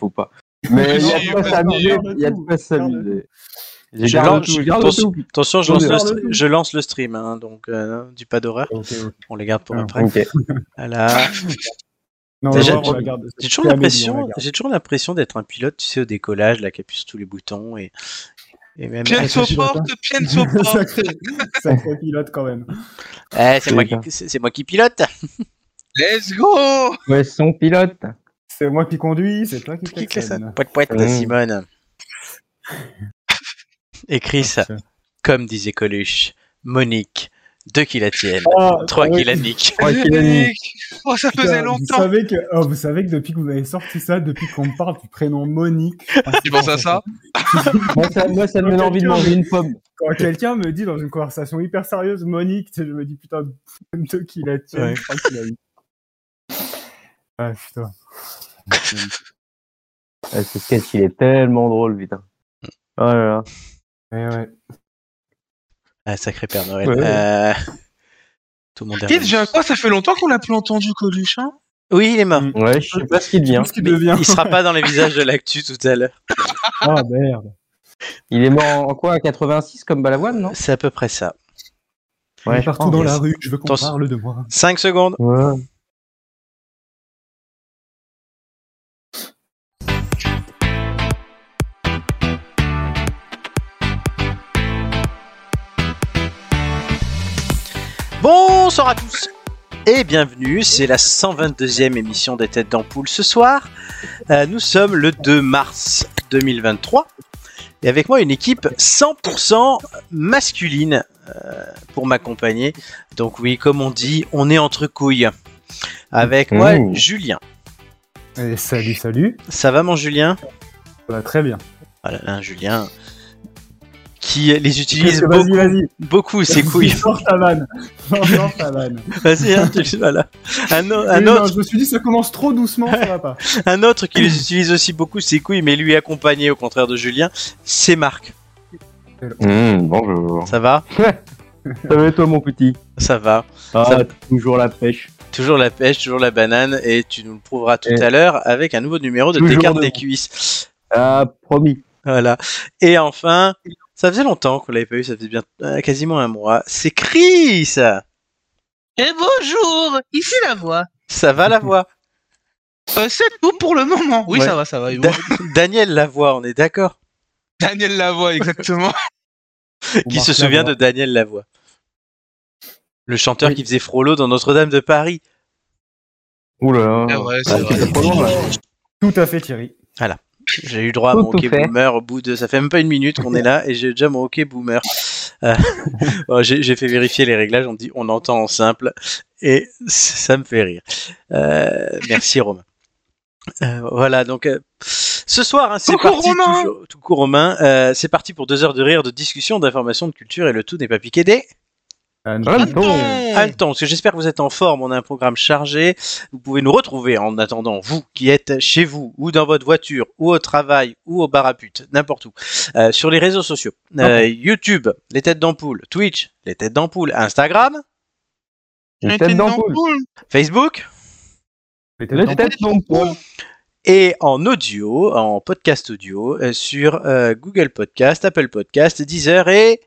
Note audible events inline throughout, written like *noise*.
faut pas. Mais il y a de quoi s'amuser. Il y a de quoi s'amuser. Attention- je lance, le, je lance le stream, hein, donc euh, dis pas d'horreur. Ok, ok. On les garde pour Ah, après. Ok. Voilà. On j'ai- toujours l'impression, j'ai toujours l'impression d'être un pilote, tu sais, au décollage, là, qui appuie sur tous les boutons et, et même. Pienso c'est chouette, porte, pienso porte. Sacré sacré pilote quand même. Eh, c'est moi moi qui pilote. Let's go Ouais, son pilote. C'est moi qui conduis, c'est toi qui Qui classe ça klaxonne. Poète poète, Mmh. Simone. *laughs* Écris ça, comme disait Coluche. Monique, deux qui la tiennent, Ah, trois qui la niquent. Oh, ça Putain, faisait Vous longtemps. savez, que, oh, vous savez que depuis que vous avez sorti ça, depuis qu'on me parle du prénom Monique. Tu penses à ça Moi, ça, moi, ça me donne envie de manger une pomme. Quand quelqu'un me dit dans une conversation hyper sérieuse Monique, je me dis putain, *laughs* deux qui la tiennent, Ouais. trois qui la Ah putain. Ouais, ce sketch, il est tellement drôle, putain. Oh là là. Ouais, ouais. Ah, sacré Père Noël. Ouais, ouais. Euh, Tout le monde est déjà quoi Ça fait longtemps qu'on l'a plus entendu, Coluche. Hein Oui, il est mort. Mm. Ouais, je sais pas ce qu'il devient. Ce qui devient. Il sera pas dans les *laughs* visages de l'actu tout à l'heure. Ah merde. Il est mort en quoi À 86 comme Balavoine, non? C'est à peu près ça. Il est je partout dans la rue, je veux qu'on parle de moi. 5 secondes. Ouais. Bonsoir à tous et bienvenue, c'est la 122e émission des Têtes d'Ampoule ce soir. Euh, nous sommes le 2 mars 2023 et avec moi une équipe 100% masculine euh, pour m'accompagner. Donc oui, comme on dit, on est entre couilles. Avec moi, Mmh. Julien. Et salut, salut. Ça va mon Julien? Ça va très bien. Voilà, un Julien qui les utilise beaucoup, vas-y. beaucoup ses couilles. Sors ta vanne. Non, sors ta *laughs* vanne. Vas-y, hein, tu- voilà. Un, o- un non, autre, je me suis dit, ça commence trop doucement, ça va pas. *laughs* un autre qui les utilise aussi beaucoup ses couilles, mais lui accompagné au contraire de Julien, c'est Marc. Mmh, bonjour. Ça va Ça va et toi, mon petit? Ça va. Ah, Ça- toujours la pêche. Toujours la pêche, toujours la banane, et tu nous le prouveras tout Et- à l'heure avec un nouveau numéro de Descartes de- des cuisses. Ah, promis. Voilà. Et enfin, ça faisait longtemps qu'on l'avait pas eu, ça faisait bien euh, quasiment un mois. C'est Chris Et bonjour Ici la voix. Ça va la *laughs* voix? Euh, c'est tout pour le moment. Oui, Ouais. ça va, ça va. Da- Daniel Lavoie, on est d'accord? Daniel Lavoie, exactement. *laughs* Qui se souvient de Daniel Lavoie Le chanteur Oui. qui faisait Frollo dans Notre-Dame de Paris. Ouh là là. Ah, vrai. long, là. Tout à fait, Thierry. J'ai eu droit à mon fait. boomer au bout de. Ça fait même pas une minute qu'on est là et j'ai déjà mon hockey boomer. Euh, *laughs* bon, j'ai fait vérifier les réglages, on dit on entend en simple et *laughs* ça me fait rire. Euh, merci Romain. Euh, voilà donc ce soir hein, c'est parti Romain toujours tout court Romain c'est parti pour deux heures de rire de discussion d'information de culture et le tout n'est pas piqué des Attends. Haletons, parce que j'espère que vous êtes en forme, on a un programme chargé. Vous pouvez nous retrouver en attendant, vous qui êtes chez vous, ou dans votre voiture, ou au travail, ou au bar à pute, n'importe où, euh, sur les réseaux sociaux. Euh, YouTube, les têtes d'ampoule, Twitch, les têtes d'ampoule, Instagram, Une Un tête tête d'ampoule. Facebook, Les Les têtes têtes d'ampoule. et en audio, en podcast audio, euh, sur euh, Google Podcast, Apple Podcast, Deezer et...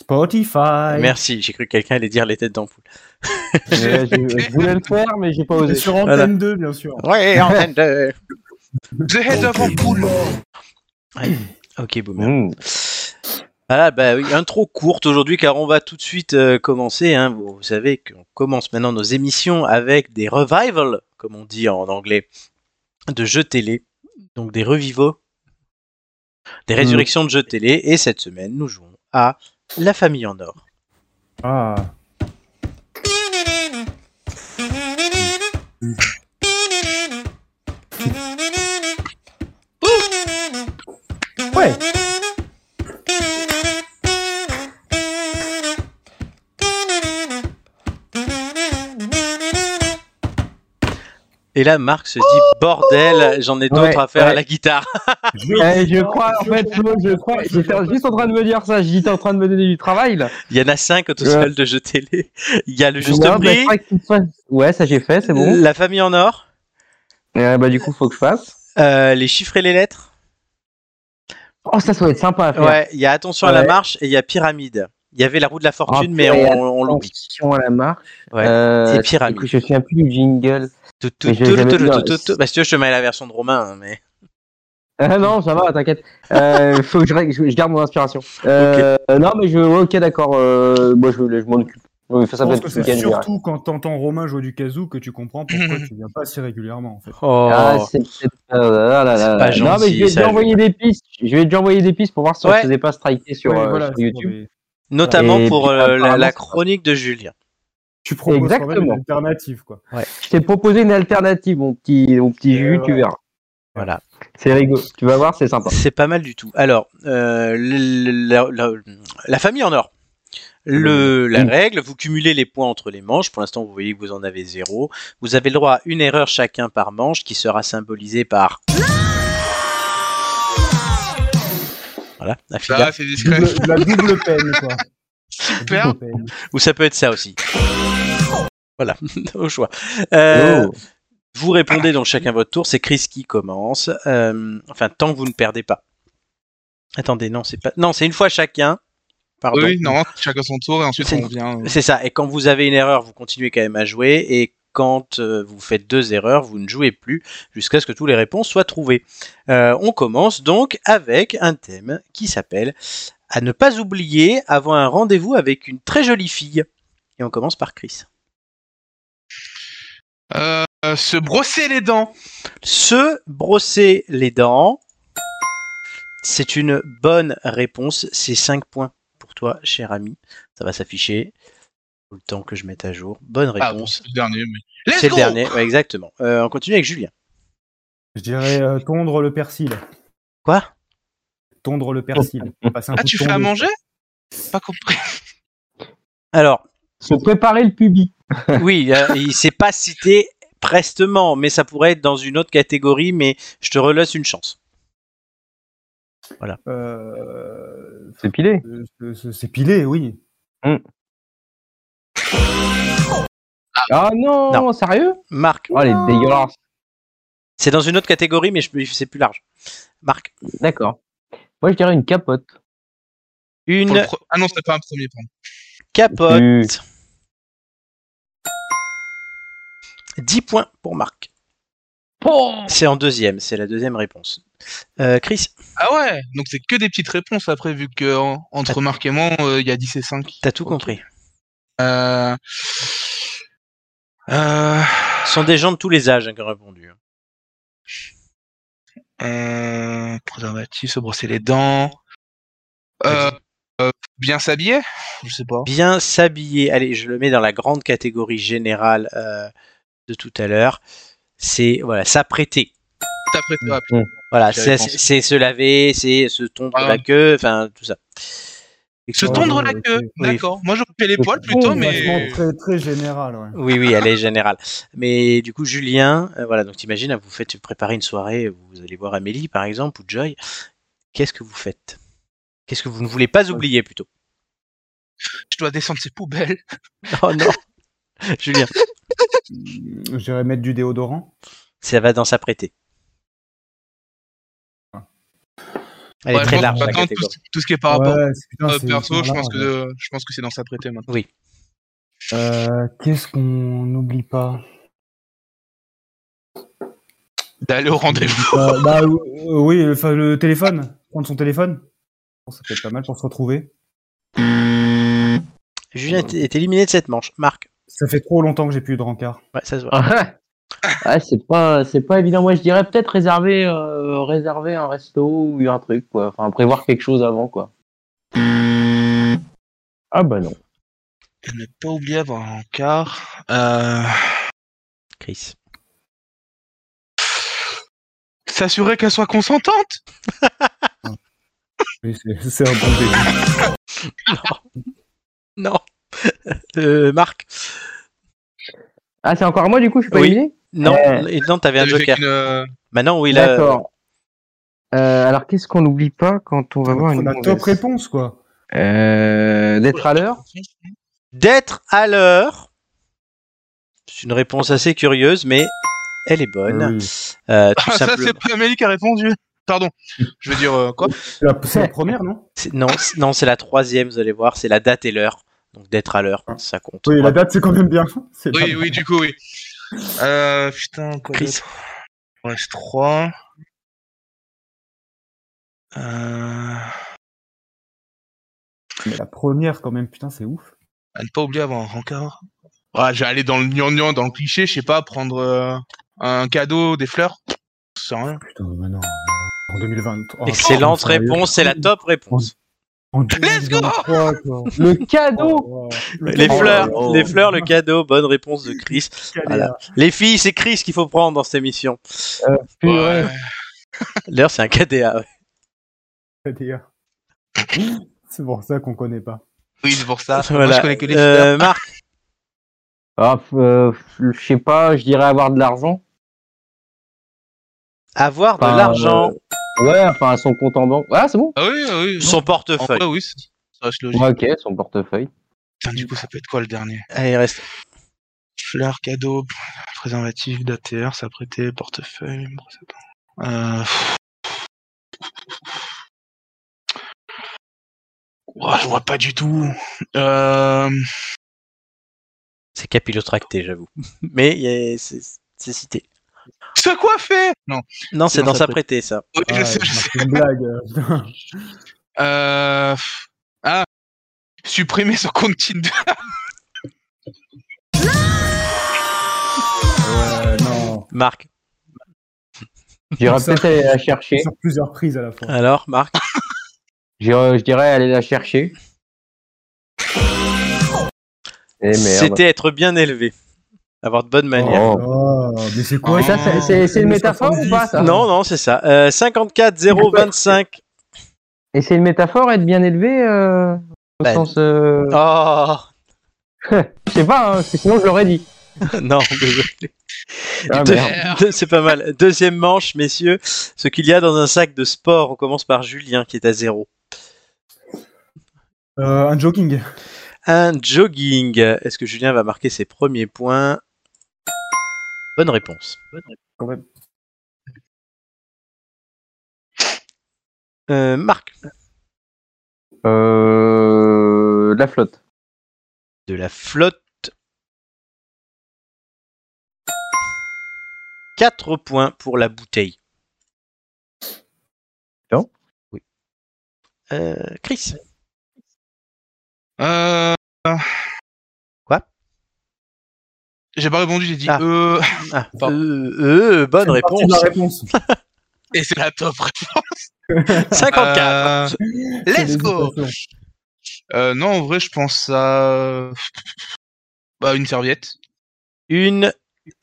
Spotify. Merci, j'ai cru que quelqu'un allait dire les têtes d'ampoule. *laughs* Ouais, je, je voulais le faire, mais j'ai pas osé. sur Antenne Voilà. 2, bien sûr. Ouais, *laughs* antenne de... The Head of Ampoule. Ok, boomer. Mmh. Ah bah oui, intro courte aujourd'hui car on va tout de suite euh, commencer. Hein. Vous, vous savez qu'on commence maintenant nos émissions avec des revivals, comme on dit en anglais, de jeux télé. Donc des revivaux, des résurrections de jeux télé. Et cette semaine, nous jouons à La Famille en Or. Ah. Ouais. Et là, Marc se dit bordel, j'en ai d'autres Ouais, à faire à la guitare. Eh, je crois, en fait, je crois, j'étais juste en train de me dire ça, j'étais en train de me donner du travail, là. Il y en a cinq au total de jeux télé. Il y a le juste Ouais, bah, prix, faut- Ouais, ça j'ai fait, c'est bon. La Famille en Or, Euh, bah, du coup, faut que je fasse. Euh, les chiffres et les lettres Oh, ça, ça va être sympa à faire. Ouais, il y a attention à la marche et il y a pyramide. Il y avait la roue de la Ah, fortune, mais purée, on, on l'oublie. Attention à la marche. Ouais. Euh, Et pyramide. écoute, Je me souviens plus du jingle. Bah, si tu veux, je te mets la version de Romain, hein, mais. *laughs* Ah non, ça va, t'inquiète. Euh, *laughs* faut que je, garde mon inspiration. Euh, Non, mais je, ouais, ok, d'accord. Euh, moi, je, je m'en occupe. Ouais, Ça, ça Je pense que ce c'est surtout quand t'entends Romain jouer du kazoo que tu comprends pourquoi tu viens pas si régulièrement en fait. Oh. Ah, c'est pas non, mais gentil, je vais déjà envoyer des pistes. Je vais déjà envoyer des pistes pour voir si on se faisait pas striker sur, voilà, YouTube. Notamment Et pour la, chronique de Julien. Tu proposes Exactement. une alternative quoi. Je t'ai proposé une alternative, mon petit, mon petit voilà. tu verras. Voilà. C'est rigolo. Tu vas voir, c'est sympa. C'est pas mal du tout. Alors, euh, la, la- la famille en or. Le, la règle, vous cumulez les points entre les manches. Pour l'instant, vous voyez que vous en avez zéro. Vous avez le droit à une erreur chacun par manche qui sera symbolisée par. Voilà, la Ça, c'est discret. Double- la double peine quoi. Super. Ou ça peut être ça aussi. Voilà, *laughs* au choix. Euh, Oh. Vous répondez donc chacun votre tour. C'est Chris qui commence. Euh, enfin, tant que vous ne perdez pas. Attendez, non, c'est pas. Non, c'est une fois chacun. Pardon. Oui, non, chacun son tour et ensuite C'est- on revient. euh, C'est ça. Et quand vous avez une erreur, vous continuez quand même à jouer. Et quand euh, vous faites deux erreurs, vous ne jouez plus jusqu'à ce que toutes les réponses soient trouvées. Euh, on commence donc avec un thème qui s'appelle À ne pas oublier avant un rendez-vous avec une très jolie fille. Et on commence par Chris. euh, se brosser les dents. Se brosser les dents. C'est une bonne réponse. C'est 5 points pour toi, cher ami. Ça va s'afficher. Le temps que je mette à jour. Bonne Ah, bon, réponse. c'est le dernier. Mais... C'est le dernier, ouais, exactement. Euh, on continue avec Julien. Je dirais euh, tondre le persil. Quoi? Tondre le persil. *laughs* Passer un Ah, tu fais à manger? Pas compris. *laughs* Alors, Se préparer le pubis. *laughs* oui, euh, il s'est pas cité prestement, mais ça pourrait être dans une autre catégorie, mais je te relaisse une chance. Euh, C'est pilé. euh, C'est pilé, oui. Ah non, Non. sérieux? Marc, Oh, elle est dégueulasse. c'est dans une autre catégorie, mais je- c'est plus large. Marc, D'accord. Moi, je dirais une capote. Une pro- Ah non, c'était pas un premier, pardon. capote. Tu- 10 points pour Marc. C'est en deuxième, c'est la deuxième réponse. Euh, Chris, Ah ouais, donc c'est que des petites réponses après, vu que en- entre Marc et moi, euh, il y a 10 et 5. t'as tout compris. Euh... Euh... Ce sont des gens de tous les âges hein, qui ont répondu. Euh... Préservatif, se brosser les dents. Euh... euh, bien s'habiller? Je sais pas. Bien s'habiller. Allez, je le mets dans la grande catégorie générale euh, de tout à l'heure. C'est voilà, s'apprêter. T'as prêté Mm. Voilà, c'est se laver, c'est se tondre Ah. la queue, enfin tout ça. Se tondre la queue, oui. d'accord. Moi j'aurais fait les poils plutôt, mais. Très, très général, ouais. Oui, oui, elle est générale. Mais du coup, Julien, euh, voilà, donc t'imagines, vous faites préparer une soirée, vous allez voir Amélie par exemple ou Joy. Qu'est-ce que vous faites? Qu'est-ce que vous ne voulez pas oublier plutôt? Je dois descendre ces poubelles. *laughs* Oh non, Julien, Je dirais mettre du déodorant. ça va dans s'apprêter. Elle Ouais, est très large que la maintenant, tout, ce- tout ce qui est par rapport Ouais, putain, euh, perso, je pense, que, ouais. je pense que c'est dans s'apprêter maintenant. Euh, Qu'est-ce qu'on n'oublie pas? D'aller au rendez-vous. Euh, Bah oui, enfin, le téléphone. Prendre son téléphone. Ça peut être pas mal pour se retrouver. Julien est est éliminé de cette manche. Marc, Ça fait trop longtemps que j'ai plus eu de rencard. ouais, ça se voit. Ouais, c'est pas, c'est pas évident. Moi, je dirais peut-être réserver, euh, réserver un resto ou un truc, quoi. Enfin, prévoir quelque chose avant, quoi. Ah bah non. Et ne pas oublier avoir un quart. Euh... Chris. S'assurer qu'elle soit consentante? Oui, c'est un bon début. *laughs* Non. Euh, Marc. Ah, c'est encore moi, du coup, je suis pas Oui. Non, Euh, et non, t'avais un joker. qu'une, euh, Maintenant, oui, là. D'accord. Euh, alors, qu'est-ce qu'on n'oublie pas quand on va voir une On a mauvaise- top réponse, quoi. Euh, D'être à l'heure D'être à l'heure. C'est une réponse assez curieuse, mais elle est bonne. Ah oui. Euh, tout Ah, ça, c'est pas Amélie qui a répondu. Pardon. Je veux dire, euh, quoi? C'est la, première, non? C'est- Non, c'est- non, c'est la troisième, vous allez voir, c'est la date et l'heure. Donc d'être à l'heure, ça compte. Oui, la date, c'est quand même bien. Oui, oui, du coup, oui. Euh, putain, quoi Chris. Il reste 3. Euh... Mais la première, quand même, putain, c'est ouf. À ne pas oublier avant un rencard. Ouais, aller dans le gnangnan, dans le cliché, je sais pas, prendre euh, un cadeau, des fleurs. C'est rien. Putain, mais non. En 2023. Oh, Excellente réponse, c'est la top réponse. En Let's go 2023, quoi. Le cadeau Oh, Le Les cadeau. fleurs, oh. les fleurs, le cadeau, bonne réponse de Chris. Voilà. Les filles, c'est Chris qu'il faut prendre dans cette émission. Ouais. *laughs* D'ailleurs, c'est un KDA. ouais. KDA. C'est pour ça qu'on connaît pas. Oui, c'est pour ça. Moi, je connais que les Euh, fleurs. Marc, Ah, euh, je sais pas, je dirais avoir de l'argent. avoir de l'argent, Ouais, enfin, son compte en banque. Ah, c'est bon Ah oui, ah oui. son En portefeuille. vrai, oui, ça reste logique. Ok, son portefeuille. Putain, du coup, ça peut être quoi le dernier? Allez, il reste. Fleurs, cadeaux, préservatif, d'ATR, s'apprêter, portefeuille. Euh... Ouah, je vois pas du tout. Euh... C'est capillotracté, j'avoue. *laughs* Mais c'est cité. C'est quoi fait Non. Non, C'est dans sa s'apprêter, ça. Oui, je Ah, sais, je sais. une blague. euh. *laughs* Euh... Ah Supprimer son compte Tinder. *laughs* Ouais, non. Marc. J'irais Ça- peut-être aller la chercher. Sur plusieurs prises à la fois. Alors, Marc Je dirais aller la chercher. Merde. C'était être bien élevé. Avoir de bonnes manières. Oh. Oh, mais c'est quoi Mais ça, c'est- une métaphore ou pas ça? Non, non, c'est ça. Euh, 54 0 25. Et c'est une métaphore être bien élevé euh, au Bah, sens. euh, Oh *laughs* Je sais pas, hein, parce que sinon je l'aurais dit. *laughs* Non, désolé. Ah, c'est pas mal. Deuxième manche, messieurs. Ce qu'il y a dans un sac de sport. On commence par Julien qui est à zéro. Euh, un jogging. Un jogging. Est-ce que Julien va marquer ses premiers points? Bonne réponse. Quand même. Euh, Marc. Euh, de la flotte. De la flotte. 4 points pour la bouteille. Non. Oui. Euh, Chris. Euh... J'ai pas répondu, j'ai dit Ah. euh... Ah, *laughs* Pardon. euh, euh, bonne réponse. La réponse. *laughs* Et c'est la top réponse. *laughs* 54. Euh, Let's go euh, Non, en vrai, je pense à... Bah, une serviette. Une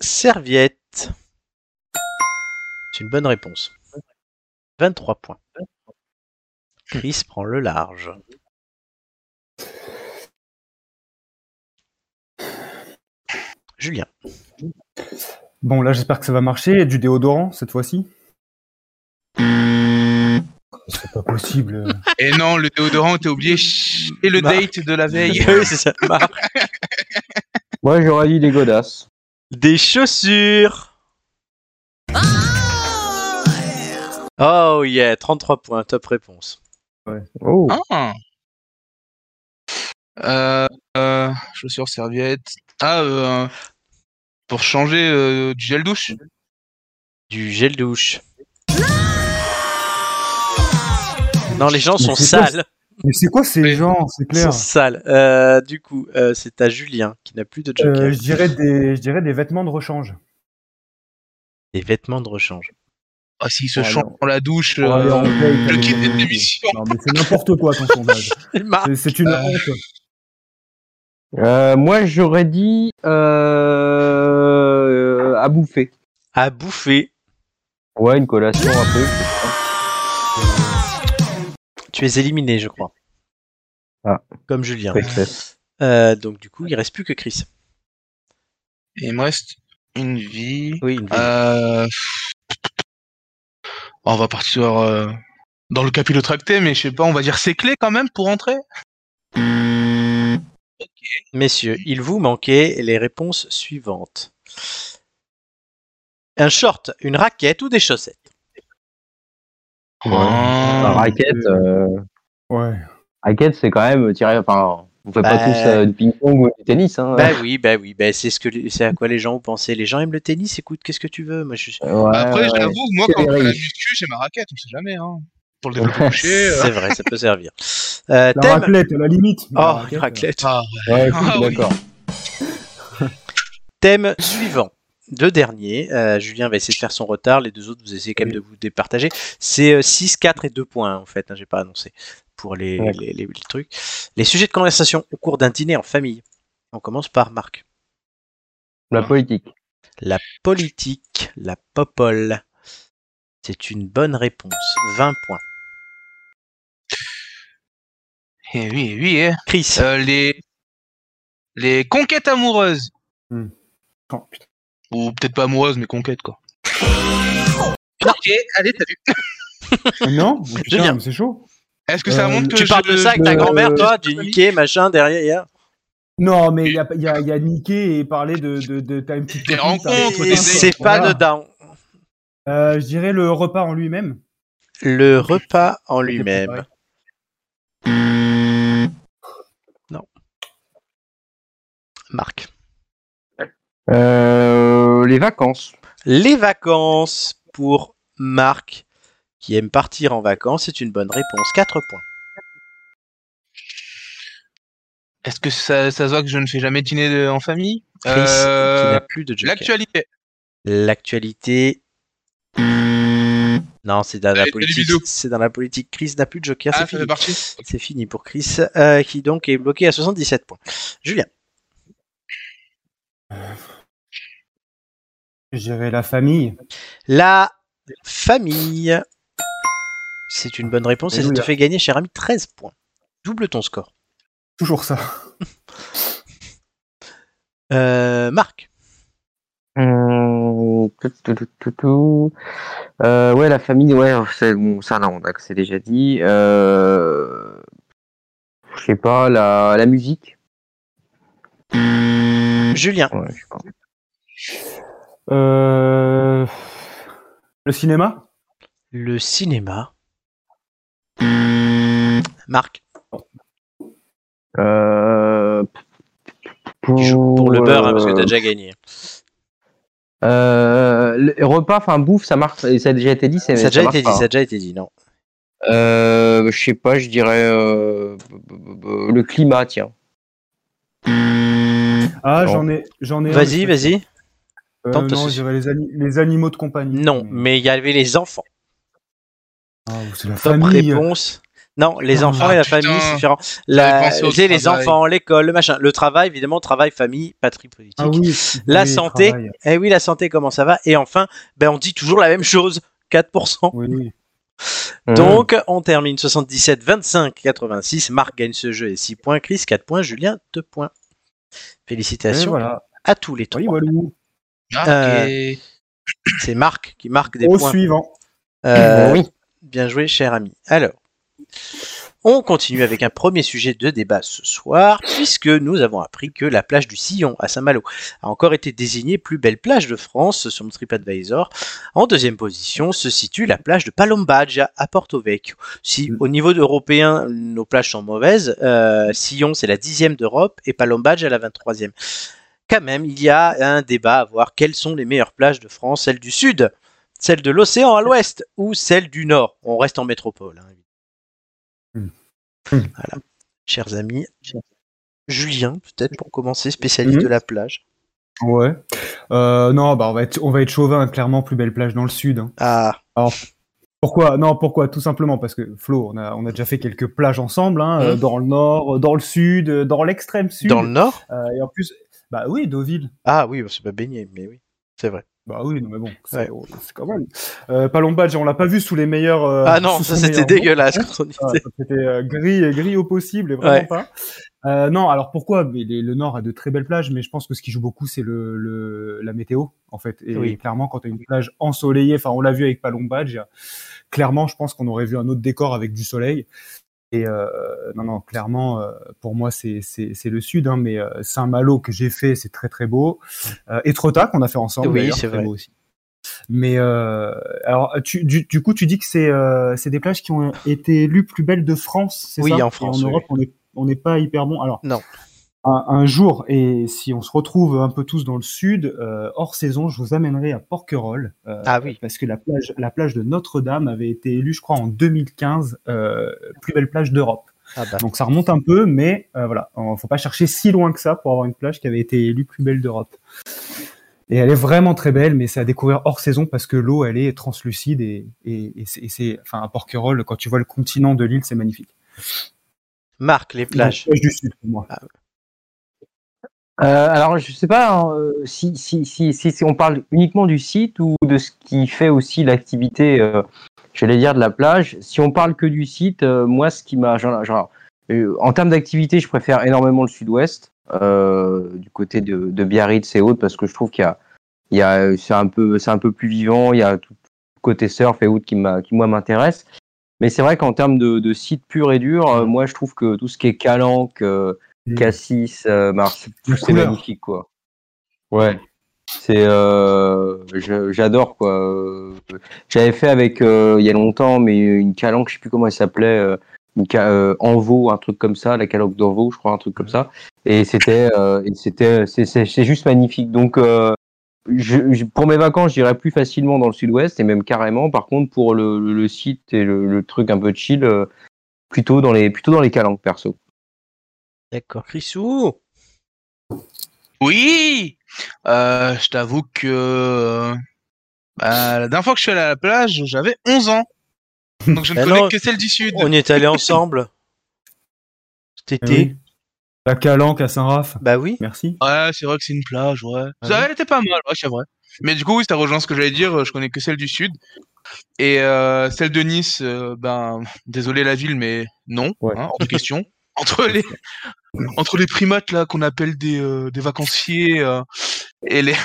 serviette. C'est une bonne réponse. 23 points. Chris prend le large. Julien. Bon, là, j'espère que ça va marcher. Du déodorant, cette fois-ci. C'est pas possible. *laughs* Et non, le déodorant, t'as oublié et le Marc. date de la veille. *laughs* Oui, c'est ça. Marc. *laughs* Moi j'aurais dit des godasses. Des chaussures. Oh yeah, 33 points, top réponse. Oh. Ah. Euh, euh, chaussures, serviettes. Ah, euh, pour changer euh, du gel douche. Du gel douche. Non, les gens sont sales. Mais c'est quoi ces gens C'est Ils sont sales. Euh, du coup, euh, c'est à Julien qui n'a plus de joker. Euh, je dirais des, je dirais des vêtements de rechange. Des vêtements de rechange. Ah, s'il se Oh, change dans la douche, allez, on paye, le kit on de dit. l'émission. Non, mais c'est n'importe quoi ton sondage. *laughs* C'est- C'est une Euh, honte. Euh, moi j'aurais dit euh, à bouffer. À bouffer. Ouais, une collation un peu. Tu es éliminé, je crois. Ah. Comme Julien. Euh, donc du coup, il reste plus que Chris. Et il me reste une vie. Oui, une Euh... On va partir euh, dans le capillotracté, mais je sais pas, on va dire c'est clé quand même pour entrer. Messieurs, il vous manquait les réponses suivantes. Un short, une raquette ou des chaussettes? Ouais. Raquette, euh, Ouais. raquette, c'est quand même tiré. Enfin, on fait Bah. pas tous euh, du ping-pong ou du tennis. Hein. Bah oui, bah oui, bah c'est ce que les- c'est à quoi les gens ont pensé. Les gens aiment le tennis, écoute, qu'est-ce que tu veux? Moi, je suis. Ouais, Après, ouais. j'avoue, moi, C'est quand je fais la muscu, j'ai ma raquette, on sait jamais, hein. Pour le développé *laughs* couché. euh. C'est vrai, ça peut servir. Euh, La thème. raclette, à la limite. la Oh, raclette, raclette. Ah, Ouais, écoute, Ah oui. d'accord. *laughs* Thème suivant. Deux derniers. Euh, Julien va essayer de faire son retard. Les deux autres, vous essayez quand même de vous départager. C'est euh, 6, 4 et 2 points, en fait. Hein, J'ai pas annoncé pour les, Ouais. les, les- les trucs. Les sujets de conversation au cours d'un dîner en famille. On commence par Marc. La politique. La politique, la popole. C'est une bonne réponse. 20 points. Eh oui, eh oui, eh. Chris. Euh, les... les conquêtes amoureuses. Oh, putain. Ou peut-être pas amoureuses, mais conquêtes, quoi. Ok, allez, t'as vu. Non. *laughs* Putain, c'est chaud. Est-ce que ça Euh, montre que tu je- parles de ça avec ta euh, grand-mère, toi Du niqué, machin, derrière Non, mais il y a, y, a, il y a niqué et parler de, de, de une petite Des rencontres, C'est pas Voilà. dedans. Euh, je dirais le repas en lui-même. Le repas en lui-même. préparé. Marc. Euh, les vacances. Les vacances pour Marc, qui aime partir en vacances, c'est une bonne réponse. 4 points. Est-ce que ça, ça se voit que je ne fais jamais dîner de- en famille? Chris, qui Euh, n'a plus de joker. L'actualité. L'actualité. Non, c'est dans la politique. C'est dans la politique. Chris n'a plus de joker. Ah, c'est fini. C'est fini pour Chris, euh, qui donc est bloqué à 77 points. Julien. Dirais la famille. La famille. C'est une bonne réponse et ça te fait gagner, cher ami, 13 points. Double ton score. Toujours ça. *laughs* Euh, Marc. Hum, tout, tout, tout, tout, tout. Euh, ouais, la famille, ouais, c'est bon, ça non, d'accord, c'est déjà dit. Euh, je sais pas, la, la musique. Julien. Ouais. Euh... Le cinéma? Le cinéma. Marc. Euh, pour le beurre hein, parce que t'as euh, déjà gagné. Euh, le repas, enfin bouffe, ça marche. Ça a déjà été dit. Ça a déjà été dit, pas. ça a déjà été dit, non. Euh, je sais pas, je dirais euh, le climat, tiens. Ah, j'en ai, j'en ai. Vas-y, vas-y. Euh, non, je dirais les, ani- les animaux de compagnie. Non, mais il y avait les enfants. Ah, c'est la Top famille. réponse. Non, les Ah, enfants et la putain. famille, c'est différent. La, les travail. enfants, l'école, le machin. Le travail, évidemment, travail, famille, patrie politique. Ah oui. La oui, santé. travail. Eh oui, la santé, comment ça va? Et enfin, ben, on dit toujours la même chose. 4%. Oui, oui. Donc, on termine 77, 25, 86. Marc gagne ce jeu et 6 points. Chris, 4 points. Julien, 2 points. Félicitations voilà. à tous les trois. Oui, voilà. Ok. C'est Marc qui marque des Au points. suivant. Euh, oui. Bien joué, cher ami. Alors, on continue avec un premier sujet de débat ce soir, puisque nous avons appris que la plage du Sillon à Saint-Malo a encore été désignée plus belle plage de France sur TripAdvisor. En deuxième position se situe la plage de Palombagia à Porto Vecchio. Si au niveau européen, nos plages sont mauvaises, euh, Sillon c'est la dixième d'Europe et Palombagia la 23e. Quand même, il y a un débat à voir quelles sont les meilleures plages de France, celles du sud celle de l'océan à l'ouest ou celle du nord? On reste en métropole. hein. Voilà. Chers amis, Julien, peut-être pour commencer, spécialiste de la plage. Ouais. Euh, non, bah on va être, on va être chauvin. Clairement, plus belle plage dans le sud. hein. Ah, Pourquoi Non, pourquoi? Tout simplement parce que Flo, on a, on a déjà fait quelques plages ensemble, hein, euh, Mhm. dans le nord, euh, dans le sud, euh, dans l'extrême sud. dans le nord? Euh, et en plus, bah oui, Deauville. Ah oui, c'est pas baigné, mais oui, c'est vrai. Bah oui, non, mais bon, c'est Ouais. c'est quand même. Euh, Palombagia, on l'a pas vu sous les meilleurs. euh, ah non, ça c'était dégueulasse quand on Ah, C'était euh, gris, gris au possible et vraiment Ouais. pas. Euh, non, alors pourquoi? Mais les- Le Nord a de très belles plages, mais je pense que ce qui joue beaucoup, c'est le, le, la météo, en fait. Et Oui. clairement, quand tu as une plage ensoleillée, enfin, on l'a vu avec Palombagia, clairement, je pense qu'on aurait vu un autre décor avec du soleil. Et euh, non, non, clairement, euh, pour moi, c'est le sud, hein, mais euh, Saint-Malo que j'ai fait, c'est très très beau. Euh, Etretat qu'on a fait ensemble, Oui, c'est très vrai. beau aussi. Mais euh, alors, tu, du, du coup, tu dis que c'est des plages qui ont été élues plus belles de France, c'est Oui, ça? en Et France, en oui. Europe, on n'est pas hyper bon. Alors, Non. Un, un jour, et si on se retrouve un peu tous dans le sud, euh, hors saison, je vous amènerai à Porquerolles. euh, Ah oui. Parce que la plage, la plage de Notre-Dame avait été élue, je crois, en 2015, euh, plus belle plage d'Europe. Ah bah. Donc ça remonte un peu, mais voilà, on- faut pas chercher si loin que ça pour avoir une plage qui avait été élue plus belle d'Europe. Et elle est vraiment très belle, mais c'est à découvrir hors saison parce que l'eau, elle est translucide et, et, et c'est- enfin, à Porquerolles, quand tu vois le continent de l'île, c'est magnifique. Marc, les plages. Donc, plage du sud pour moi. Euh, alors, je sais pas hein, euh, si, si, si, si, on parle uniquement du site ou de ce qui fait aussi l'activité, euh, j'allais dire de la plage? Si on parle que du site, euh, moi, ce qui m'a, euh, en termes d'activité, je préfère énormément le sud-ouest, euh, du côté de, de Biarritz et autres, parce que je trouve qu'il y a, il y a, c'est un peu, c'est un peu plus vivant. Il y a tout côté surf et autres qui m'a, qui moi m'intéresse. Mais c'est vrai qu'en termes de, de site pur et dur, euh, moi, je trouve que tout ce qui est Calanque. Cassis, euh, Mars, tout c'est magnifique quoi. Ouais. C'est euh, j'adore quoi. J'avais fait avec euh, il y a longtemps mais une calanque, je sais plus comment elle s'appelait, euh, une euh, Envo, un truc comme ça, la calanque d'Envo, je crois un truc comme ça. Et c'était euh, et c'était c'est c'est c'est juste magnifique. Donc euh, je, je- pour mes vacances, j'irais plus facilement dans le sud-ouest et même carrément. Par contre, pour le, le, le site et le, le truc un peu chill, euh, plutôt dans les plutôt dans les calanques perso. D'accord. Chrisou Oui euh, Je t'avoue que euh, bah, la dernière fois que je suis allé à la plage, j'avais 11 ans. Donc je ne Ah connais non, que celle du sud. On y est allés ensemble. *laughs* Cet Eh été. oui. La Calanque à Saint-Raph. Bah oui. Merci. Ouais, c'est vrai que c'est une plage, ouais. Ah Ça, oui. elle était pas mal, ouais, c'est vrai. Mais du coup, oui, ça rejoint ce que j'allais dire. Je connais que celle du sud. Et euh, celle de Nice, euh, ben, désolé la ville, mais non, Ouais. hein, hors de question. *laughs* Entre les, entre les primates là qu'on appelle des, euh, des vacanciers euh, et les,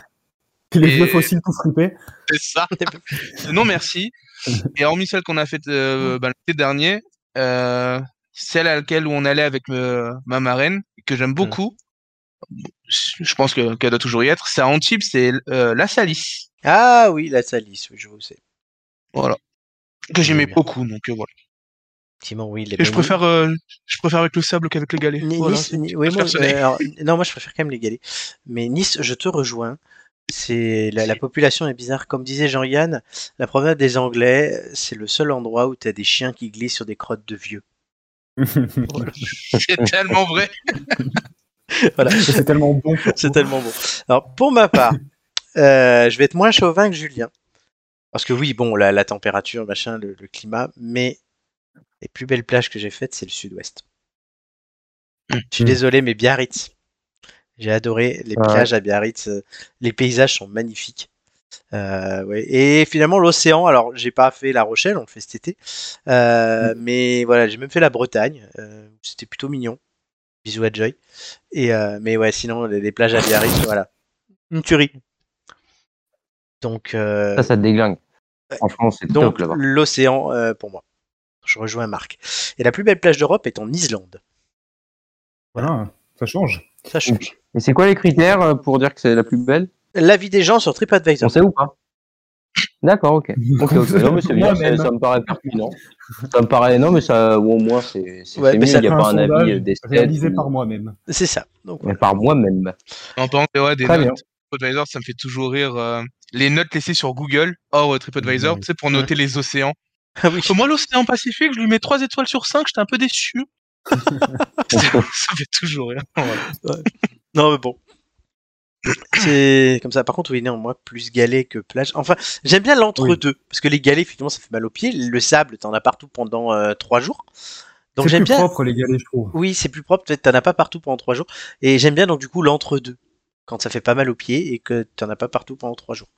Les Et- vieux fossiles tout fripés. c'est ça. *laughs* non merci. Et hormis celle qu'on a faite euh, ben, l'été dernier, euh, celle à laquelle où on allait avec euh, ma marraine que j'aime beaucoup. Je pense que qu'elle doit toujours y être. C'est à Antibes, c'est euh, la Salisse. Ah oui, la Salisse, oui, je vous sais. Voilà. Que j'aimais beaucoup, donc euh, voilà. Effectivement, oui. les Et je préfère, euh, je préfère avec le sable qu'avec les galets. Ni- Voilà, Nice, c'est ni- c'est oui, moi, personnel. euh, alors, non, moi je préfère quand même les galets. Mais Nice, je te rejoins. C'est la, la population est bizarre. Comme disait Jean-Yann, la promenade des Anglais, c'est le seul endroit où tu as des chiens qui glissent sur des crottes de vieux. *laughs* c'est tellement vrai. *laughs* Voilà. c'est tellement bon. C'est tellement bon. Alors, pour ma part, euh, je vais être moins chauvin que Julien. Parce que oui, bon, la, la température, machin, le, le climat, mais les plus belles plages que j'ai faites, c'est le sud-ouest. Je suis désolé, mais Biarritz. J'ai adoré les Ouais. plages à Biarritz. Les paysages sont magnifiques. Euh, ouais. Et finalement, l'océan, alors j'ai pas fait La Rochelle, on le fait cet été. Euh, Mais voilà, j'ai même fait la Bretagne. euh, C'était plutôt mignon. Bisous à Joy. Et, mais ouais, sinon, les, les plages à Biarritz, voilà. Une tuerie. Donc, Ça, ça te déglingue. Franchement, c'est donc top là-bas. l'océan pour moi. Je rejoins Marc. Et la plus belle plage d'Europe est en Islande. Voilà, ça change. Ça change. Et c'est quoi les critères euh, pour dire que c'est la plus belle? L'avis des gens sur On TripAdvisor. sait ou pas? D'accord, ok. *laughs* Ok, ok. Non, mais c'est bien, ça, ça me paraît pertinent. Ça me paraît, non, mais ça, au moins, c'est c'est Ouais, c'est mais mieux, ça il n'y a pas un avis euh, d'esthète. réalisé ou- par moi-même. C'est ça. Donc, Mais par moi-même. En parlant de- ouais, des Très bien. notes, TripAdvisor, ça me fait toujours rire. euh, les notes laissées sur Google, hors TripAdvisor, tu sais, pour noter les océans. Ah oui. Moi, l'océan Pacifique, je lui mets 3 étoiles sur 5, j'étais un peu déçu. *laughs* *laughs* ça fait toujours. *laughs* Voilà. Non, mais bon. C'est comme ça. Par contre, oui, non, moi, plus galet que plage. Enfin, j'aime bien l'entre-deux. Parce que les galets, effectivement, ça fait mal aux pieds. Le sable, t'en as partout pendant euh, trois jours. Donc C'est j'aime plus bien. propre les galets, je trouve. Oui, c'est plus propre. Peut-être t'en as pas partout pendant trois jours. Et j'aime bien, donc, du coup, l'entre-deux. Quand ça fait pas mal aux pieds et que t'en as pas partout pendant trois jours.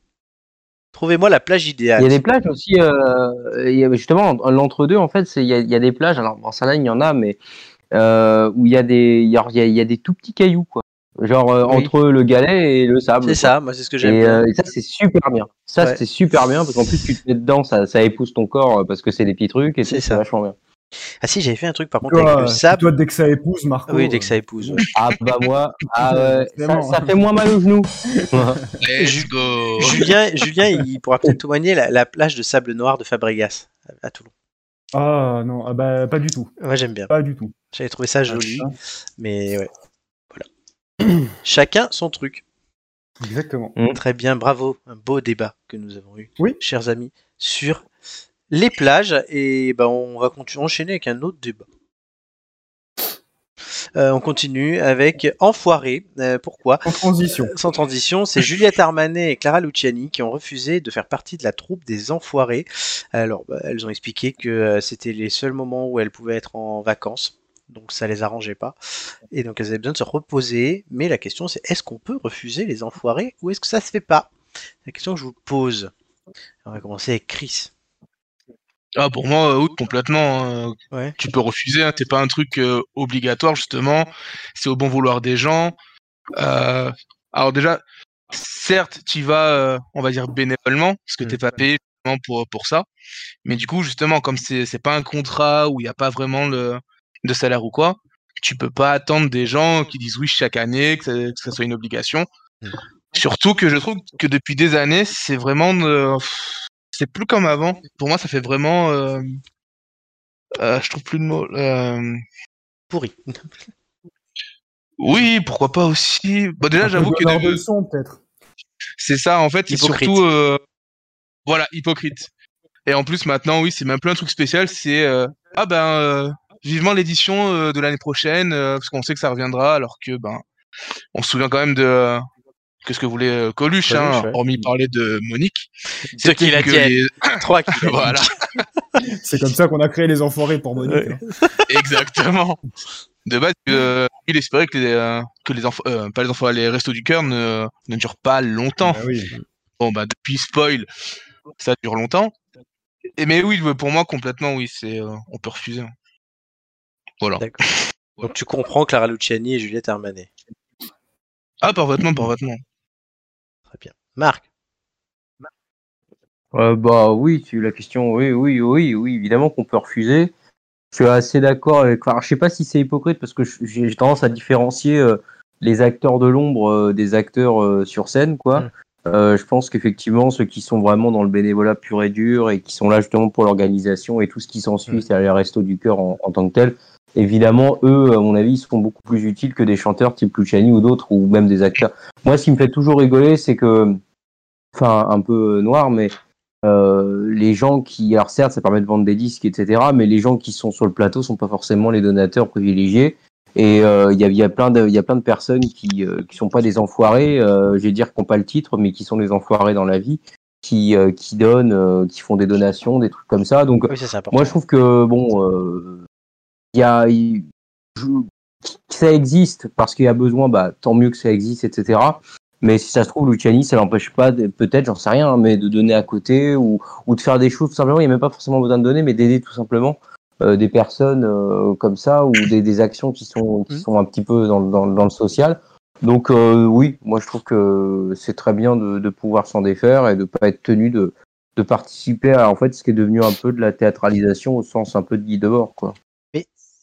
Trouvez-moi la plage Il idéale. y a des plages aussi, euh, il justement, l'entre-deux, en fait, il y, a, il y a des plages, alors en Salagne, il y en a, mais euh, où il y, a des- il y, a, il y a- il des tout petits cailloux, quoi. Genre euh, Oui. entre le galet et le sable. C'est ça, moi, c'est ce que j'aime Et, euh, ça, c'est super bien. Ça, Ouais. c'est super bien parce qu'en plus, tu te mets dedans, ça, ça épouse ton corps parce que c'est des petits trucs et c'est vachement bien. Ah si, j'avais fait un truc par contre avec Toi, le sable. toi, dès que ça épouse, Marco. Oui, dès que ça épouse. ouais. Ah bah moi, *laughs* ah, ça, fait moins mal aux genoux. *laughs* Let's Ju- go. Julien, *laughs* Julien, il pourra peut-être témoigner la, la plage de sable noir de Fabregas à, à Toulon. Ah non, ah bah, pas du tout. Moi j'aime bien. Pas du tout. J'avais trouvé ça joli, Ah, mais ouais. Voilà. *clears throat* Chacun son truc. Exactement. Très bien, bravo. Un beau débat que nous avons eu, Oui. chers amis, sur les plages. Et ben, on va continuer, enchaîner avec un autre débat. Euh, on continue avec Enfoiré. Euh, pourquoi? En transition. Sans transition, c'est Juliette Armanet et Clara Luciani qui ont refusé de faire partie de la troupe des Enfoirés. Alors, bah, elles ont expliqué que euh, c'était les seuls moments où elles pouvaient être en vacances. Donc ça les arrangeait pas. Et donc elles avaient besoin de se reposer. Mais la question c'est est-ce qu'on peut refuser les enfoirés ou est-ce que ça se fait pas? La question que je vous pose. On va commencer avec Chris. Ah, pour moi, euh, oui, complètement. Ouais. Tu peux refuser, hein, c'est pas un truc euh, obligatoire, justement. C'est au bon vouloir des gens. Euh, alors déjà, certes, tu vas, euh, on va dire, bénévolement, parce que Mm. t'es pas payé justement pour, pour ça. Mais du coup, justement, comme c'est c'est pas un contrat où il n'y a pas vraiment le, de salaire ou quoi, tu peux pas attendre des gens qui disent oui chaque année, que ça, que ça soit une obligation. Mm. Surtout que je trouve que depuis des années, c'est vraiment... euh, c'est plus comme avant. Pour moi, ça fait vraiment... euh, euh, je trouve plus de mots. euh, Pourri. Oui, pourquoi pas aussi. Bon, déjà, Un peu j'avoue que donneur de- de son, peut-être. c'est ça, en fait, c'est Hypocrite. surtout. euh, Voilà, hypocrite. Et en plus, maintenant, oui, c'est même plus un truc spécial, c'est. euh, Ah ben, euh, vivement l'édition euh, de l'année prochaine, euh, parce qu'on sait que ça reviendra, alors que, ben, on se souvient quand même de. Euh, Qu'est-ce que voulait euh, Coluche, hein, Coluche, ouais. hormis parler de Monique. Ce qu'il a que dit. les- *laughs* Trois. *laughs* Voilà, C'est comme ça qu'on a créé les enfoirés pour Monique. Ouais. hein. exactement. De base, euh, il espérait que les, euh, que les enfants, euh, pas les enfants, les restos du cœur ne, ne durent pas longtemps. Bah oui. Bon, bah, depuis spoil, ça dure longtemps. Et, mais oui, pour moi, complètement, oui, c'est, euh, on peut refuser. Voilà. D'accord. *laughs* Donc tu comprends Clara Luciani et Juliette Armanet. Ah, parfaitement, parfaitement. Marc. Euh, bah oui, tu, la question, oui, oui, oui, oui, évidemment qu'on peut refuser. Je suis assez d'accord avec. Alors, je sais pas si c'est hypocrite parce que j'ai tendance à différencier euh, les acteurs de l'ombre euh, des acteurs euh, sur scène, quoi. Mm. Euh, je pense qu'effectivement, ceux qui sont vraiment dans le bénévolat pur et dur et qui sont là justement pour l'organisation et tout ce qui s'ensuit, Mm. c'est-à-dire les restos du cœur en, en tant que tel, évidemment, eux, à mon avis, ils sont beaucoup plus utiles que des chanteurs type Luciani ou d'autres, ou même des acteurs. Moi, ce qui me fait toujours rigoler, c'est que, enfin, un peu noir, mais euh, les gens qui, alors certes, ça permet de vendre des disques, etc., mais les gens qui sont sur le plateau sont pas forcément les donateurs privilégiés. Et euh, il y, a, y a plein de, il y a plein de personnes qui, euh, qui sont pas des enfoirés, euh, je vais dire, qui n'ont pas le titre, mais qui sont des enfoirés dans la vie, qui, euh, qui donnent, euh, qui font des donations, des trucs comme ça. Donc Oui, ça moi, je trouve que bon, euh, y a, il- je- que ça existe parce qu'il y a besoin, bah tant mieux que ça existe, etc. Mais si ça se trouve, Luciani, ça l'empêche pas, peut-être, j'en sais rien, hein, mais de donner à côté ou, ou de faire des choses tout simplement. Il n'y a même pas forcément besoin de donner, mais d'aider tout simplement euh, des personnes euh, comme ça ou des, des actions qui sont qui Mhm. sont un petit peu dans, dans, dans le social. Donc euh, oui, moi je trouve que c'est très bien de, de pouvoir s'en défaire et de pas être tenu de de participer à en fait ce qui est devenu un peu de la théâtralisation au sens un peu de guide de bord quoi.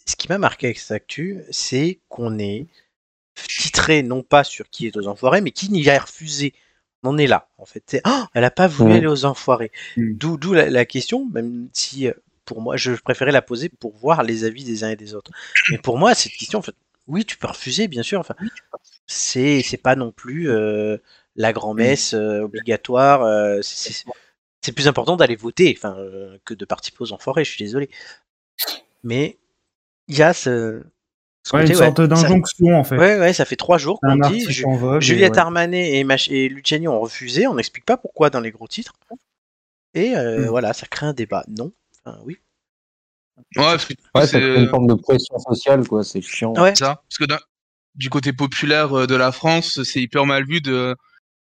Ce qui m'a marqué avec cette actu, c'est qu'on est titré non pas sur qui est aux enfoirés, mais qui n'y a refusé. On en est là, en fait. Oh, elle a pas voulu Mm. aller aux enfoirés. Mm. D'où, la, la question, même si euh, pour moi, je préférais la poser pour voir les avis des uns et des autres. Mais pour moi, cette question, en fait, oui, tu peux refuser, bien sûr. Enfin, c'est, pas non plus euh, la grand-messe euh, obligatoire. euh, c'est, plus important d'aller voter, enfin, que de participer aux enfoirés. Je suis désolé. Mais il y a ce, ce Ouais, côté, une ouais, sorte d'injonction, en fait. Ouais, ouais, ça fait trois jours qu'on dit. Ju- vogue. Juliette ouais. Armanet et, Mach- et Luciani ont refusé. On n'explique pas pourquoi dans les gros titres. Et euh, Mm. voilà, ça crée un débat. Non Enfin, oui. Ouais, parce que Ouais, ça c'est crée une forme de pression sociale quoi, c'est chiant. Ouais. ça. Parce que du côté populaire euh, de la France, c'est hyper mal vu de,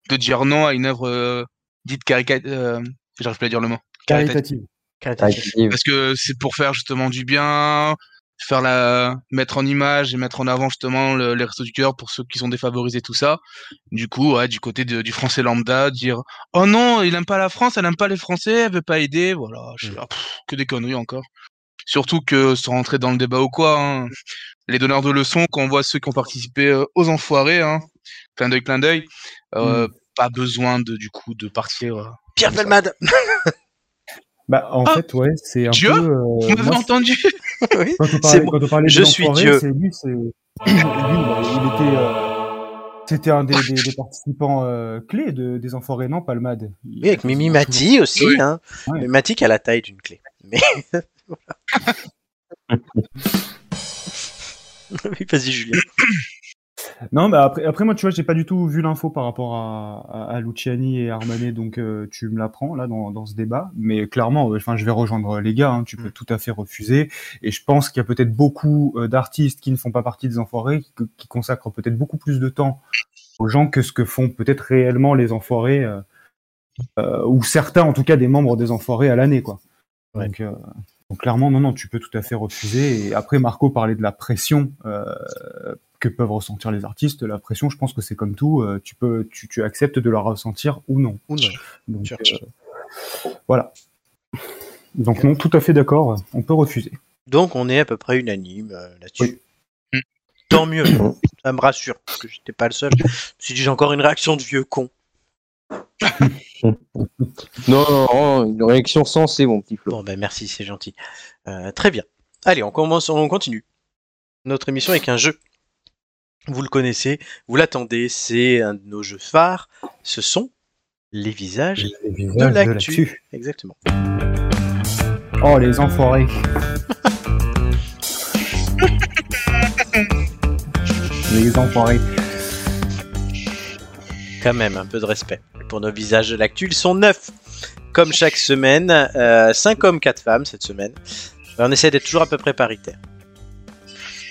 de dire non à une œuvre euh, dite caricature. Euh, J'arrive pas à dire le mot. Caritative. Caritatif. Active. Parce que c'est pour faire justement du bien, faire la, mettre en image et mettre en avant justement le- les restos du cœur pour ceux qui sont défavorisés, tout ça. Du coup, ouais, du côté de- du français lambda, dire oh non, il aime pas la France, elle aime pas les Français, elle veut pas aider, voilà. Je suis là, pff, que des conneries encore. Surtout que, sans rentrer dans le débat ou quoi, hein, les donneurs de leçons, quand on voit ceux qui ont participé euh, aux enfoirés, hein, clin d'œil, clin d'œil, euh, pas besoin de du coup de partir. euh. Pierre Velmade *laughs* Bah, en Ah, fait, ouais, c'est un Dieu peu. euh, Vous entendu *laughs* Oui. quand on parlait, quand on parlait Je des suis Dieu. c'est lui, c'est *clears throat* lui, bah, il était, euh, c'était un des, des, des participants euh, clés de, des enfoirés, non, Palmade? Il- Oui, avec Mimi Mati aussi. Oui. Hein. Ouais. Mais Mati qui a la taille d'une clé. Mais... *laughs* *laughs* oui, vas-y, Julien. Non, bah après, après moi, tu vois, j'ai pas du tout vu l'info par rapport à, à, à Luciani et Armanet, donc euh, tu me l'apprends là dans, dans ce débat. Mais clairement, euh, enfin, je vais rejoindre les gars. hein, tu peux Mm. tout à fait refuser. Et je pense qu'il y a peut-être beaucoup euh, d'artistes qui ne font pas partie des enfoirés, qui, qui consacrent peut-être beaucoup plus de temps aux gens que ce que font peut-être réellement les enfoirés, euh, euh, ou certains, en tout cas, des membres des enfoirés à l'année, quoi. Euh, donc clairement, non, non, tu peux tout à fait refuser. Et après, Marco parlait de la pression. Que peuvent ressentir les artistes. La pression, je pense que c'est comme tout, euh, tu peux, tu, tu acceptes de la ressentir ou non. Ou non. Donc, euh, voilà. Donc non, tout à fait d'accord, on peut refuser. Donc, on est à peu près unanime euh, là-dessus. Oui. Tant mieux. *clears throat* Ça me rassure, parce que j'étais pas le seul. Je me suis dit, j'ai encore une réaction de vieux con. *laughs* Non, non, non, une réaction sensée, mon petit Flo. Bon, ben merci, c'est gentil. Euh, très bien. Allez, on commence, on continue. Notre émission avec un jeu. Vous le connaissez, vous l'attendez, c'est un de nos jeux phares. Ce sont les visages Les de l'actu. Exactement. Oh, les enfoirés. *laughs* les enfoirés. Quand même, un peu de respect pour nos visages de l'actu. Ils sont neuf, comme chaque semaine. Euh, 5 hommes, 4 femmes cette semaine. On essaie d'être toujours à peu près paritaire.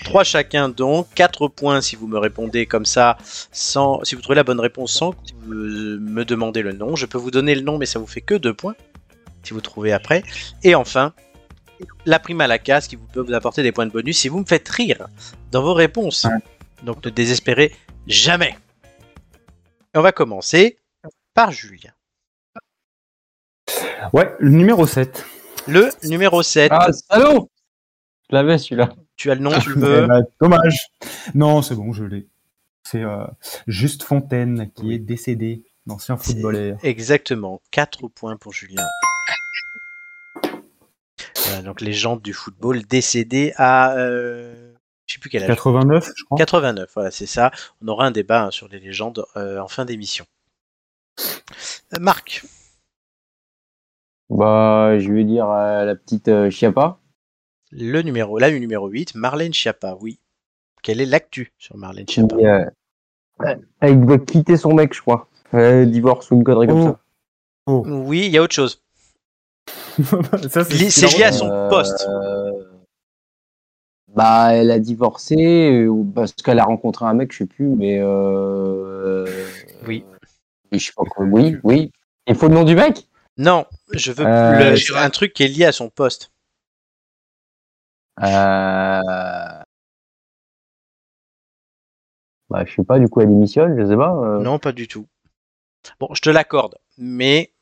3 chacun donc, 4 points si vous me répondez comme ça, sans, si vous trouvez la bonne réponse sans que vous me demandez le nom. Je peux vous donner le nom, mais ça vous fait que 2 points, si vous trouvez après. Et enfin, la prime à la casse qui vous peut vous apporter des points de bonus si vous me faites rire dans vos réponses. Donc ne désespérez jamais. Et on va commencer par Julien. Ouais, le numéro 7. Le numéro 7. Ah, salaud Je l'avais celui-là. Tu as le nom, tu le Eh veux ben, dommage. Non, c'est bon, je l'ai. C'est euh, Juste Fontaine qui est décédé, l'ancien footballeur. Exactement. 4 points pour Julien. Voilà, donc légende du football décédé à... Euh, je sais plus quel âge. 89, je crois. 89, voilà, c'est ça. On aura un débat hein, sur les légendes euh, en fin d'émission. Euh, Marc, Bah, je vais dire euh, la petite euh, Chiappa. Le numéro, là, le numéro 8, Marlène Schiappa, oui. Quelle est l'actu sur Marlène Schiappa? Euh, euh, Elle doit quitter son mec, je crois. Euh, divorce ou une connerie comme Oh. Oh. Oui, il y a autre chose. *laughs* Ça, c'est lié à son Euh, poste. Bah, elle a divorcé euh, ou parce qu'elle a rencontré un mec, je sais plus, mais. Euh... Oui. Je sais pas quoi. Oui, oui. Il faut le nom du mec? Non, je veux Euh, le- un truc qui est lié à son poste. Euh... Bah, je sais pas, du coup, elle démissionne, je sais pas. euh. Non, pas du tout. Bon, je te l'accorde, mais.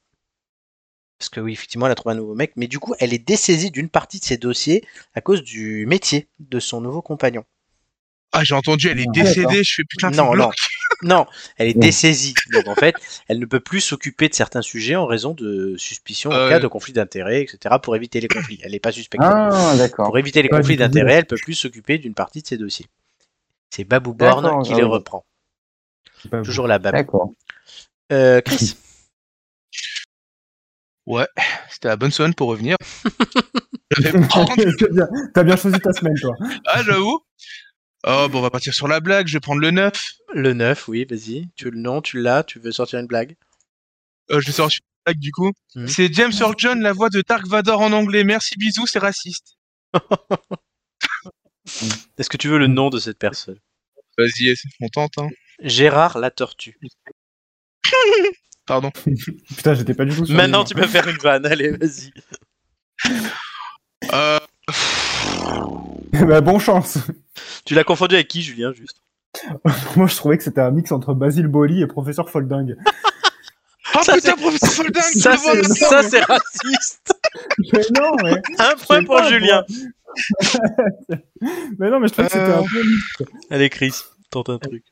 Parce que oui, effectivement, elle a trouvé un nouveau mec, mais du coup, elle est dessaisie d'une partie de ses dossiers à cause du métier de son nouveau compagnon. Ah, j'ai entendu, elle est Ah, décédée. Je fais putain, Non, non. Non, elle est dessaisie. Donc en fait, elle ne peut plus s'occuper de certains sujets en raison de suspicion en Euh. cas de conflit d'intérêts, etc. pour éviter les conflits. Elle n'est pas suspectée. Ah, d'accord. Pour éviter les Pas conflits d'intérêts, elle peut plus s'occuper d'une partie de ses dossiers. C'est Babou Borne qui ah les oui. reprend. Toujours la Babou. D'accord. Euh, Chris, *laughs* Ouais, c'était la bonne semaine pour revenir. *laughs* Bien, *laughs* t'as bien choisi ta semaine, toi. Ah, j'avoue. Oh, bon, on va partir sur la blague. Je vais prendre le 9. le 9, oui, vas-y. Tu le nom, tu l'as, tu veux sortir une blague? Euh, je vais sortir une blague du coup. Mhm. C'est James Earl John, la voix de Dark Vador en anglais. Merci, bisous, c'est raciste. *laughs* Est-ce que tu veux le nom de cette personne? Vas-y, on tente. Hein. Gérard la tortue. *laughs* Pardon. *laughs* Putain, j'étais pas du tout sur Maintenant, tu peux faire une vanne, allez, vas-y. Euh, bah, bon chance. Tu l'as confondu avec qui, Julien, juste? *laughs* Moi, je trouvais que c'était un mix entre Basil Boli et Professeur Folding. *laughs* Oh Ça, putain, professeur Folding, Ça, c'est maintenant. ça, c'est raciste *laughs* Mais non, mais. Un point pour pas, Julien. mais non, mais je trouve que c'était un peu mixte. Allez, Chris, tente un truc.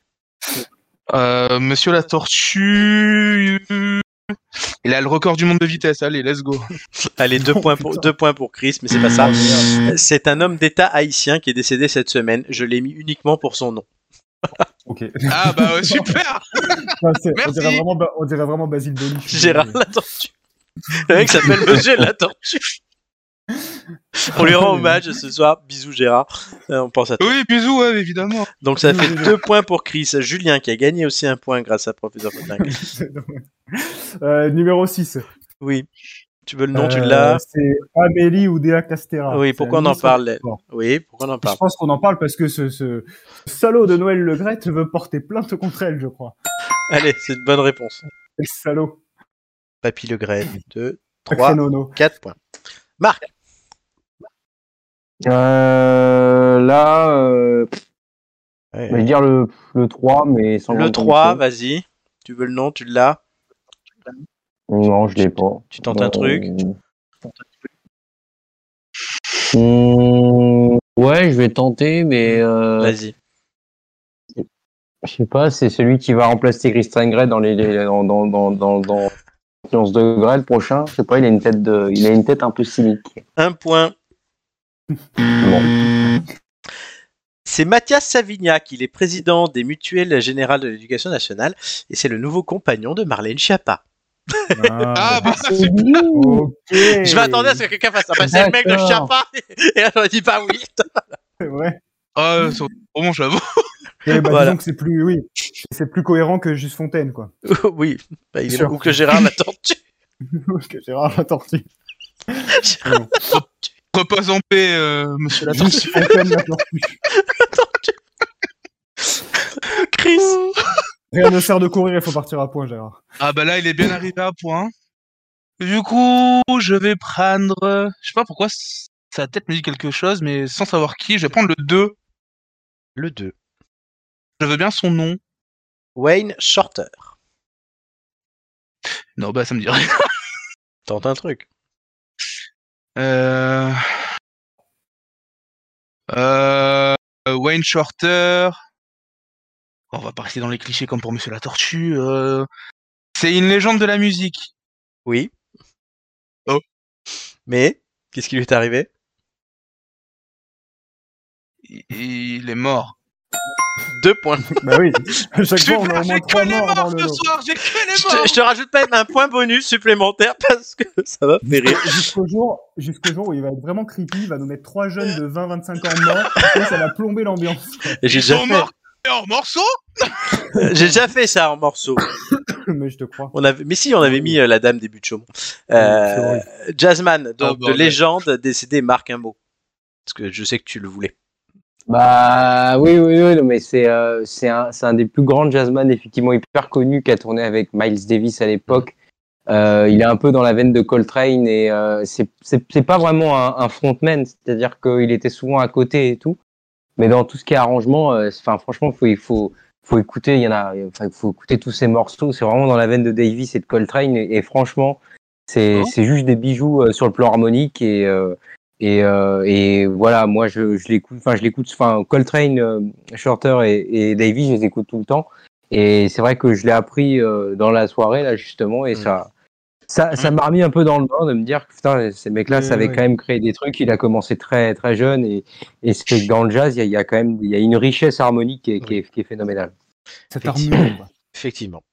Euh, Monsieur la tortue. Il a le record du monde de vitesse. Allez, let's go. *laughs* Allez, deux points pour, deux points pour Chris, mais c'est pas ça. C'est un homme d'État haïtien qui est décédé cette semaine. Je l'ai mis uniquement pour son nom. Ok. Ah bah ouais, super. *laughs* On, dirait vraiment, Ba- on dirait vraiment Basile suis Gérard la tortue. Le mec s'appelle *laughs* Monsieur la tortue. On lui rend *laughs* hommage ce soir. Bisous Gérard. Euh, on pense à toi. Oui, bisous, ouais, évidemment. Donc ça fait deux points pour Chris. Julien qui a gagné aussi un point grâce à Professeur Potin. C'est *laughs* dommage. Euh, numéro 6. Oui. Tu veux le nom, tu l'as. C'est Amélie Oudéa Castera. Oui, pourquoi on en parle. Oui, pourquoi on en Je parle pense qu'on en parle parce que ce, ce salaud de Noël Le Gret veut porter plainte contre elle, je crois. Allez, c'est une bonne réponse. Quel salaud. Papy Le Gret, 2, Sacré 3, nono. 4 points. Marc, Euh, là, euh, je vais dire le, le 3, mais sans le grande 3, conviction. vas-y. Tu veux le nom, tu l'as Non, je l'ai pas. Tu tentes un Euh, truc hmm, Ouais, je vais tenter, mais euh, Vas-y. je sais pas, c'est celui qui va remplacer Christian Grey dans les, les- dans dans dans dans, dans Influence de Grey le prochain. Je sais pas, il a une tête de, il a une tête un peu cynique. Un point. Bon. C'est Mathias Savignac, il est président des mutuelles générales de l'éducation nationale et c'est le nouveau compagnon de Marlène Schiappa. Ah bah ça, C'est c'est bien. ok. Je m'attendais à ce que quelqu'un fasse ça. Bah, c'est le mec de. Schiappa Et là j'aurais dit bah oui. C'est vrai. Ah, c'est vraiment, j'avoue. Eh bah, Voilà. Disons que c'est plus, oui, c'est plus cohérent que Juste Fontaine, quoi. *laughs* oui, bah, il est ou *laughs* que Gérard la tortue. que Gérard la tortue. Gérard Repose en paix, euh, monsieur la tortue. La tortue. Chris. Rien ne sert de courir, il faut partir à point, Gérard. Ah bah là, il est bien arrivé à point. Du coup, je vais prendre... Je sais pas pourquoi sa tête me dit quelque chose, mais sans savoir qui, je vais prendre le 2. Le 2. Je veux bien son nom. Wayne Shorter. Non, bah ça me dit rien. Tente un truc. Euh... Euh... Wayne Shorter. On va pas rester dans les clichés comme pour Monsieur la Tortue. euh, C'est une légende de la musique. Oui. Oh. Mais, qu'est-ce qui lui est arrivé? Il- Il est mort. Deux points. *laughs* Bah oui, chaque fois, on a au j'ai moins que trois les morts dans morts le ce lot. soir, j'ai que les Je te, morts. je te rajoute même un point bonus supplémentaire parce que ça va faire rire. Jusqu'au jour, jusqu'au jour où il va être vraiment creepy, il va nous mettre trois jeunes de 20-25 ans morts, et ça va plomber l'ambiance. Et J'ai déjà, fait- en morceaux j'ai déjà fait ça en morceaux. *coughs* Mais je te crois. On avait, mais si, on avait mis euh, la dame des buts de Chaumont. Euh. Jazzman, donc Oh, de bordel. légende décédé, marque un mot. Parce que je sais que tu le voulais. Bah oui, oui, oui, non, mais c'est euh, c'est un, c'est un des plus grands jazzman effectivement hyper connu qui a tourné avec Miles Davis à l'époque. Euh, il est un peu dans la veine de Coltrane et euh, c'est c'est c'est pas vraiment un, un frontman, c'est-à-dire qu'il était souvent à côté et tout. Mais dans tout ce qui est arrangement, euh, enfin franchement, faut il faut faut écouter, il y en a, faut écouter tous ces morceaux. C'est vraiment dans la veine de Davis et de Coltrane et, et franchement, c'est Oh. c'est juste des bijoux euh, sur le plan harmonique et euh, et, euh, et voilà, moi je, je l'écoute, enfin je l'écoute, enfin Coltrane, euh, Shorter et, et Davy, je les écoute tout le temps. Et c'est vrai que je l'ai appris euh, dans la soirée là justement, et Mm. ça, ça, ça m'a remis un peu dans le bain de me dire que putain, ces mecs-là, Ouais, ça avait ouais. quand même créé des trucs. Il a commencé très très jeune et, et c'est que dans le jazz, il y, a- il y a quand même, il y a une richesse harmonique qui est, qui est, qui est phénoménale. Cette Effectivement. Effectivement.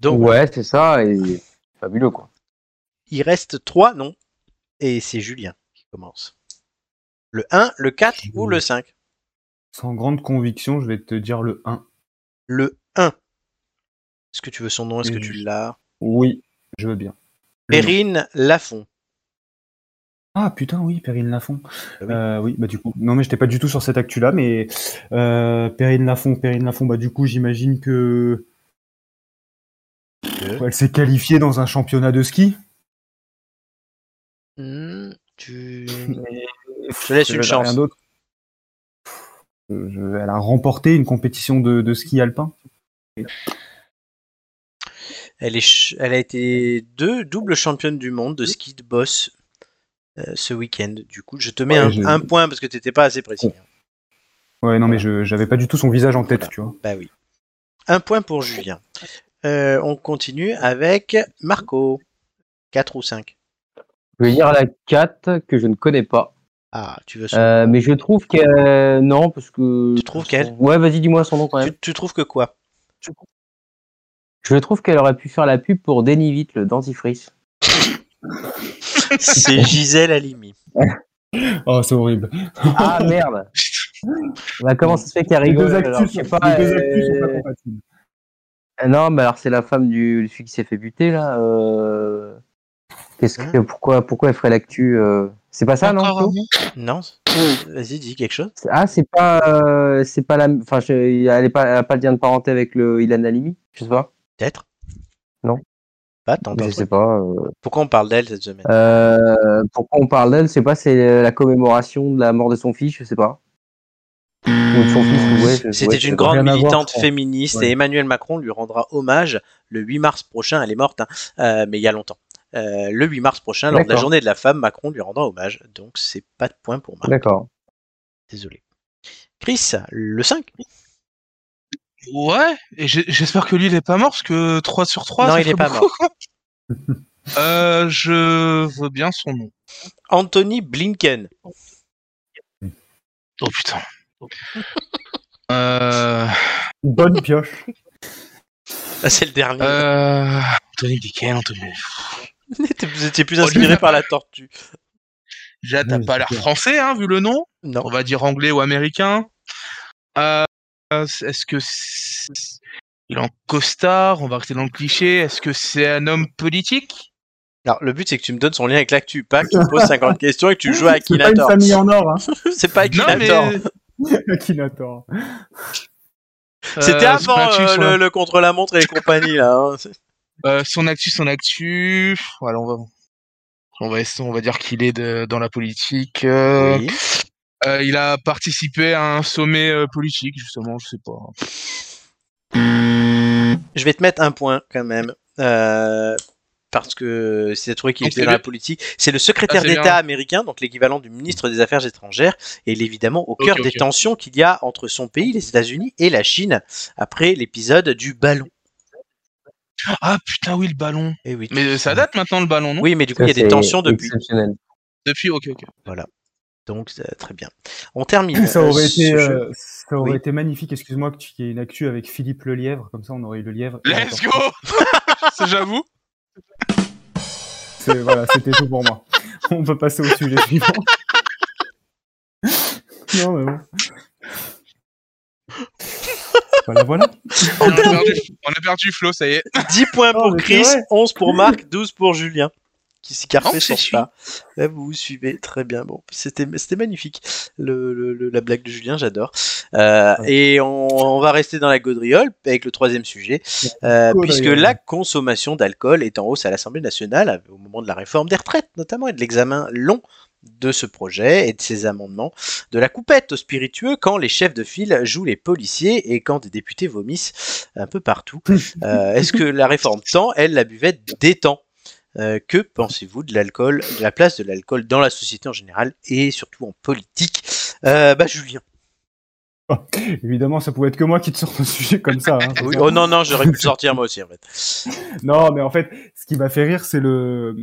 Donc, ouais, c'est ça, et fabuleux quoi. il reste trois noms. Et c'est Julien commence. Le 1, le 4 ou le 5 Sans grande conviction, je vais te dire le 1. Le 1. Est-ce que tu veux son nom? Est-ce que tu l'as? Oui, je veux bien. Le. Perrine Lafont. Ah putain, oui, Perrine Lafont. Ah oui. Euh, oui, bah du coup, non mais j'étais pas du tout sur cette actu-là, mais euh, Perrine Lafont, Perrine Lafont, bah du coup, j'imagine que elle s'est qualifiée dans un championnat de ski. Hmm, tu... *laughs* Je te laisse une chance. rien d'autre. Je- elle a remporté une compétition de, de ski alpin. Elle, est elle a été deux double championne du monde de ski de boss euh, ce week-end. Du coup, je te mets Ouais, un, je- un point parce que t'étais pas assez précis. Ouais, non, mais je j'avais pas du tout son visage en tête, tu vois. Bah oui. Un point pour Julien. Euh, on continue avec Marco. 4 ou 5 Je vais dire la 4 que je ne connais pas. Ah, tu veux son Euh, mais je trouve qu'elle. Non, parce que. Tu trouves qu'elle Ouais, vas-y, dis-moi son nom quand même. tu, tu trouves que quoi? Je trouve qu'elle aurait pu faire la pub pour Denivit, le dentifrice. *laughs* C'est Gisèle Halimi. *laughs* Oh, c'est horrible. Ah merde *laughs* bah, Comment ça se fait qu'elle Les rigole deux alors, actus, je sais sont- pas, les deux actus sont pas euh, compatibles. euh, Non, mais alors c'est la femme du celui qui s'est fait buter là. euh, Qu'est-ce que pourquoi pourquoi elle ferait l'actu euh, C'est pas ça non Encore Non Vas-y, dis quelque chose. Ah c'est pas euh, c'est pas la enfin je- elle est pas elle a pas le lien de parenté avec le Ilan Halimi Je sais pas. Peut-être Non. Pas, t'entends Je sais pas. euh. Pourquoi on parle d'elle cette semaine? Euh, pourquoi on parle d'elle C'est pas c'est la commémoration de la mort de son fils, je sais pas. Ouais, C'était ouais, une grande voir, militante féministe Ouais. et Emmanuel Macron lui rendra hommage le 8 mars prochain. Elle est morte, hein, euh, mais il y a longtemps. Euh, le 8 mars prochain, lors de la journée de la femme, Macron lui rendra hommage. Donc c'est pas de point pour Marc. D'accord. Désolé. Chris, le 5 Ouais, et j'espère que lui il est pas mort parce que 3 sur 3 Non, ça il est pas beaucoup, *laughs* *laughs* euh, je veux bien son nom. Anthony Blinken. Oh putain. euh, Bonne pioche. Ah, c'est le dernier. euh, Anthony Blinken, Anthony. *laughs* Vous étiez plus Oh, inspiré par la tortue. Déjà, t'as Oui, pas l'air français, hein, vu le nom. Non. On va dire anglais ou américain. Euh, Est-ce que c'est- il est en costard On va rester dans le cliché. Est-ce que c'est un homme politique? Alors, le but, c'est que tu me donnes son lien avec l'actu, pas que tu me poses 50 *laughs* questions et que tu joues à C'est pas une Akinator. famille en or, hein. *laughs* C'est pas Non, Akinator. mais Akinator. C'était Euh, avant euh, le, le contre-la-montre et les compagnies, là. hein. Euh, son actu, son actu. Voilà, on va, on va, essa- on va dire qu'il est de- dans la politique. euh, Oui. euh, il a participé à un sommet politique, justement, je sais pas. Je vais te mettre un point quand même. parce que si tu trouvé qu'il Donc, était c'est dans la politique, c'est le secrétaire Ah, c'est d'État américain, donc l'équivalent du ministre des Affaires étrangères, et il est évidemment au cœur des tensions qu'il y a entre son pays, les États-Unis, et la Chine, après l'épisode du ballon. Ah putain, oui, le ballon. Eh oui, Mais ça date maintenant le ballon, non? Oui, mais du coup, il y a des tensions depuis. Depuis, ok, ok. Donc, c'est très bien. On termine. Ça euh, aurait été, euh, ça aurait Oui. été magnifique, excuse-moi, que tu y ait une actu avec Philippe Le Lièvre, comme ça on aurait eu le lièvre. et Let's go Ça, *laughs* j'avoue. C'est- Voilà, c'était tout pour moi. On peut passer au sujet *laughs* suivant. non, mais bon. Voilà, voilà. On a, perdu, on a perdu Flo, ça y est. *laughs* 10 points Oh, pour c'est Chris, vrai. 11 pour Marc, 12 pour Julien. Qui Oh, c'est sur ça. Là, vous vous suivez très bien. Bon, c'était c'était magnifique. Le, le- le- la blague de Julien, j'adore. Euh, Et on, on va rester dans la gaudriole avec le troisième sujet, euh, puisque la consommation d'alcool est en hausse à l'Assemblée nationale au moment de la réforme des retraites, notamment, et de l'examen long de ce projet et de ses amendements, de la coupette aux spiritueux quand les chefs de file jouent les policiers et quand des députés vomissent un peu partout. *laughs* Euh, Est-ce que la réforme tend, elle, la buvette détend Euh, que pensez-vous de l'alcool, de la place de l'alcool dans la société en général et surtout en politique? Euh, Bah Julien. Évidemment, ça pouvait être que moi qui te sors un sujet comme ça. hein. Oui. Oh non non, j'aurais pu le *laughs* sortir moi aussi en fait. Non, mais en fait, ce qui m'a fait rire, c'est le,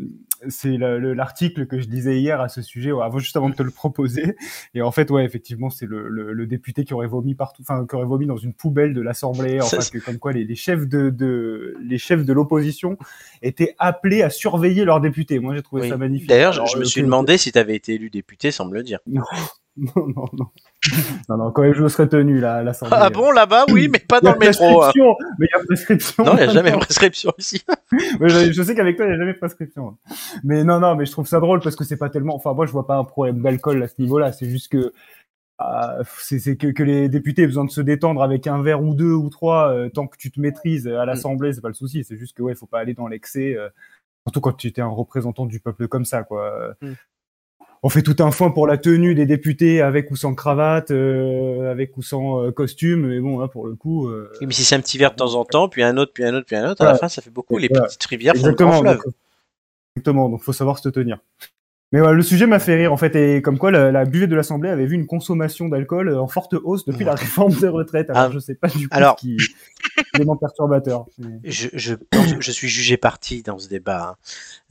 c'est le- le- l'article que je lisais hier à ce sujet, ouais, avant, juste avant de te le proposer. Et en fait, ouais, effectivement, c'est le, le, le député qui aurait vomi partout, enfin, qui aurait vomi dans une poubelle de l'Assemblée. Enfin, que, comme quoi les, les chefs de, de, les chefs de l'opposition étaient appelés à surveiller leurs députés. Moi, j'ai trouvé Oui. ça magnifique. D'ailleurs, je, je me suis demandé si tu avais été élu député sans me le dire. *laughs* Non, non, non, non. Non, non, quand même, je me serais tenu là, à l'Assemblée. Ah bon là-bas oui, mais pas dans le métro. hein. mais il y a prescription. Non, il n'y a jamais prescription ici. *laughs* Je, je sais qu'avec toi, il n'y a jamais prescription. Mais non, non, mais je trouve ça drôle parce que c'est pas tellement. Enfin, moi, je vois pas un problème d'alcool à ce niveau-là. C'est juste que euh, c'est que, que les députés aient besoin de se détendre avec un verre ou deux ou trois euh, tant que tu te maîtrises à l'Assemblée, c'est pas le souci. C'est juste que ouais, faut pas aller dans l'excès. euh, surtout quand tu étais un représentant du peuple comme ça, quoi. Mm. On fait tout un foin pour la tenue des députés avec ou sans cravate, euh, avec ou sans euh, costume. Mais bon, là, pour le coup. euh, Oui, mais si c'est un petit verre de temps en temps, puis un autre, puis un autre, puis un autre, à la fin ça fait beaucoup. Les petites rivières font le grand Exactement. fleuve. donc, exactement. Donc, faut savoir se tenir. Mais ouais, le sujet m'a fait rire en fait, et comme quoi la, la buvette de l'Assemblée avait vu une consommation d'alcool en forte hausse depuis la réforme des retraites. Alors Ah. je sais pas du coup Alors- ce qui élément perturbateur. *laughs* Je, je, suis jugé parti dans ce débat,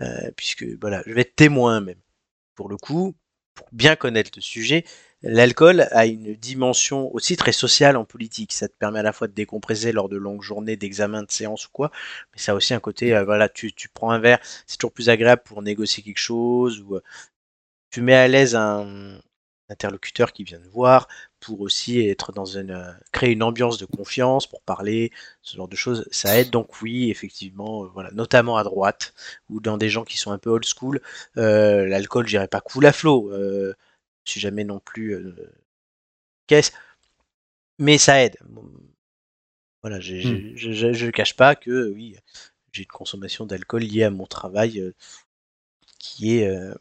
hein, euh, puisque voilà, je vais être témoin même. Pour le coup, pour bien connaître le sujet, l'alcool a une dimension aussi très sociale en politique. Ça te permet à la fois de décompresser lors de longues journées d'examen, de séance ou quoi, mais ça a aussi un côté, euh, voilà, tu, tu prends un verre, c'est toujours plus agréable pour négocier quelque chose, ou euh, tu mets à l'aise un interlocuteur qui vient te voir pour aussi être dans une euh, créer une ambiance de confiance pour parler ce genre de choses. Ça aide donc oui effectivement euh, voilà notamment à droite ou dans des gens qui sont un peu old school euh, l'alcool je dirais pas coule à flot euh, je suis jamais non plus euh, caisse mais ça aide. Voilà j'ai- j'ai- je, je, je cache pas que oui j'ai une consommation d'alcool liée à mon travail euh, qui est euh,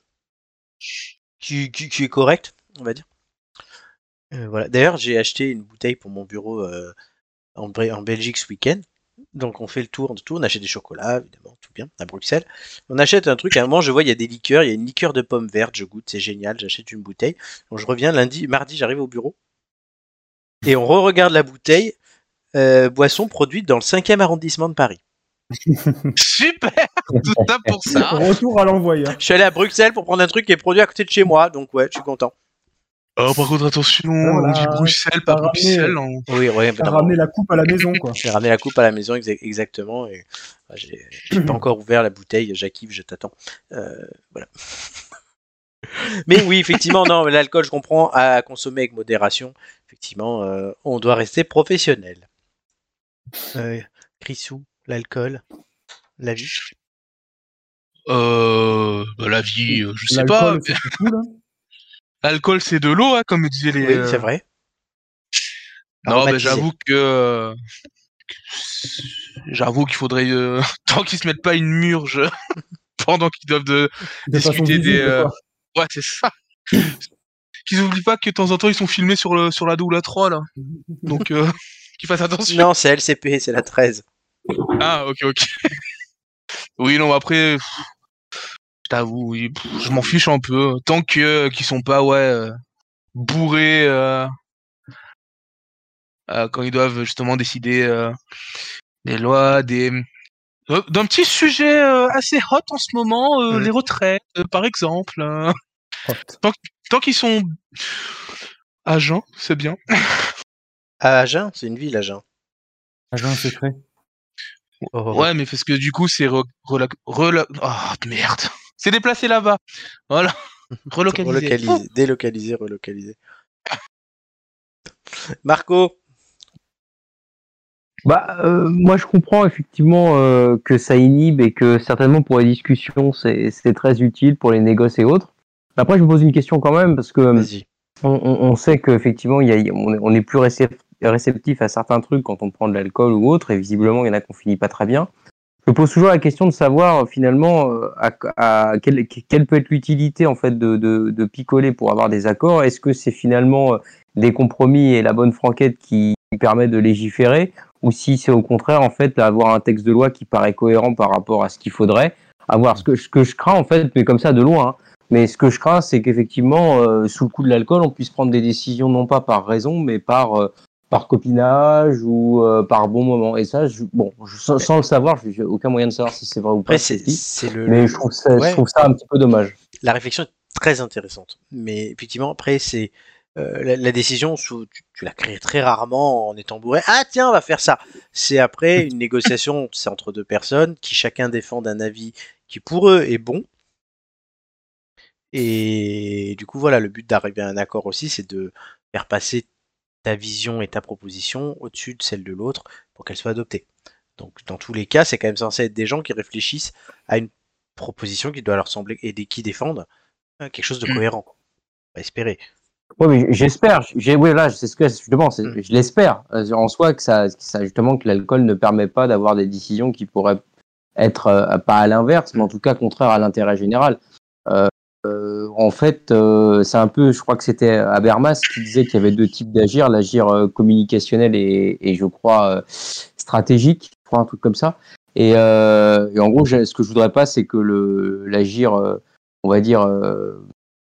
qui, qui, qui est correcte on va dire euh, voilà. D'ailleurs, j'ai acheté une bouteille pour mon bureau euh, en, Belgique ce week-end. Donc, on fait le tour de tout. On achète des chocolats, évidemment, tout bien, à Bruxelles. On achète un truc. À un moment, je vois, il y a des liqueurs. Il y a une liqueur de pomme verte. Je goûte, c'est génial. J'achète une bouteille. Donc, je reviens lundi, mardi, j'arrive au bureau. Et on re-regarde la bouteille. euh, boisson produite dans le 5e arrondissement de Paris. *laughs* Super Tout ça pour ça. Retour à l'envoyeur. Je suis allé à Bruxelles pour prendre un truc qui est produit à côté de chez moi. Donc, ouais, je suis content. Oh, par contre, attention, Voilà. on dit Bruxelles, pas T'as ramené- Bruxelles. hein. Oui, ouais, T'as non, ramené la coupe à la maison quoi. J'ai ramené la coupe à la maison exa- exactement et bah, j'ai pas encore ouvert la bouteille. J'acquive, je t'attends. Euh, voilà. *laughs* Mais oui, effectivement, non, l'alcool, je comprends, à consommer avec modération. Effectivement, euh, on doit rester professionnel. Euh, Chrisou, l'alcool, la vie? Euh, bah, la vie, je sais pas. Là. L'alcool, c'est de l'eau, hein, comme disaient les. Oui, euh, c'est vrai. Non, mais j'avoue que. J'avoue qu'il faudrait. euh, *laughs* Tant qu'ils se mettent pas une murge *laughs* pendant qu'ils doivent de. De façon discuter des, visible, euh. Ouais, c'est ça. Qu'ils oublient pas que de temps en temps ils sont filmés sur, le, sur la 2 ou la 3 là. Donc euh, *laughs* qu'ils fassent attention. Non, c'est LCP, c'est la 13. Ah, ok, ok. oui, non, après, je t'avoue, je m'en fiche un peu. Tant que euh, qu'ils sont pas, ouais, euh, bourrés euh, euh, quand ils doivent justement décider euh, des lois, des d'un petit sujet euh, assez hot en ce moment, euh, Mhm. les retraites, euh, par exemple. Hot. tant qu'ils sont à jeun, c'est bien. *laughs* À Agen, c'est une ville, Agen. Agent secret. Oh, Ouais, mais parce que du coup, c'est re, oh, merde. C'est déplacé là-bas. Voilà. *laughs* Relocalisé. Relocalisé, délocalisé, relocalisé. Marco, Bah, euh, moi, je comprends effectivement euh, que ça inhibe et que certainement pour les discussions, c'est c'est très utile pour les négoces et autres. Après, je me pose une question quand même parce que vas-y. on, on- sait qu'effectivement, il y a, on est- plus récep- réceptif à certains trucs quand on prend de l'alcool ou autre, et visiblement, il y en a qu'on finit pas très bien. Je me pose toujours la question de savoir euh, finalement euh, à, à quelle, quelle peut être l'utilité en fait de, de, de picoler pour avoir des accords. Est-ce que c'est finalement euh, des compromis et la bonne franquette qui permet de légiférer, ou si c'est au contraire en fait avoir un texte de loi qui paraît cohérent par rapport à ce qu'il faudrait? Avoir. Ce que, ce que je crains en fait, mais comme ça de loin. hein, mais ce que je crains, c'est qu'effectivement, euh, sous le coup de l'alcool, on puisse prendre des décisions non pas par raison, mais par euh, par copinage ou euh, par bon moment. Et ça, je, bon, je- sans, sans le savoir, j'ai aucun moyen de savoir si c'est vrai ou pas. C'est le, Mais je trouve, ça, Ouais. je trouve ça un petit peu dommage. la réflexion est très intéressante. Mais effectivement, après, c'est euh, la, la décision, sous- tu, tu la crées très rarement en étant bourré. Ah tiens, on va faire ça. C'est après *laughs* une négociation, c'est entre deux personnes qui chacun défendent un avis qui pour eux est bon. Et du coup, voilà, le but d'arriver à un accord aussi, c'est de faire passer ta vision et ta proposition au-dessus de celle de l'autre pour qu'elle soit adoptée. Donc, dans tous les cas, c'est quand même censé être des gens qui réfléchissent à une proposition qui doit leur sembler et des, qui défendent euh, quelque chose de cohérent. On va espérer. Oui, mais j'espère. J'ai, oui, là, c'est ce que justement, c'est- Mm. je l'espère euh, en soi que ça, que ça, justement, que l'alcool ne permet pas d'avoir des décisions qui pourraient être euh, pas à l'inverse, mais en tout cas contraires à l'intérêt général. Euh, euh, en fait, euh, c'est un peu, je crois que c'était Habermas qui disait qu'il y avait deux types d'agir, l'agir euh, communicationnel et, et je crois stratégique, je crois un truc comme ça. Et, euh, et en gros, ce que je voudrais pas, c'est que l'agir on va dire,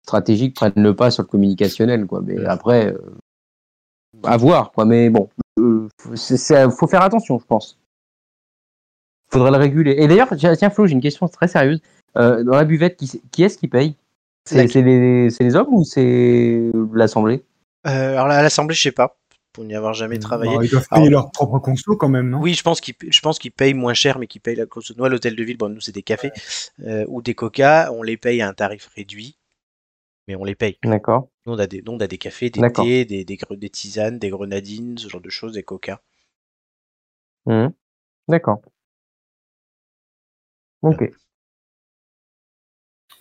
stratégiques prennent le pas sur le communicationnel, quoi. Mais après, à voir, quoi. Mais bon, c'est- faut faire attention, je pense. Faudrait le réguler. Et d'ailleurs, tiens, tiens, Flo, j'ai une question très sérieuse. Euh, dans la buvette, qui, qui est-ce qui paye? C'est les, c'est les hommes ou c'est l'Assemblée? Euh, alors là, à l'Assemblée, je sais pas, pour n'y avoir jamais travaillé. Ils doivent Alors- payer leur propre conso quand même, non? Oui, je pense qu'ils je pense qu'ils payent moins cher, mais qu'ils payent la cause. Nous, à l'hôtel de ville, bon, nous, c'est des cafés euh, ou des coca. On les paye à un tarif réduit, mais on les paye. D'accord. Nous, on a des, nous, on a des cafés, des D'accord. thés, des, des, gre- des tisanes, des grenadines, ce genre de choses, des coca. Mhm. D'accord. Ok.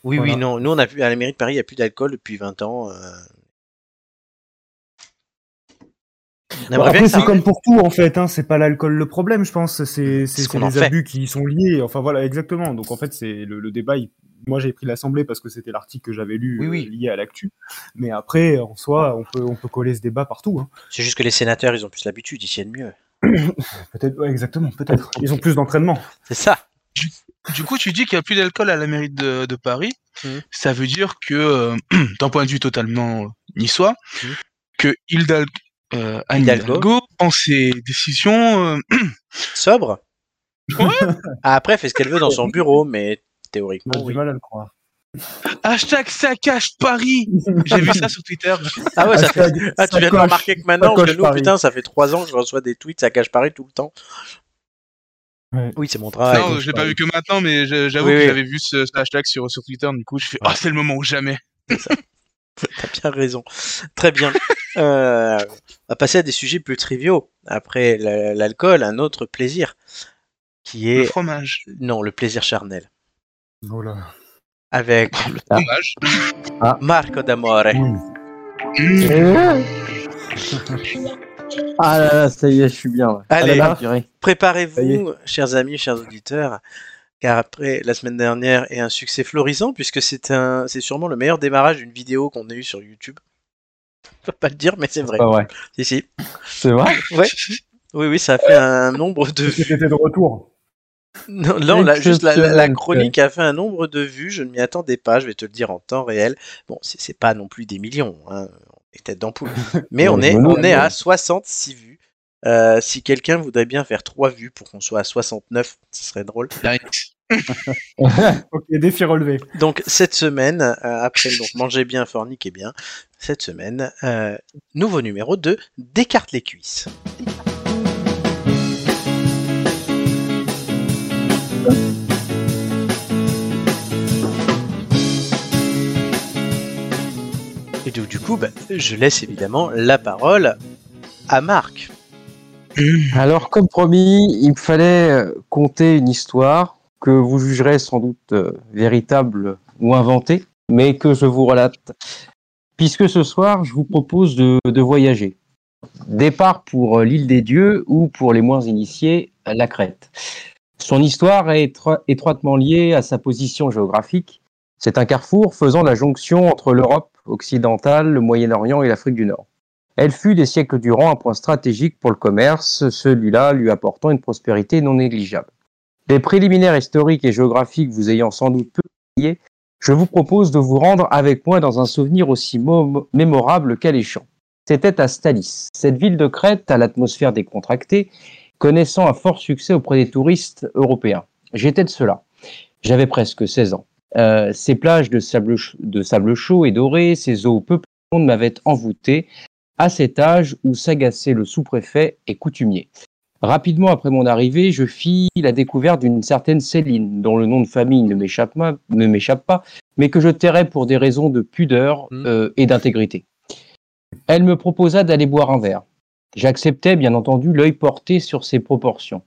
Oui, Voilà. oui, non. Nous, on a plus, à la mairie de Paris, il n'y a plus d'alcool depuis 20 ans. euh. Bon, après, c'est comme pour tout en fait, hein. c'est pas l'alcool le problème, je pense, c'est ce les fait. abus qui y sont liés. Enfin voilà, exactement. Donc en fait, c'est le, le débat. il- Moi, j'ai pris l'Assemblée parce que c'était l'article que j'avais lu Oui, euh, oui. lié à l'actu. Mais après, en soi, on peut on peut coller ce débat partout. Hein. C'est juste que les sénateurs, ils ont plus l'habitude, ils tiennent mieux. *coughs* Peut-être, ouais, exactement, peut-être. Ils ont plus d'entraînement. C'est ça. Du coup, tu dis qu'il n'y a plus d'alcool à la mairie de, de Paris. Mhm. Ça veut dire que, euh, *clears throat* d'un point de vue totalement euh, niçois, Mhm. que Hidalgo, euh, Anne Hidalgo. Hidalgo prend ses décisions. euh, *clears throat* Sobre. Ah, après, elle fait ce qu'elle veut dans son bureau, mais théoriquement, J'ai oui. du mal à le croire. hashtag saccage Paris. J'ai vu ça sur Twitter. Ah ouais, ça fait... Ah, tu viens de remarquer que maintenant, que nous, putain, ça fait trois ans que je reçois des tweets, ça cache Paris tout le temps. Ouais. Oui, c'est mon travail. non, je l'ai pas vu que maintenant, mais j'avoue Oui, que oui. j'avais vu ce, ce hashtag sur, sur Twitter. Du coup, je fais, ah, c'est le moment ou jamais. *laughs* T'as bien raison. Très bien. *laughs* Euh, on va passer à des sujets plus triviaux. Après la- l'alcool, un autre plaisir qui Le est fromage. non le plaisir charnel Oh là. avec Ah. Fromage. Marco d'Amore. Mm. Mmh. *laughs* Ah là là, ça y est, je suis bien. ouais. Allez. Ah Préparez-vous, chers amis, chers auditeurs, car après la semaine dernière est un succès florissant puisque c'est un, c'est sûrement le meilleur démarrage d'une vidéo qu'on a eu sur YouTube. *laughs* Je peux pas le dire, mais c'est vrai. Si si. C'est vrai? Ouais. Oui oui, ça a fait un nombre de vues. C'était de retour? Non, non la, juste la, la- la Exceptionnel, chronique a fait un nombre de vues, je ne m'y attendais pas, je vais te le dire en temps réel. Bon, c'est c'est pas non plus des millions, hein, des têtes d'ampoule, *laughs* mais on est, on est à 66 vues. Euh, si quelqu'un voudrait bien faire 3 vues pour qu'on soit à 69, ce serait drôle. *laughs* Ok, défi relevé. Donc cette semaine, euh, après donc manger bien, forniquer bien, cette semaine, euh, nouveau numéro de Décarte les cuisses. Et donc du coup, bah, je laisse évidemment la parole à Marc. Alors, comme promis, il me fallait euh, conter une histoire que vous jugerez sans doute euh, véritable ou inventée, mais que je vous relate. Puisque ce soir, je vous propose de, voyager. Départ pour euh, l'île des dieux ou pour les moins initiés, la Crète. Son histoire est étro- étroitement liée à sa position géographique. C'est un carrefour faisant la jonction entre l'Europe occidentale, le Moyen-Orient et l'Afrique du Nord. Elle fut des siècles durant un point stratégique pour le commerce, celui-là lui apportant une prospérité non négligeable. Les préliminaires historiques et géographiques vous ayant sans doute peu liés, je vous propose de vous rendre avec moi dans un souvenir aussi mo- mémorable qu'alléchant. C'était à Stalis, cette ville de Crète à l'atmosphère décontractée, connaissant un fort succès auprès des touristes européens. J'étais de cela. J'avais presque 16 ans. Euh, ces plages de sable, ch- de sable chaud et doré, ces eaux peu profondes m'avaient envoûté à cet âge où s'agaçait le sous-préfet et coutumier. Rapidement après mon arrivée, je fis la découverte d'une certaine Céline, dont le nom de famille ne m'échappe pas, mais que je tairai pour des raisons de pudeur Mm. euh, et d'intégrité. Elle me proposa d'aller boire un verre. J'acceptais bien entendu l'œil porté sur ses proportions.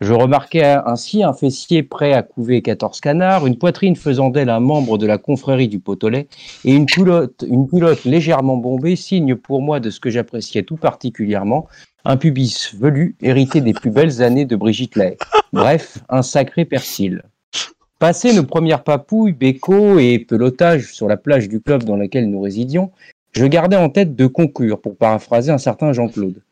Je remarquai ainsi un fessier prêt à couver 14 canards, une poitrine faisant d'elle un membre de la confrérie du Potolet, et une culotte, une culotte légèrement bombée, signe pour moi de ce que j'appréciais tout particulièrement, un pubis velu hérité des plus belles années de Brigitte Lahaye. Bref, un sacré persil. Passé nos premières papouilles, bécos et pelotages sur la plage du club dans laquelle nous résidions, je gardais en tête de conclure, pour paraphraser un certain Jean-Claude.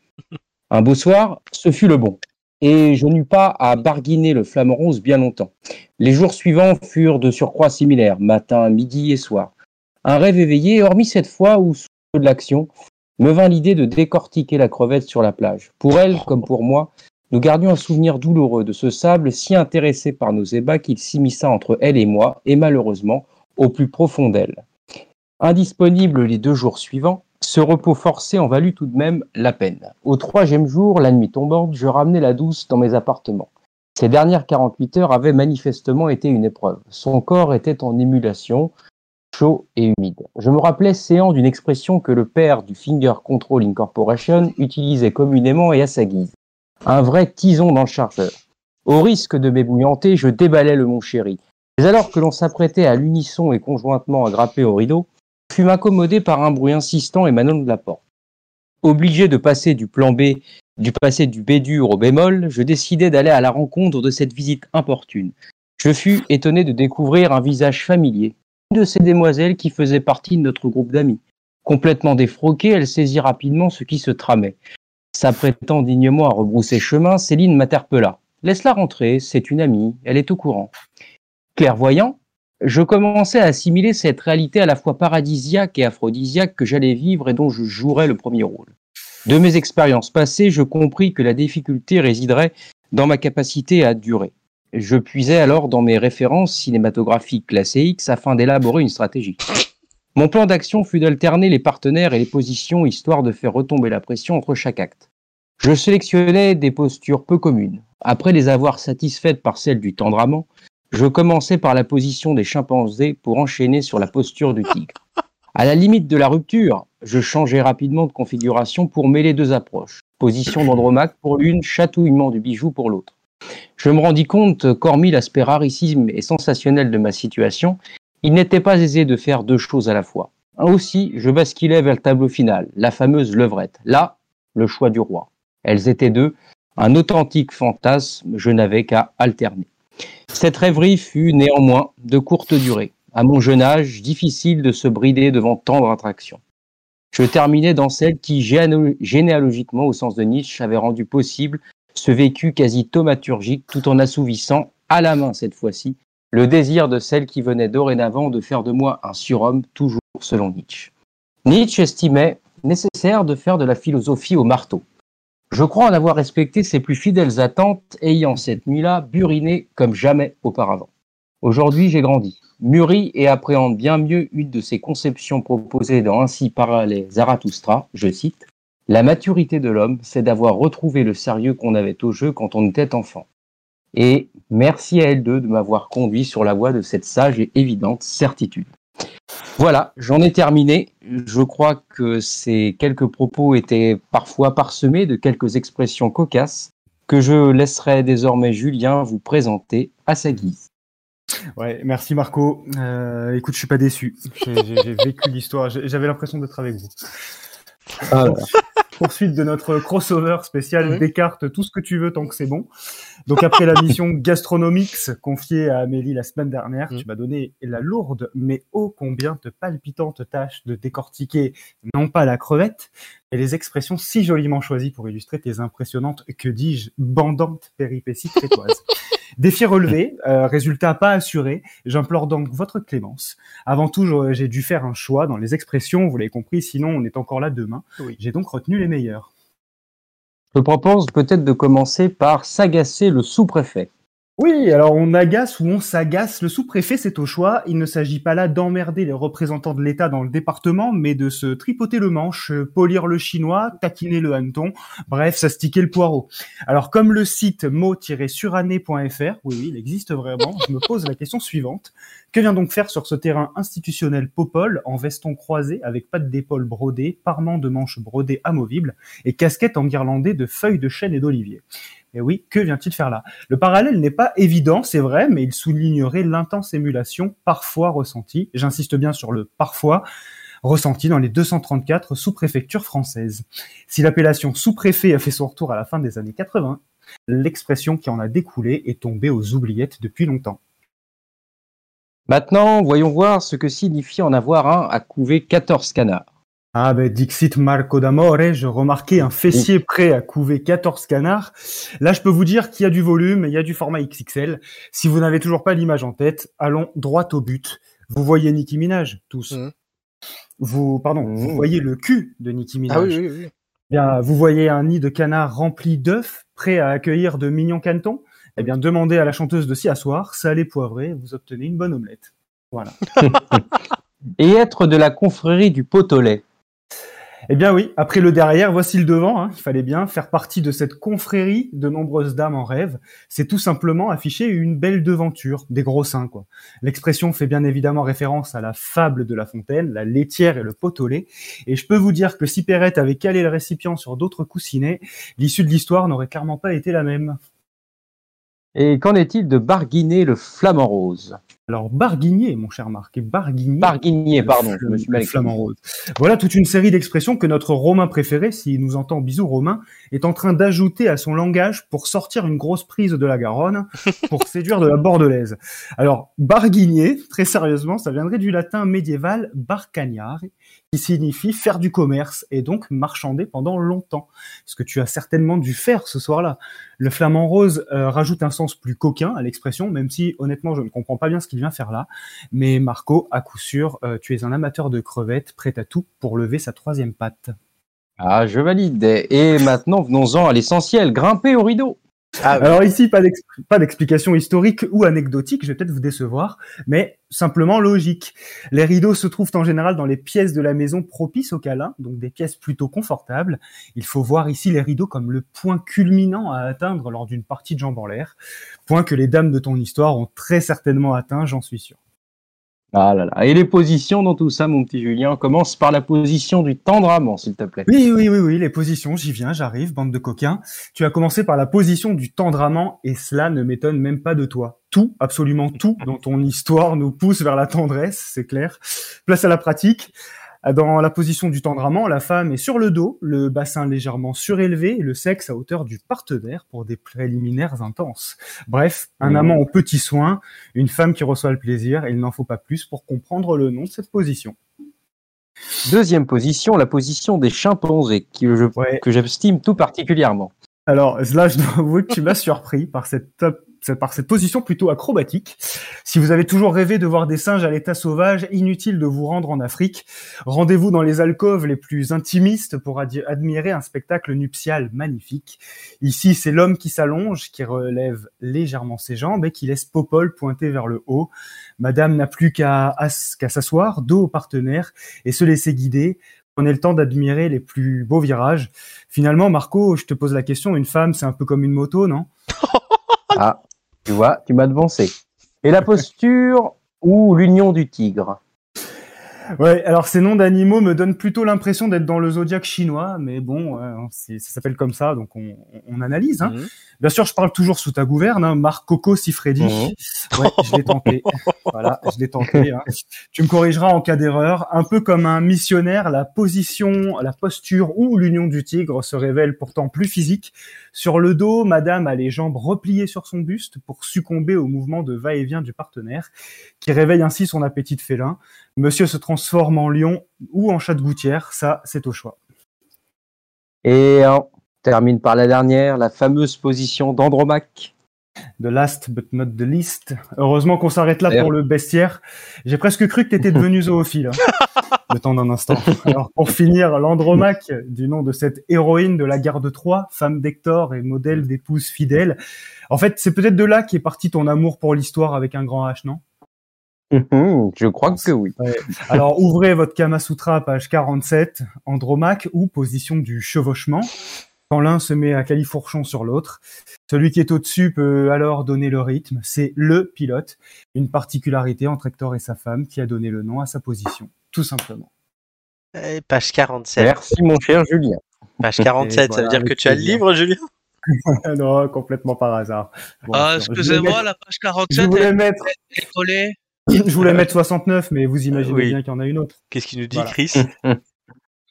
Un beau soir, ce fut le bon. Et je n'eus pas à barguiner le flamant rose bien longtemps. Les jours suivants furent de surcroît similaires, matin, midi et soir. Un rêve éveillé, hormis cette fois où, sous de l'action, me vint l'idée de décortiquer la crevette sur la plage. Pour elle, comme pour moi, nous gardions un souvenir douloureux de ce sable si intéressé par nos ébats qu'il s'immisça entre elle et moi, et malheureusement, au plus profond d'elle. Indisponible les deux jours suivants, ce repos forcé en valut tout de même la peine. Au troisième jour, la nuit tombante, je ramenai la douce dans mes appartements. Ces dernières 48 heures avaient manifestement été une épreuve. Son corps était en émulation, chaud et humide. Je me rappelais séant d'une expression que le père du Finger Control Incorporation utilisait communément et à sa guise. Un vrai tison dans le chargeur. Au risque de m'ébouillanter, je déballai le mon chéri. Mais alors que l'on s'apprêtait à l'unisson et conjointement à grapper au rideau, je fus accommodé par un bruit insistant émanant de la porte. Obligé de passer du plan B du passé du B dur au bémol, je décidai d'aller à la rencontre de cette visite importune. Je fus étonné de découvrir un visage familier, une de ces demoiselles qui faisait partie de notre groupe d'amis. Complètement défroquée, elle saisit rapidement ce qui se tramait. S'apprêtant dignement à rebrousser chemin, Céline m'interpella. Laisse-la rentrer, c'est une amie, elle est au courant. Clairvoyant, je commençais à assimiler cette réalité à la fois paradisiaque et aphrodisiaque que j'allais vivre et dont je jouerais le premier rôle. De mes expériences passées, je compris que la difficulté résiderait dans ma capacité à durer. Je puisais alors dans mes références cinématographiques classées X afin d'élaborer une stratégie. Mon plan d'action fut d'alterner les partenaires et les positions histoire de faire retomber la pression entre chaque acte. Je sélectionnais des postures peu communes. Après les avoir satisfaites par celle du tendre amant, je commençais par la position des chimpanzés pour enchaîner sur la posture du tigre. À la limite de la rupture, je changeai rapidement de configuration pour mêler deux approches. Position d'Andromaque pour l'une, chatouillement du bijou pour l'autre. Je me rendis compte qu'hormis l'aspect rarissime et sensationnel de ma situation, il n'était pas aisé de faire deux choses à la fois. Aussi, je basculais vers le tableau final, la fameuse levrette. Là, le choix du roi. Elles étaient deux, un authentique fantasme, je n'avais qu'à alterner. Cette rêverie fut néanmoins de courte durée à mon jeune âge, difficile de se brider devant tant d'attractions. Je terminais dans celle qui, généalogiquement, au sens de Nietzsche, avait rendu possible ce vécu quasi thaumaturgique tout en assouvissant, à la main cette fois-ci, le désir de celle qui venait dorénavant de faire de moi un surhomme, toujours selon Nietzsche. Nietzsche estimait nécessaire de faire de la philosophie au marteau. Je crois en avoir respecté ses plus fidèles attentes, ayant cette nuit-là buriné comme jamais auparavant. Aujourd'hui, j'ai grandi, mûri et appréhende bien mieux une de ces conceptions proposées dans Ainsi parlait Zarathustra, je cite, La maturité de l'homme, c'est d'avoir retrouvé le sérieux qu'on avait au jeu quand on était enfant. Et merci à elle deux de m'avoir conduit sur la voie de cette sage et évidente certitude. Voilà, j'en ai terminé. Je crois que ces quelques propos étaient parfois parsemés de quelques expressions cocasses que je laisserai désormais Julien vous présenter à sa guise. Ouais, merci Marco. Euh, écoute, je suis pas déçu. J'ai vécu l'histoire. J'avais l'impression d'être avec vous. Ah, Poursuite de notre crossover spécial Descartes, tout ce que tu veux tant que c'est bon. Donc après la mission *laughs* Gastronomics confiée à Amélie la semaine dernière, tu mm. m'as donné la lourde mais ô combien de palpitante tâche de décortiquer non pas la crevette, et les expressions si joliment choisies pour illustrer tes impressionnantes, que dis-je, bandantes péripéties crétoises. *laughs* Défi relevé, euh, résultat pas assuré. J'implore donc votre clémence. Avant tout, j'ai dû faire un choix dans les expressions, vous l'avez compris, sinon on est encore là demain. J'ai donc retenu les meilleures. Je propose peut-être de commencer par s'agacer le sous-préfet. Oui, alors on agace ou on s'agace. Le sous-préfet, c'est au choix. Il ne s'agit pas là d'emmerder les représentants de l'État dans le département, mais de se tripoter le manche, polir le chinois, taquiner le hanneton, bref, s'astiquer le poireau. Alors comme le site mot-suranné.fr, oui, il existe vraiment, je me pose la question suivante. Que vient donc faire sur ce terrain institutionnel Popol, en veston croisé, avec pattes d'épaule brodées, parement de manches brodées amovibles, et casquette enguirlandée de feuilles de chêne et d'olivier? Et oui, que vient-il faire là? Le parallèle n'est pas évident, c'est vrai, mais il soulignerait l'intense émulation parfois ressentie, j'insiste bien sur le parfois, ressentie dans les 234 sous-préfectures françaises. Si l'appellation sous-préfet a fait son retour à la fin des années 80, l'expression qui en a découlé est tombée aux oubliettes depuis longtemps. Maintenant, voyons voir ce que signifie en avoir un à couver 14 canards. Ah ben Dixit Marco d'Amore, je remarquais un fessier prêt à couver 14 canards. Là, je peux vous dire qu'il y a du volume, il y a du format XXL. Si vous n'avez toujours pas l'image en tête, allons droit au but. Vous voyez Nicki Minaj, tous. Mhm. Vous, pardon, vous Mhm. voyez le cul de Nicki Minaj. Ah oui, oui, oui. Bien, vous voyez un nid de canards rempli d'œufs, prêt à accueillir de mignons canetons Eh bien, demandez à la chanteuse de s'y asseoir, salé poivré, vous obtenez une bonne omelette. Voilà. *laughs* Et être de la confrérie du pot au lait. Eh bien oui, après le derrière, voici le devant. hein. Il fallait bien faire partie de cette confrérie de nombreuses dames en rêve. C'est tout simplement afficher une belle devanture, des gros seins quoi. L'expression fait bien évidemment référence à la fable de La Fontaine, la laitière et le pot au lait. Et je peux vous dire que si Perrette avait calé le récipient sur d'autres coussinets, l'issue de l'histoire n'aurait clairement pas été la même. Et qu'en est-il de Barguinet le flamant rose? Alors Barguigné, mon cher Marc, et Barguigné. Barguigné, pardon, je me suis mal flamant rose. Voilà toute une série d'expressions que notre Romain préféré, s'il nous entend bisous Romain, est en train d'ajouter à son langage pour sortir une grosse prise de la Garonne *laughs* pour séduire de la bordelaise. Alors, barguigner, très sérieusement, ça viendrait du latin médiéval barcagnare, qui signifie faire du commerce et donc marchander pendant longtemps. Ce que tu as certainement dû faire ce soir-là. Le flamant rose euh, rajoute un sens plus coquin à l'expression, même si honnêtement je ne comprends pas bien ce qu'il vient faire là. Mais Marco, à coup sûr, euh, tu es un amateur de crevettes, prêt à tout pour lever sa troisième patte. Ah, je valide. Et maintenant, venons-en à l'essentiel, grimper au rideau. Ah. Alors ici, pas d'explication historique ou anecdotique, je vais peut-être vous décevoir, mais simplement logique. Les rideaux se trouvent en général dans les pièces de la maison propices au câlin, donc des pièces plutôt confortables. Il faut voir ici les rideaux comme le point culminant à atteindre lors d'une partie de jambes en l'air, point que les dames de ton histoire ont très certainement atteint, j'en suis sûr. Ah là là. Et les positions dans tout ça, mon petit Julien, commence par la position du tendre amant, s'il te plaît. Oui, oui, oui, oui, les positions, j'y viens, j'arrive, bande de coquins. Tu as commencé par la position du tendre amant, et cela ne m'étonne même pas de toi. Tout, absolument tout, dans ton histoire nous pousse vers la tendresse, c'est clair. Place à la pratique. Dans la position du tendre amant, la femme est sur le dos, le bassin légèrement surélevé et le sexe à hauteur du partenaire pour des préliminaires intenses. Bref, un amant aux petits soins, une femme qui reçoit le plaisir, et il n'en faut pas plus pour comprendre le nom de cette position. Deuxième position, la position des chimpanzés, qui je, Ouais. que j'estime tout particulièrement. Alors là, je dois avouer que tu m'as surpris par cette top- par cette position plutôt acrobatique. Si vous avez toujours rêvé de voir des singes à l'état sauvage, inutile de vous rendre en Afrique. Rendez-vous dans les alcôves les plus intimistes pour admirer un spectacle nuptial magnifique. Ici, c'est l'homme qui s'allonge, qui relève légèrement ses jambes et qui laisse Popol pointer vers le haut. Madame n'a plus qu'à s'asseoir, dos au partenaire, et se laisser guider. Prenez le temps d'admirer les plus beaux virages. Finalement, Marco, je te pose la question, une femme, c'est un peu comme une moto, non? *laughs* Ah, tu vois, tu m'as devancé. Et la posture ou l'union du tigre? Ouais, alors ces noms d'animaux me donnent plutôt l'impression d'être dans le zodiaque chinois, mais bon, c'est- ça s'appelle comme ça, donc on, analyse. Hein. Mhm. Bien sûr, je parle toujours sous ta gouverne, hein, Marc Coco Sifredi. Ouais, je l'ai tenté. *laughs* voilà, je l'ai tenté. Hein. Tu me corrigeras en cas d'erreur. Un peu comme un missionnaire, la position, la posture ou l'union du tigre se révèle pourtant plus physique. Sur le dos, madame a les jambes repliées sur son buste pour succomber au mouvement de va-et-vient du partenaire, qui réveille ainsi son appétit de félin. Monsieur se transforme en lion ou en chat de gouttière, ça, c'est au choix. Et on termine par la dernière, la fameuse position d'Andromaque. The last but not the least. Heureusement qu'on s'arrête là pour le bestiaire. J'ai presque cru que t'étais devenu zoophile. hein. *laughs* Le temps d'un instant. Alors, pour finir, l'Andromaque, du nom de cette héroïne de la guerre de Troie, femme d'Hector et modèle d'épouse fidèle. En fait, c'est peut-être de là qu'est parti ton amour pour l'histoire avec un grand H, non? Mhm, Je crois que oui. Alors, ouvrez votre Kama Sutra, page 47, Andromaque, ou position du chevauchement. Quand l'un se met à califourchon sur l'autre, celui qui est au-dessus peut alors donner le rythme. C'est le pilote, une particularité entre Hector et sa femme qui a donné le nom à sa position, tout simplement. Page 47. Merci, mon cher Julien. Page 47, ça veut dire que tu as le livre, Julien? *laughs* Non, complètement par hasard. Bon, Ah, excusez-moi, la page mettre- 47, Je voulais elle mettre, est collée. Je voulais mettre 69, mais vous imaginez Oui. bien qu'il y en a une autre. Qu'est-ce qu'il nous dit, Voilà. Chris?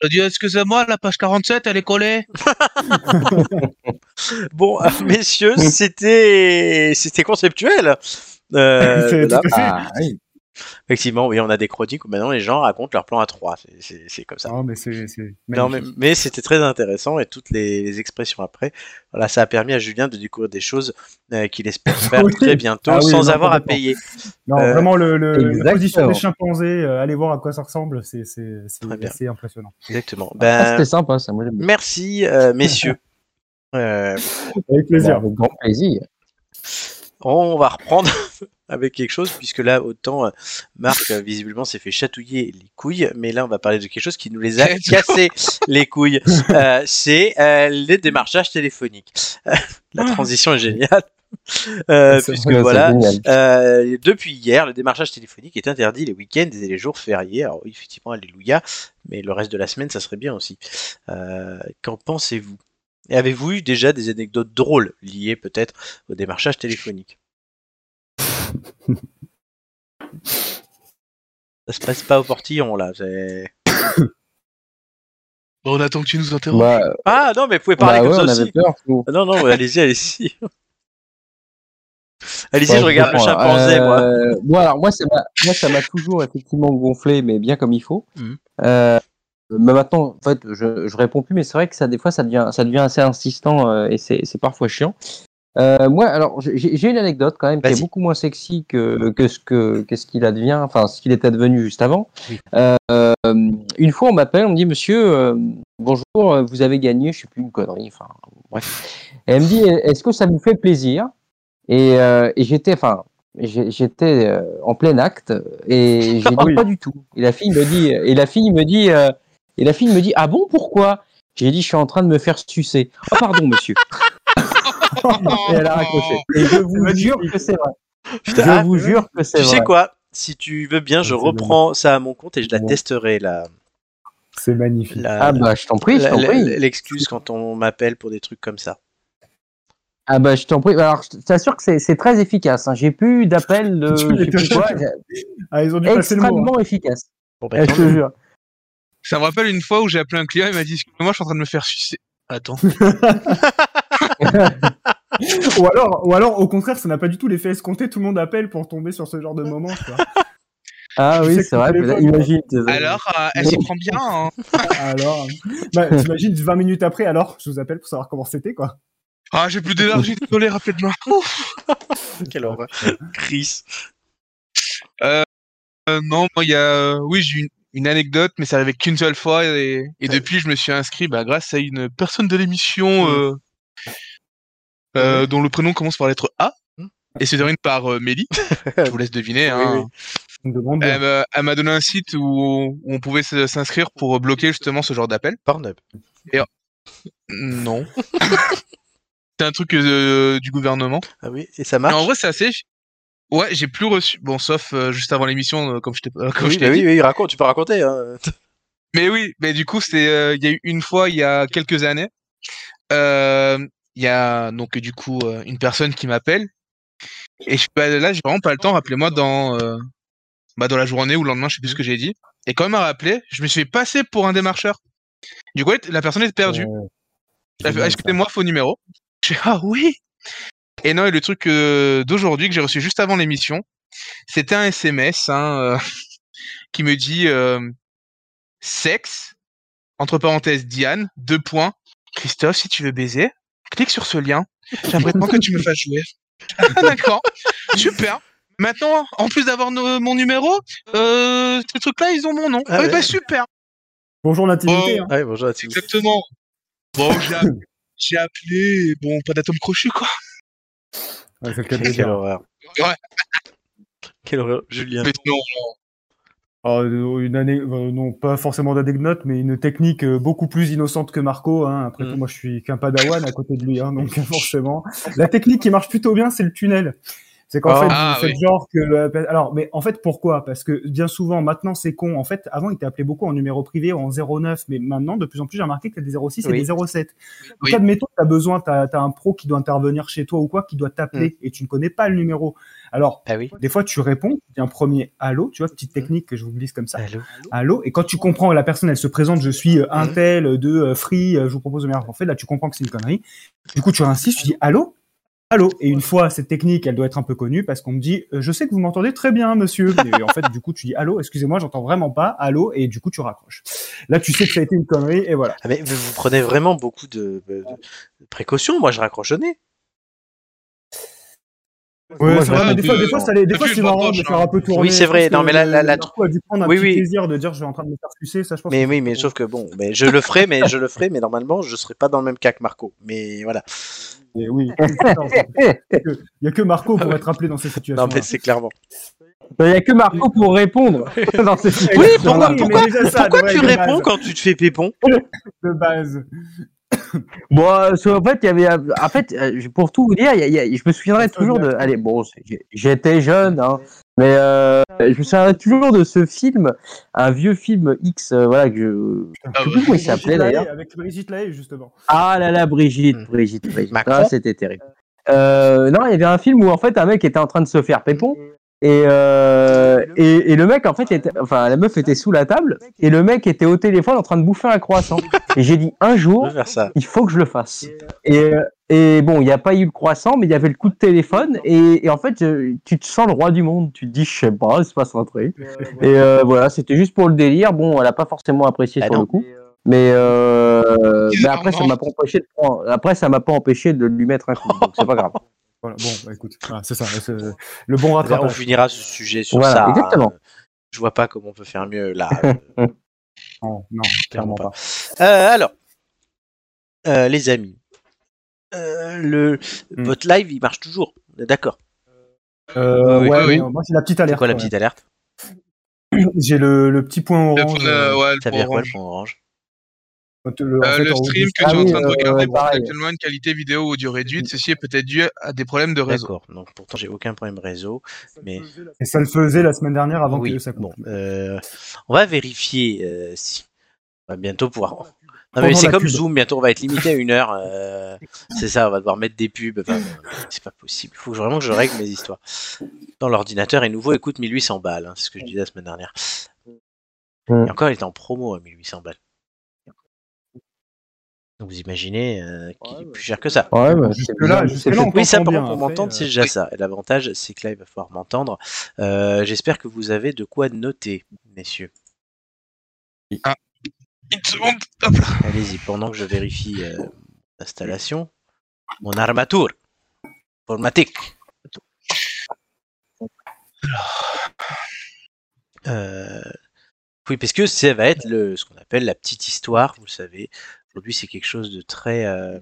Excusez-moi, la page 47, elle est collée. *laughs* Bon, euh, *laughs* messieurs, c'était c'était conceptuel. Euh, *laughs* C'est voilà. tout à fait. Ah, oui. Effectivement, oui, on a des chroniques où maintenant les gens racontent leur plan à 3. C'est comme ça. Non, mais c'est c'est Non, mais, c'était très intéressant et toutes les, les expressions après, voilà, ça a permis à Julien de découvrir des choses euh, qu'il espère faire *laughs* Oui. très bientôt Ah oui, sans non, avoir à payer. Non, Euh, vraiment, le, le, la position des chimpanzés, euh, allez voir à quoi ça ressemble, c'est assez impressionnant. Exactement. Ah, Ben, C'était sympa, ça. Moi, merci, euh, messieurs. *laughs* Euh, Avec plaisir. Bah, avec grand plaisir. on va reprendre avec quelque chose, puisque là, autant euh, Marc, euh, visiblement, s'est fait chatouiller les couilles, mais là, on va parler de quelque chose qui nous les a Let's go. cassé les couilles. Euh, C'est euh, les démarchages téléphoniques. La transition est géniale. Euh, puisque voilà, génial. Euh, depuis hier, le démarchage téléphonique est interdit les week-ends et les jours fériés. Alors, oui, effectivement, alléluia, mais le reste de la semaine, ça serait bien aussi. Euh, Qu'en pensez-vous? Et avez-vous eu déjà des anecdotes drôles liées peut-être au démarchage téléphonique? Ça se passe pas au portillon là. c'est- *coughs* Bon, on attend que tu nous interromps. Bah, Ah non, mais vous pouvez parler bah comme ouais, on ça avait aussi. peur. Ah, Non, non, ouais, allez-y, allez-y. *laughs* Allez-y, Ouais, je regarde le comprends. chimpanzé, moi. Euh, Moi, alors, moi, ça m'a, moi, ça m'a toujours effectivement gonflé, mais bien comme il faut. Mhm. Euh, mais maintenant, en fait, je, je réponds plus, mais c'est vrai que ça, des fois, ça devient, ça devient assez insistant euh, et c'est, c'est parfois chiant. Euh, moi, alors, j'ai, une anecdote quand même qui est beaucoup moins sexy que, que ce que, que ce qu'il advient, enfin, ce qu'il était devenu juste avant. Oui. Euh, une fois, on m'appelle, on me dit, monsieur, euh, bonjour, vous avez gagné, je sais plus une connerie, enfin, bref. Et elle me dit, est-ce que ça vous fait plaisir? Et, et j'étais, enfin, j'étais en plein acte et j'ai dit *laughs* oui. pas du tout. Et la fille me dit, et la fille me dit, et la fille me dit, ah bon, pourquoi? J'ai dit, je suis en train de me faire sucer. Oh pardon, monsieur. Et elle a raccroché. Et je vous jure que c'est vrai. Putain, je ah, vous jure que c'est tu vrai. sais quoi? Si tu veux bien, je reprends ça à mon compte et je la Bon. testerai la, C'est magnifique. la- Ah bah je t'en prie, je t'en prie. l'excuse quand on m'appelle pour des trucs comme ça. Ah bah je t'en prie. Alors je t'assure que c'est c'est très efficace. hein. J'ai plus d'appels de *laughs* Tu je sais plus quoi. Ah, ils ont dû passer le mot. hein. Extrêmement efficace. Bon, bah, Eh, je te jure. Ça me rappelle une fois où j'ai appelé un client, il m'a dit Excuse-moi, je suis en train de me faire sucer. Attends. *laughs* ou alors, ou alors, au contraire, ça n'a pas du tout l'effet escompté. Tout le monde appelle pour tomber sur ce genre de moment. tu vois. Ah Je oui, c'est vrai. téléphone, Imagine. Alors, euh, elle s'y prend bien. Hein. alors, bah, t'imagines 20 minutes après. Alors, je vous appelle pour savoir comment c'était, quoi. Ah, j'ai plus d'énergie, désolé, rappelez-moi. Quelle horreur. Chris. Euh, non, moi, il y a. euh, Oui, j'ai une, une anecdote, mais ça arrivait qu'une seule fois. Et, et depuis, je me suis inscrit bah, grâce à une personne de l'émission euh, euh, dont le prénom commence par la lettre A et se termine par euh, Mélie. *laughs* Je vous laisse deviner. Hein. oui. Elle m'a- elle m'a donné un site où, où on pouvait s'inscrire pour bloquer justement ce genre d'appel. Pornhub. Non. *laughs* c'est un truc euh, du gouvernement. Ah oui, et ça Mais marche en vrai, c'est assez. Ouais, j'ai plus reçu. Bon, sauf euh, juste avant l'émission, euh, comme je t'ai euh, oui, je bah dit. oui, oui, raconte, tu peux raconter. Hein. *laughs* Mais oui, mais du coup, c'est euh, il y a eu une fois il y a quelques années. Il y a donc du coup euh, une personne qui m'appelle et je bah, là j'ai vraiment pas le temps. Rappelez-moi dans euh, bah, dans la journée ou le lendemain, je sais plus ce que j'ai dit. Et quand elle m'a rappelé, je me suis fait passer pour un démarcheur. Du coup, la personne est perdue. Génial, ça. Excusez-moi, faux numéro. Je fais, ah oui. Et non, et le truc euh, d'aujourd'hui que j'ai reçu juste avant l'émission, c'était un SMS hein, euh, *laughs* qui me dit sexe, entre parenthèses Diane, deux points. Christophe, si tu veux baiser, clique sur ce lien. J'aimerais tellement que tu me fasses jouer. Ah, *laughs* D'accord, super. Maintenant, en plus d'avoir no- mon numéro, euh, ces trucs-là, ils ont mon nom. Ah ouais, ouais. bah super. Bonjour l'intimité. Oh. hein. Ouais, bonjour à tous. Exactement. Bon, j'ai app- *laughs* j'ai appelé, bon, pas d'atome crochu, quoi. Ouais, c'est le cas de le Quelle dire. horreur. Ouais. Quelle horreur, Julien. Mais non, une année, euh, non, pas forcément d'anecdote, mais une technique euh, beaucoup plus innocente que Marco. Hein. Après Mm. tout, moi, je suis qu'un padawan à côté de lui, hein, donc *laughs* forcément. *laughs* La technique qui marche plutôt bien, c'est le tunnel. C'est qu'en Ah. fait, Ah, oui. genre que. euh, Alors, mais en fait, pourquoi? Parce que bien souvent, maintenant, c'est con. En fait, avant, il t'appelait beaucoup en numéro privé ou en 09, mais maintenant, de plus en plus, j'ai remarqué que des 06 et Oui. des 07. Oui. Donc, admettons, tu as besoin, tu as, un pro qui doit intervenir chez toi ou quoi, qui doit t'appeler et tu ne connais pas le numéro. Alors, Ah oui. des fois, tu réponds, tu dis un premier allô, tu vois, petite technique que je vous glisse comme ça. Allô. Allô, et quand tu comprends, la personne, elle se présente, je suis euh, un Mhm. tel de euh, Free, je vous propose de meilleur. En fait, là, tu comprends que c'est une connerie. Du coup, tu insistes, tu dis allô, allô. Et une fois cette technique, elle doit être un peu connue parce qu'on me dit, euh, je sais que vous m'entendez très bien, monsieur. Et en fait, du coup, tu dis allô, excusez-moi, j'entends vraiment pas, allô, et du coup, tu raccroches. Là, tu sais que ça a été une connerie, et voilà. Ah, mais vous prenez vraiment beaucoup de, de- de précautions. Moi, je raccroche au nez. Ouais, Moi, c'est vrai, des fois, des fois, ça les- des fois, c'est marrant de faire un peu tourner. Oui, c'est vrai. Non, mais là, là, là, Marco a dû prendre un Oui, petit oui. plaisir de dire, je suis en train de me faire sucer, ça, je pense. Mais que oui, mais sauf que bon, mais je le ferai, mais je le ferai, mais normalement, je serai pas dans le même cas que Marco. Mais voilà. Et oui. *laughs* Il y a que Marco pour être appelé dans ces situations. Non, mais c'est clairement. Il n'y a que Marco pour répondre *laughs* dans cette Oui, pourquoi, pourquoi, ça, pourquoi tu réponds base. quand tu te fais pépon? De base. *coughs* Bon, euh, en fait, il y avait, en fait, euh, pour tout vous dire, il y a- il y a- je me souviendrai toujours de, allez, bon, j'étais jeune, hein, mais euh, je me souviendrai toujours de ce film, un vieux film X, euh, voilà, que je, Ah je sais ouais. plus comment il s'appelait d'ailleurs. Avec Brigitte Lahaye, justement. Ah là là, Brigitte, Hmm. Brigitte, Brigitte. Ah, c'était terrible. Euh, non, il y avait un film où en fait un mec était en train de se faire pépon et, euh, et, et le mec en fait était, enfin la meuf était sous la table et le mec était au téléphone en train de bouffer un croissant. Et j'ai dit un jour ça. il faut que je le fasse. Et, euh, et bon, il n'y a pas eu le croissant, mais il y avait le coup de téléphone. Et, et en fait, je- tu te sens le roi du monde. Tu te dis, je sais pas, il se passe un truc. Et euh, voilà, c'était juste pour le délire. Bon, elle a pas forcément apprécié Ah sur non. le coup. Mais, euh, mais après, ça m'a pas empêché de prendre- après, ça m'a pas empêché de lui mettre un coup. Donc c'est pas grave. *laughs* Voilà, bon, bah, écoute, voilà, c'est ça, c'est le bon On rattrapage. finira ce sujet sur Voilà, ça. exactement. Euh, Je vois pas comment on peut faire mieux là. *laughs* Euh, Non, non, Clairement pas. Euh, alors, euh, les amis, euh, le Hmm. votre live il marche toujours. on D'accord? Euh, Oui, ouais, oui. moi, c'est la petite C'est alerte. quoi la ouais. petite alerte? J'ai le, le petit point Le, orange. euh, ouais, le Ça veut dire quoi le point orange? Le, en Euh, fait, le stream que Ah tu es en train de euh, regarder porte actuellement une qualité vidéo ou audio réduite. Ceci est peut-être dû à des problèmes de réseau. D'accord. Donc pourtant j'ai aucun problème réseau, mais Et ça le faisait la semaine dernière avant oui. que ça coupe. Bon, euh, on va vérifier euh, si on va bientôt pouvoir. Non, mais c'est comme pub. Zoom, bientôt on va être limité à une heure. euh, *laughs* c'est ça, on va devoir mettre des pubs. Enfin, c'est pas possible. Il faut vraiment que je règle mes histoires. Dans l'ordinateur est nouveau, il coûte 1800 balles. hein, c'est ce que je disais la semaine dernière. Mm. Et encore, il est en promo à 1800 balles. Donc vous imaginez euh, qu'il est plus cher que ça. Ouais, bah, bien. jusque-là, C'est on Oui, ça par contre, pour m'entendre, euh, c'est déjà ça. Et l'avantage, c'est que là, il va falloir m'entendre. Euh, J'espère que vous avez de quoi noter, messieurs. Une seconde. Hop *laughs* là. Allez-y, pendant que je vérifie euh, l'installation. Mon armature. Informatique. Euh, oui, parce que ça va être le, ce qu'on appelle la petite histoire, vous le savez. Aujourd'hui, c'est quelque chose de très euh,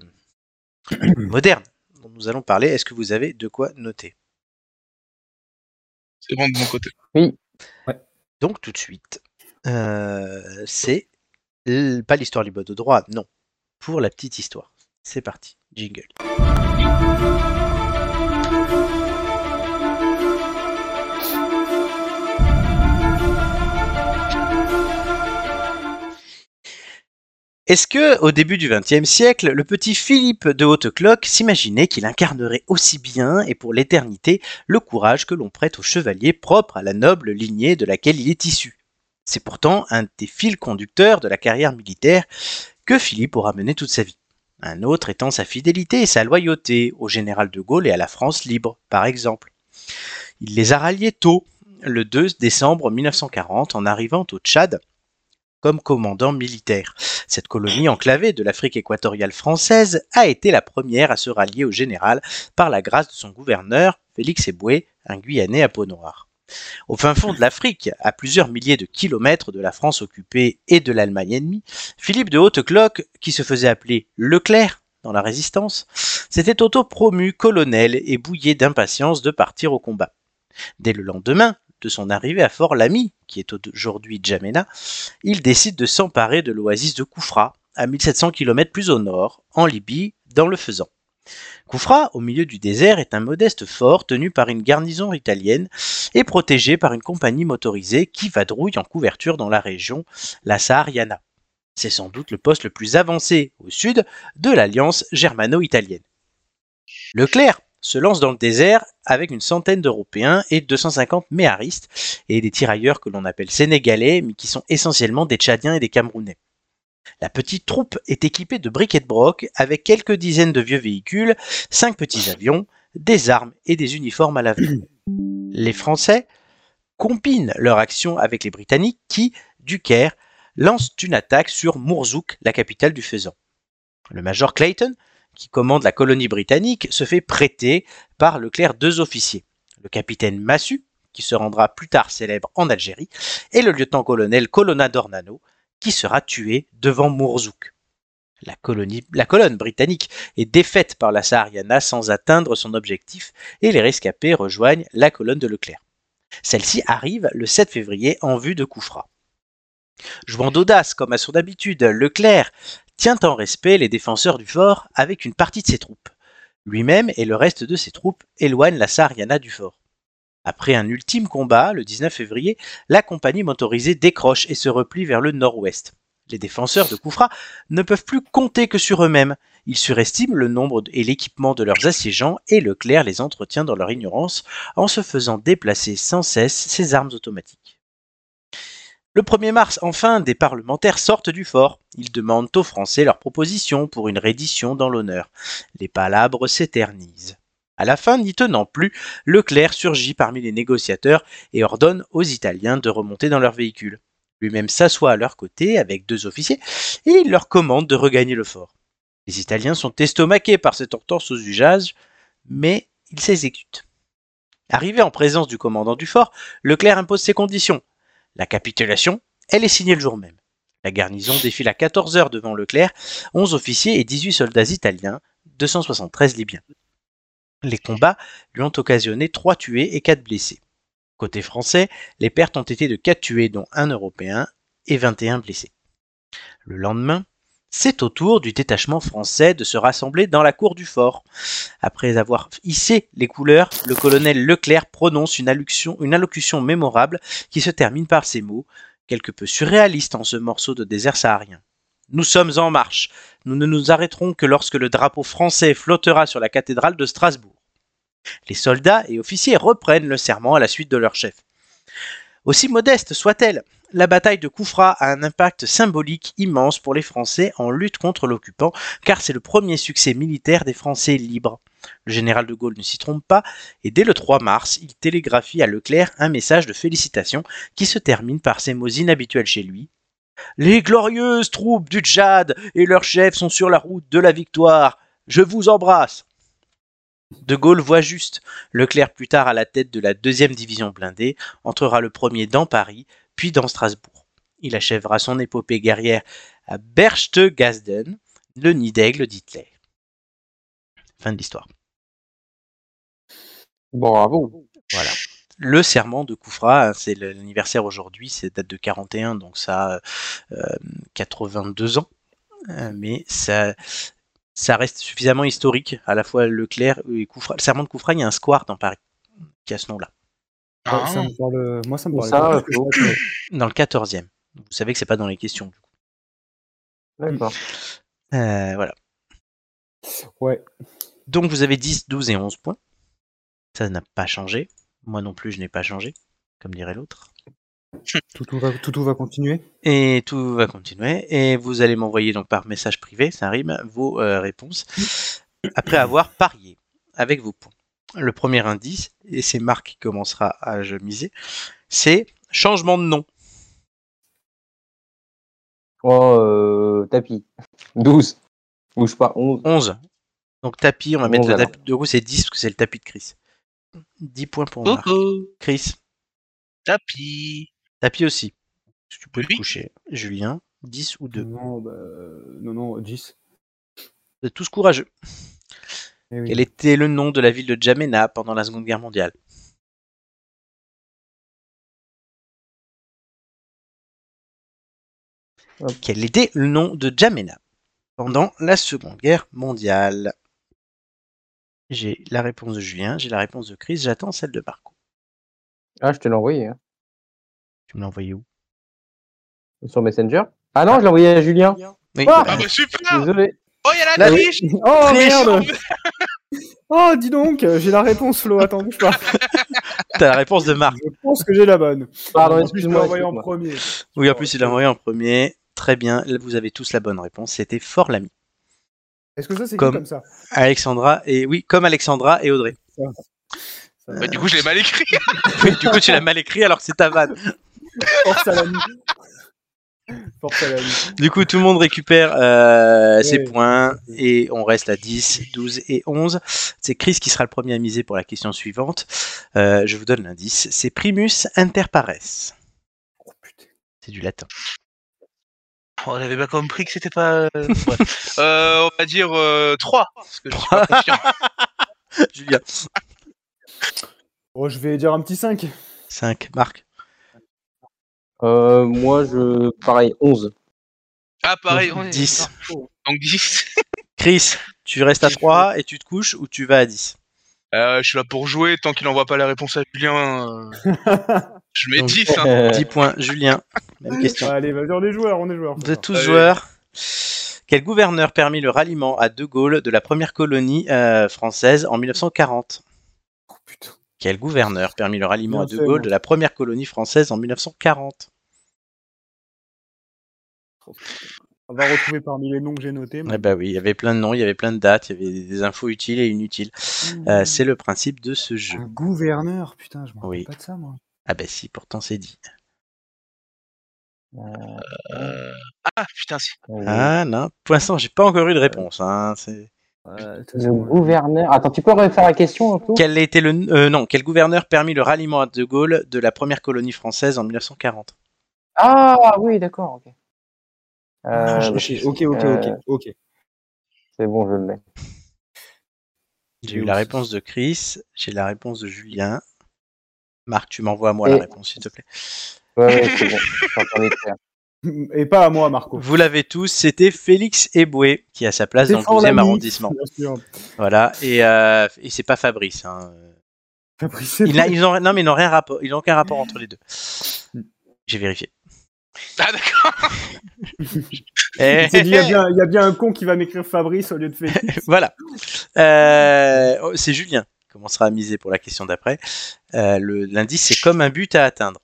*clears throat* moderne dont nous allons parler. Est-ce que vous avez de quoi noter? C'est bon de mon côté. Donc, tout de suite, euh, c'est pas l'histoire du mode de droit, non. Pour la petite histoire. C'est parti. Jingle. Est-ce que, au début du XXe siècle, le petit Philippe de Haute-Cloque s'imaginait qu'il incarnerait aussi bien et pour l'éternité le courage que l'on prête au chevalier propre à la noble lignée de laquelle il est issu? C'est pourtant un des fils conducteurs de la carrière militaire que Philippe aura mené toute sa vie. Un autre étant sa fidélité et sa loyauté au général de Gaulle et à la France libre, par exemple. Il les a ralliés tôt, le 2 décembre 1940, en arrivant au Tchad comme commandant militaire. Cette colonie enclavée de l'Afrique équatoriale française a été la première à se rallier au général par la grâce de son gouverneur, Félix Eboué, un Guyanais à peau noire. Au fin fond de l'Afrique, à plusieurs milliers de kilomètres de la France occupée et de l'Allemagne ennemie, Philippe de Haute-Cloque, qui se faisait appeler Leclerc dans la résistance, s'était auto-promu colonel et bouillé d'impatience de partir au combat. Dès le lendemain de son arrivée à Fort-Lamy, qui est aujourd'hui Djamena, il décide de s'emparer de l'oasis de Koufra, à 1700 km plus au nord, en Libye, dans le Faisan. Koufra, au milieu du désert, est un modeste fort tenu par une garnison italienne et protégé par une compagnie motorisée qui vadrouille en couverture dans la région, la Sahariana. C'est sans doute le poste le plus avancé au sud de l'alliance germano-italienne. Leclerc se lance dans le désert avec une centaine d'Européens et 250 méharistes et des tirailleurs que l'on appelle sénégalais, mais qui sont essentiellement des Tchadiens et des Camerounais. La petite troupe est équipée de briquets de broc avec quelques dizaines de vieux véhicules, cinq petits avions, des armes et des uniformes à l'avenir. *clears throat* Les Français combinent leur action avec les Britanniques qui, du Caire, lancent une attaque sur Mourzouk, la capitale du Faisan. Le major Clayton, qui commande la colonie britannique, se fait prêter par Leclerc deux officiers. Le capitaine Massu, qui se rendra plus tard célèbre en Algérie, et le lieutenant-colonel Colonna d'Ornano, qui sera tué devant Mourzouk. La, colonie, colonne britannique est défaite par la Sahariana sans atteindre son objectif et les rescapés rejoignent la colonne de Leclerc. Celle-ci arrive le 7 février en vue de Koufra. Jouant d'audace comme à son habitude, Leclerc tient en respect les défenseurs du fort avec une partie de ses troupes. Lui-même et le reste de ses troupes éloignent la Sahariana du fort. Après un ultime combat, le 19 février, la compagnie motorisée décroche et se replie vers le nord-ouest. Les défenseurs de Koufra ne peuvent plus compter que sur eux-mêmes. Ils surestiment le nombre et l'équipement de leurs assiégeants et Leclerc les entretient dans leur ignorance en se faisant déplacer sans cesse ses armes automatiques. Le 1er mars, enfin, des parlementaires sortent du fort. Ils demandent aux Français leur proposition pour une reddition dans l'honneur. Les palabres s'éternisent. À la fin, n'y tenant plus, Leclerc surgit parmi les négociateurs et ordonne aux Italiens de remonter dans leur véhicule. Lui-même s'assoit à leur côté avec deux officiers et il leur commande de regagner le fort. Les Italiens sont estomaqués par cette entorse aux usages, mais ils s'exécutent. Arrivé en présence du commandant du fort, Leclerc impose ses conditions. La capitulation, elle est signée le jour même. La garnison défile à 14 heures devant Leclerc, 11 officiers et 18 soldats italiens, 273 libyens. Les combats lui ont occasionné 3 tués et 4 blessés. Côté français, les pertes ont été de 4 tués dont un Européen et 21 blessés. Le lendemain, c'est au tour du détachement français de se rassembler dans la cour du fort. Après avoir hissé les couleurs, le colonel Leclerc prononce une allocution, une allocution mémorable qui se termine par ces mots, quelque peu surréalistes en ce morceau de désert saharien. Nous sommes en marche. Nous ne nous arrêterons que lorsque le drapeau français flottera sur la cathédrale de Strasbourg. Les soldats et officiers reprennent le serment à la suite de leur chef. Aussi modeste soit-elle, la bataille de Koufra a un impact symbolique immense pour les Français en lutte contre l'occupant, car c'est le premier succès militaire des Français libres. Le général de Gaulle ne s'y trompe pas, et dès le 3 mars, il télégraphie à Leclerc un message de félicitations qui se termine par ces mots inhabituels chez lui. Les glorieuses troupes du Tchad et leurs chefs sont sur la route de la victoire. Je vous embrasse. De Gaulle voit juste. Leclerc, plus tard à la tête de la deuxième division blindée, entrera le premier dans Paris, puis dans Strasbourg. Il achèvera son épopée guerrière à Berchtesgaden, le nid d'aigle d'Hitler. Fin de l'histoire. Bravo. Voilà. Le serment de Koufra, c'est l'anniversaire aujourd'hui, c'est date de 41, donc ça a euh, 82 ans. Euh, mais ça, ça reste suffisamment historique, à la fois Leclerc et Koufra. Le serment de Koufra, il y a un square dans Paris qui a ce nom-là. Ah, ça me parle- Moi, ça me parle. Ça, pas. Flo. Dans le 14e. Vous savez que c'est pas dans les questions. du coup. D'accord. Euh, voilà. Ouais. Donc vous avez 10, 12 et 11 points. Ça n'a pas changé. Moi non plus, je n'ai pas changé, comme dirait l'autre. *laughs* Tout, tout va, tout, tout va continuer? Et tout va continuer. Et vous allez m'envoyer donc par message privé, ça rime, vos euh, réponses, après avoir parié avec vos points. Le premier indice, et c'est Marc qui commencera à je miser, c'est changement de nom. Oh, euh, tapis. 12. Bouge pas. 11. 11. Donc tapis, on va mettre 11 le tapis. De coup, c'est 10 parce que c'est le tapis de Chris. 10 points pour Marc. Chris, tapis. tapis aussi. Si tu peux te Oui. coucher. Julien, 10 ou 2. Non, bah, euh, non, non, 10. Vous êtes tous courageux. Eh oui. Quel était le nom de la ville de Djamena pendant la Seconde Guerre mondiale? Hop. Quel était le nom de Djamena pendant la Seconde Guerre mondiale? J'ai la réponse de Julien, j'ai la réponse de Chris, j'attends celle de Marco. Ah, je te l'ai envoyé. hein. Tu me l'as envoyé où? Sur Messenger? Ah non, je l'ai envoyé à Julien. Oui, Ah Ah bah super Désolé. Oh, il y a Là, la triche Oh Triche. merde *laughs* Oh, dis donc, euh, j'ai la réponse, Flo. Attends, bouge pas. *laughs* T'as la réponse de Marc. Je pense que j'ai la bonne. Pardon, excuse-moi. envoyé en premier. Oui, en plus, il l'a envoyé en premier. Très bien, là, vous avez tous la bonne réponse. C'était Fort Lamy. Est-ce que ça, c'est Comme- comme... ça Alexandra et oui, comme Alexandra et Audrey. Ça- Bah, du coup, je l'ai mal écrit. *laughs* Du coup, tu l'as mal écrit alors que c'est ta vanne. Force à la nuit. Force à la nuit. *laughs* Du coup, tout le monde récupère euh, ses Ouais. points et on reste à 10, 12 et 11. C'est Chris qui sera le premier à miser pour la question suivante. Euh, je vous donne l'indice. C'est primus inter pares. Oh. C'est du latin. On avait pas compris que c'était pas. euh, bref. *laughs* Euh, on va dire 3. Parce que je suis pas confiant. *laughs* Julien. Oh, je vais dire un petit 5. 5. Marc. Euh, moi, je. Pareil, 11. Ah, pareil. on est 10. d'accord. Donc 10. *laughs* Chris, tu restes à 3 et tu te couches ou tu vas à 10 Euh, je suis là pour jouer. Tant qu'il envoie pas la réponse à Julien, euh, je mets Donc, 10. Hein. 10 points. Julien. Même question. Allez, vas-y, on est joueurs, on est joueurs. Vous êtes tous Allez. joueurs. Quel gouverneur permit le ralliement à De Gaulle de la première colonie euh, française en 1940 Oh, putain. Quel gouverneur permit le ralliement Bien à De Gaulle de la première colonie française en 1940 On va retrouver parmi les noms que j'ai notés. Eh ben oui, il y avait plein de noms, il y avait plein de dates, il y avait des infos utiles et inutiles. Euh, c'est le principe de ce jeu. Un gouverneur, putain, je me rappelle Oui. pas de ça, moi. Ah ben si, pourtant c'est dit. Euh, Ah, putain, si. Ah non, pour l'instant j'ai pas encore eu de réponse. Hein. c'est- Euh, Le gouverneur. Attends, tu peux refaire la question un peu Quel était le euh, non Quel gouverneur permit le ralliement à De Gaulle de la première colonie française en 1940 Ah oui, d'accord, ok. ah, Euh, je- ok, ok, euh, ok, ok. C'est bon, je l'ai. J'ai eu la réponse de Chris, j'ai la réponse de Julien. Marc, tu m'envoies à moi la réponse, s'il te plaît. Ouais, ouais, c'est bon. Et pas à moi, Marco. Vous l'avez tous, c'était Félix Eboué qui a sa place dans le Défends 12e l'ami, arrondissement. bien sûr. Voilà, et, euh, et c'est pas Fabrice. Hein. Fabrice Ils, n'a- ils ont, non, mais ils n'ont rien rapport, ils n'ont aucun rapport entre les deux. J'ai vérifié. Ah, d'accord. *laughs* Eh, Il s'est dit, il y, a bien- il y a bien un con qui va m'écrire Fabrice au lieu de Félix. *laughs* voilà. Euh, oh, c'est Julien qui commencera à miser pour la question d'après. Euh, le- L'indice, c'est comme un but à atteindre.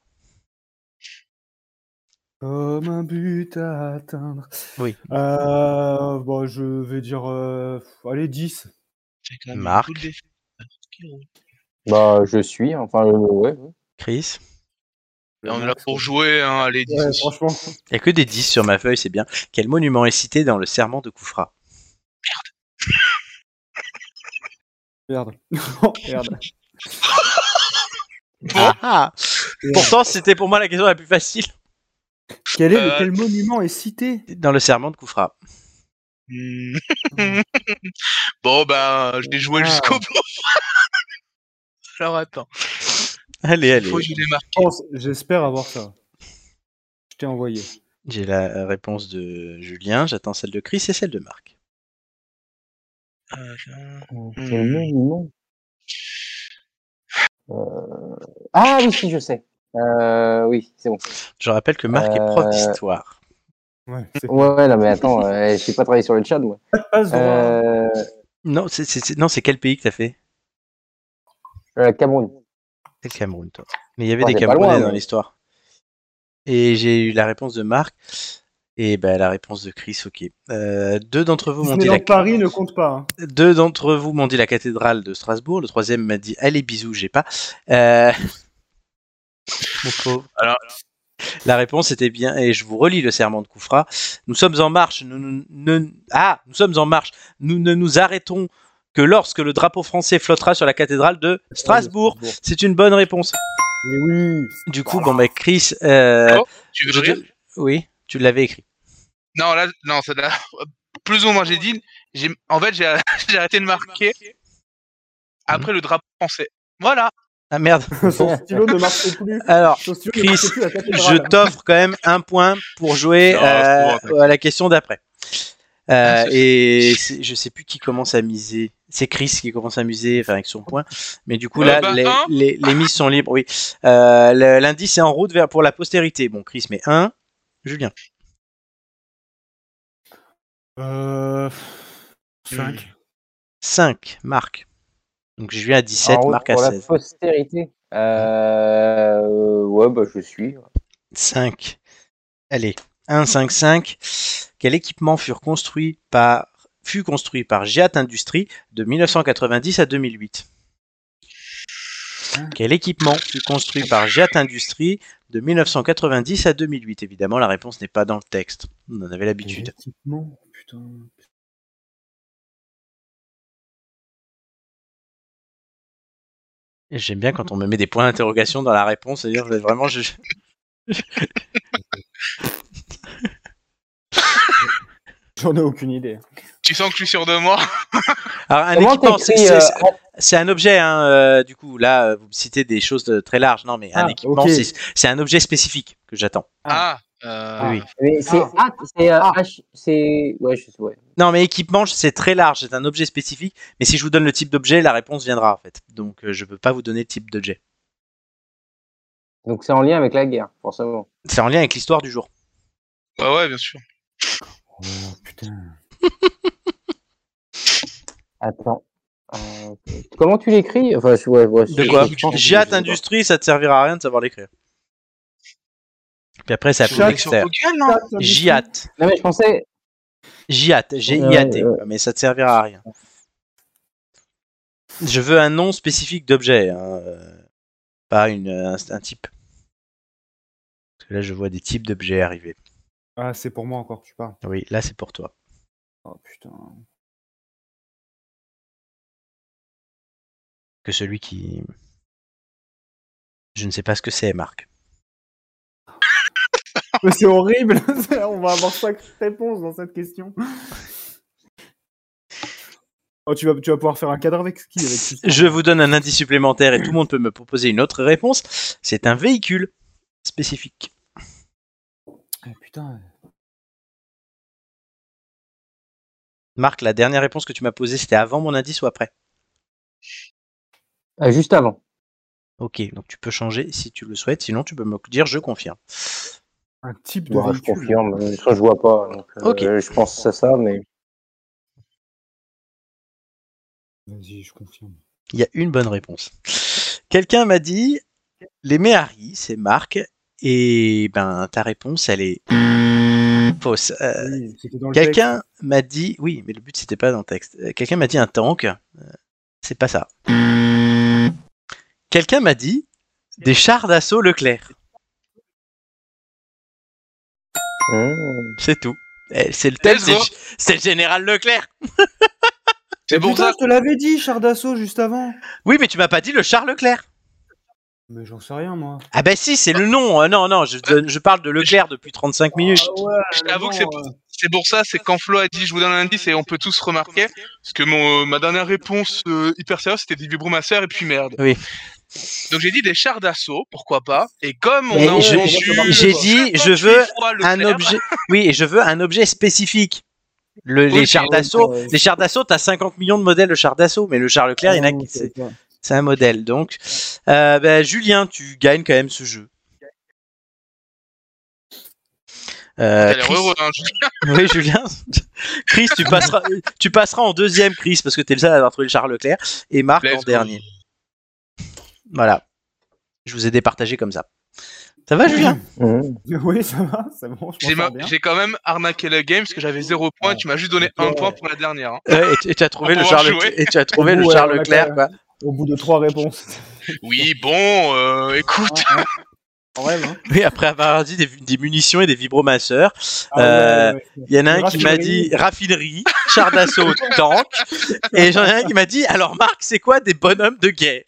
Comme un but à atteindre. Oui. Euh, bon, je vais dire, euh, allez, 10. J'ai quand même une Marc. Bah, je suis. Enfin, euh, ouais. ouais. Chris Et on est là pour jouer, hein, allez, 10. Ouais, franchement. Il n'y a que des 10 sur ma feuille, c'est bien. Quel monument est cité dans le serment de Koufra Merde. Oh, *laughs* merde. Ah, ah. Pourtant, c'était pour moi la question la plus facile. Quel, est, Euh, quel monument est cité Dans le serment de Koufra. Hmm. *laughs* bon, ben, je l'ai joué Ah. jusqu'au bout. *laughs* Alors, attends. Allez, allez. Faut que je J'espère avoir ça. Je t'ai envoyé. J'ai la réponse de Julien, j'attends celle de Chris et celle de Marc. Euh, Quel monument? Euh, Ah oui, si, je sais. Euh, oui, c'est bon. Je rappelle que Marc est prof Euh, d'histoire. Ouais, Ouais, ouais, non, mais attends, euh, je n'ai pas travaillé sur le chat, moi. Euh, Non, c'est non, quel pays que t'as fait? Euh, Cameroun. C'est le Cameroun, toi. Mais il y avait Oh, des Camerounais loin, dans mais- l'histoire. Et j'ai eu la réponse de Marc et ben, la réponse de Chris, ok. Euh, deux d'entre vous m'ont dit la Paris ne compte pas. hein. deux d'entre vous m'ont dit la cathédrale de Strasbourg. Le troisième m'a dit allez bisous, j'ai pas. Mon pauvre. Alors- La réponse était bien, et je vous relis le serment de Koufra. Nous sommes en marche. Nous, nous- ne- ah, nous sommes en marche. Nous ne nous arrêtons que lorsque le drapeau français flottera sur la cathédrale de Strasbourg. C'est une bonne réponse. Mais oui. Du coup, bon, bah, Chris, euh, Oh, Tu veux te- oui, tu l'avais écrit. Non, là, non, ça là, *laughs* plus ou moins, j'ai dit, j'ai, en fait, j'ai, *laughs* j'ai arrêté de marquer après le drapeau français. Voilà. Ah merde. *laughs* *laughs* Son stylo ne marchait plus. Alors, Chris, marchait plus je t'offre quand même un point pour jouer Non, euh, à la question d'après. Euh, Ah, et je sais plus qui commence à miser. C'est Chris qui commence à miser, enfin avec son point. Mais du coup Euh, là, bah, les, les, les mises sont libres. Oui. Euh, L'indice est en route vers pour la postérité. Bon, Chris met 1. Julien. Euh... 5. 5. Marc. Donc Julien à 17, En Marc à pour la 16. postérité. Euh, ouais, bah, je suis. 5. Allez. 1, 5, 5. Quel équipement furent construits par fut construit par Giat Industries de 1990 à 2008 Quel équipement fut construit par Giat Industries de 1990 à 2008 Évidemment, la réponse n'est pas dans le texte. On en avait l'habitude. Équipement, putain. J'aime bien quand on me met des points d'interrogation dans la réponse, c'est-à-dire que vraiment je... J'en ai aucune idée. Tu sens que je suis sûr de moi? Alors un Comment équipement, c'est t'écris, c'est- euh, c'est un objet, hein, euh, du coup, là, vous me citez des choses de- très larges. Non, mais un Ah, équipement, c'est un objet spécifique que j'attends. Ah, euh, Oui. C'est Ah. ah, c'est euh, H, c'est ouais, je sais, ouais. Non, mais équipement, c'est très large, c'est un objet spécifique. Mais si je vous donne le type d'objet, la réponse viendra, en fait. Donc, euh, je peux pas vous donner le type d'objet. Donc c'est en lien avec la guerre, forcément. C'est en lien avec l'histoire du jour. ouais, ouais, bien sûr. Oh, putain. *laughs* Attends. Euh, comment tu l'écris? Enfin, ouais, ouais, De quoi? pas. Industries, ça te servira à rien de savoir l'écrire. Puis après, ça sur l'extérieur. Google, non? Mais je pensais. G-I-A-T, quoi, mais ça te servira à rien. Je veux un nom spécifique d'objet, hein, euh, pas une, un, un type. Parce que là, je vois des types d'objets arriver. Ah, c'est pour moi encore que tu parles. Oui, là, c'est pour toi. Oh putain. Que celui qui. Je ne sais pas ce que c'est, Marc. C'est horrible. *laughs* On va avoir cinq réponses dans cette question. Oh, tu vas, tu vas pouvoir faire un cadre avec ski avec tout ça. Je vous donne un indice supplémentaire et tout le monde peut me proposer une autre réponse. C'est un véhicule spécifique. Ah, putain. Marc, la dernière réponse que tu m'as posée, c'était avant mon indice ou après? Ah, juste avant. Ok, donc tu peux changer si tu le souhaites, sinon tu peux me dire je confirme. Un type de Ouais, je confirme. Ça, je vois pas. Donc, euh, Ok. Je pense que c'est ça, mais. Vas-y, je confirme. Il y a une bonne réponse. Quelqu'un m'a dit les Méharis, c'est Marc, et ben ta réponse elle est fausse. Euh, Oui, Quelqu'un m'a dit oui, mais le but c'était pas dans le texte. Euh, Quelqu'un m'a dit un tank, euh, c'est pas ça. Quelqu'un m'a dit des chars d'assaut Leclerc, Mmh. c'est tout. Eh, C'est le thème, c'est le général Leclerc. *laughs* C'est pour ça. je te l'avais dit, char d'assaut, juste avant. Oui, mais tu m'as pas dit le char Leclerc. Mais j'en sais rien, moi. Ah ben si, c'est le nom. Euh, non, non, je, je parle de Leclerc depuis 35 minutes. ouais, Je t'avoue que c'est pour, c'est pour ça, c'est quand Flo a dit je vous donne un indice et on peut tous remarquer. Parce que mon, ma dernière réponse euh, hyper sérieuse c'était des vibromasseurs et puis merde. Oui. Donc j'ai dit des chars d'assaut, pourquoi pas. Et comme on Mais a je- entendu j'ai dit, je 58 veux fois un objet. Oui, et je veux un objet spécifique. Le- les chars ouais, d'assaut, ouais. les chars d'assaut, t'as 50 millions de modèles de chars d'assaut, mais le char Leclerc, il y en a qui- c'est c'est un modèle. Donc, euh, ben, Julien, tu gagnes quand même ce jeu. Euh, T'as l'air Chris- heureux, hein, je- *laughs* oui, Julien. Chris, tu passeras, tu passeras en deuxième, Chris, parce que t'es le seul à avoir trouvé le char Leclerc, et Marc Let's en go. dernier. Voilà. Je vous ai départagé comme ça. Ça va, Julien? Mmh. *laughs* Oui, ça va, c'est bon, je J'ai m'en ma- sors bien. j'ai quand même arnaqué le game parce que j'avais zéro point. Ouais. Tu m'as juste donné Ouais. un point pour la dernière. hein. Euh, et, tu- *laughs* et tu as trouvé le va char jouer. Leclerc, et tu as trouvé Au le ouais, Leclerc, quoi. Au bout de trois réponses. *laughs* Oui, bon, euh, écoute. Rêve, hein. Oui, après avoir dit des, des munitions et des vibromasseurs, Ah Euh, ouais, ouais. il y en a un qui m'a dit raffinerie, char d'assaut, tank, et j'en ai un qui m'a dit alors Marc, c'est quoi des bonhommes de guerre?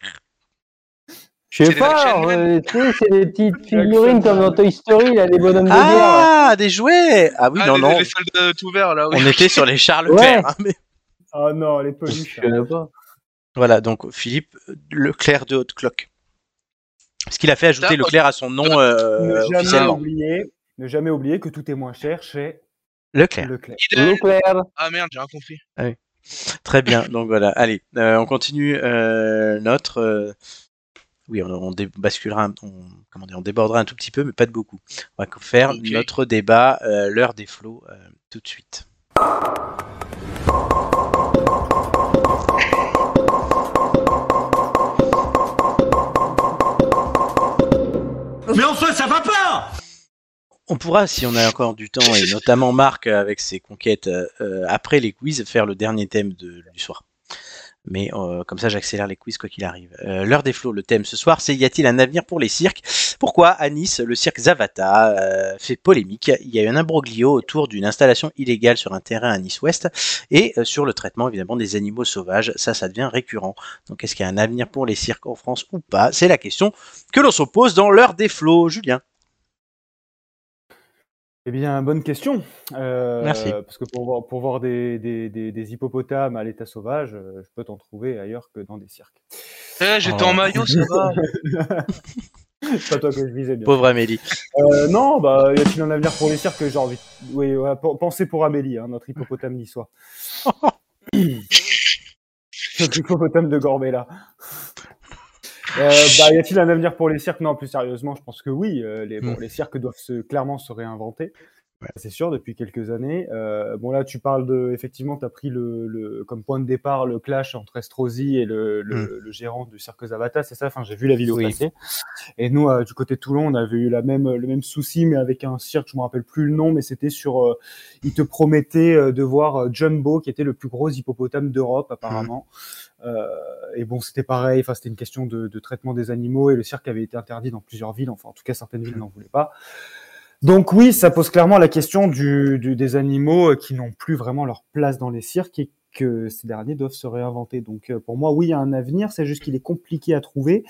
Je C'est sais des pas, euh, tu sais, c'est des petites *laughs* figurines comme dans Toy Story, là, les bonhommes de guerre. Ah, des jouets Ah oui, Ah, non, les, non, les soldats tout verts là. oui. on était sur les chars Leclerc. hein, mais- Ah non, les Je peluches. connais pas. Voilà, donc Philippe Leclerc de Haute Cloque. Parce qu'il a fait ajouter. Leclerc à son nom euh, ne, jamais officiellement. oublier, ne jamais oublier que tout est moins cher chez Leclerc. Leclerc. Ah merde, j'ai rien compris. Très bien, donc voilà, allez, euh, on continue euh, notre... euh, Oui, on, basculera, on, comment dire, on débordera un tout petit peu, mais pas de beaucoup. On va faire notre débat, euh, l'heure des flots, euh, tout de suite. Mais enfin, ça va pas On pourra, si on a encore du temps, et notamment Marc avec ses conquêtes, euh, après les quiz, faire le dernier thème de, du soir. Mais euh, comme ça, j'accélère les quiz quoi qu'il arrive. Euh, L'heure des flots, le thème ce soir, c'est y a-t-il un avenir pour les cirques? Pourquoi à Nice, le cirque Zavata euh, fait polémique? Il y a eu un imbroglio autour d'une installation illégale sur un terrain à Nice-Ouest et euh, sur le traitement évidemment des animaux sauvages. Ça, ça devient récurrent. Donc, est-ce qu'il y a un avenir pour les cirques en France ou pas? C'est la question que l'on se pose dans l'heure des flots. Julien Eh bien, bonne question. Euh, Merci. Parce que pour voir, pour voir des, des, des, des hippopotames à l'état sauvage, euh, je peux t'en trouver ailleurs que dans des cirques. Eh, j'étais Oh. en maillot, ça va. C'est *laughs* pas toi que je visais bien. Pauvre Amélie. Euh, non, bah, y a-t-il un avenir pour les cirques J'ai envie. Oui, ouais, pensez pour Amélie, hein, notre hippopotame niçois. *laughs* notre hippopotame de Gorbella. Euh, bah, y a-t-il un avenir pour les cirques? Non, plus sérieusement, je pense que oui. Euh, les, bon, Mm. les cirques doivent se, clairement se réinventer. Ouais. C'est sûr, depuis quelques années. Euh, bon, là, tu parles de. Effectivement, tu as pris le, le, comme point de départ le clash entre Estrosi et le, le, Mm. le gérant du cirque Zavata, c'est ça? Enfin, j'ai vu la vidéo Oui. passer. Et nous, euh, du côté de Toulon, on avait eu la même, le même souci, mais avec un cirque, je me rappelle plus le nom, mais c'était sur. Euh, il te promettait euh, de voir Jumbo, qui était le plus gros hippopotame d'Europe, apparemment. Euh, et bon, c'était pareil. Enfin, c'était une question de, de traitement des animaux, et le cirque avait été interdit dans plusieurs villes. Enfin, en tout cas, certaines villes n'en voulaient pas. Donc oui, ça pose clairement la question du, du- des animaux euh, qui n'ont plus vraiment leur place dans les cirques et que ces derniers doivent se réinventer. Donc euh, pour moi, oui, il y a un avenir. C'est juste qu'il est compliqué à trouver.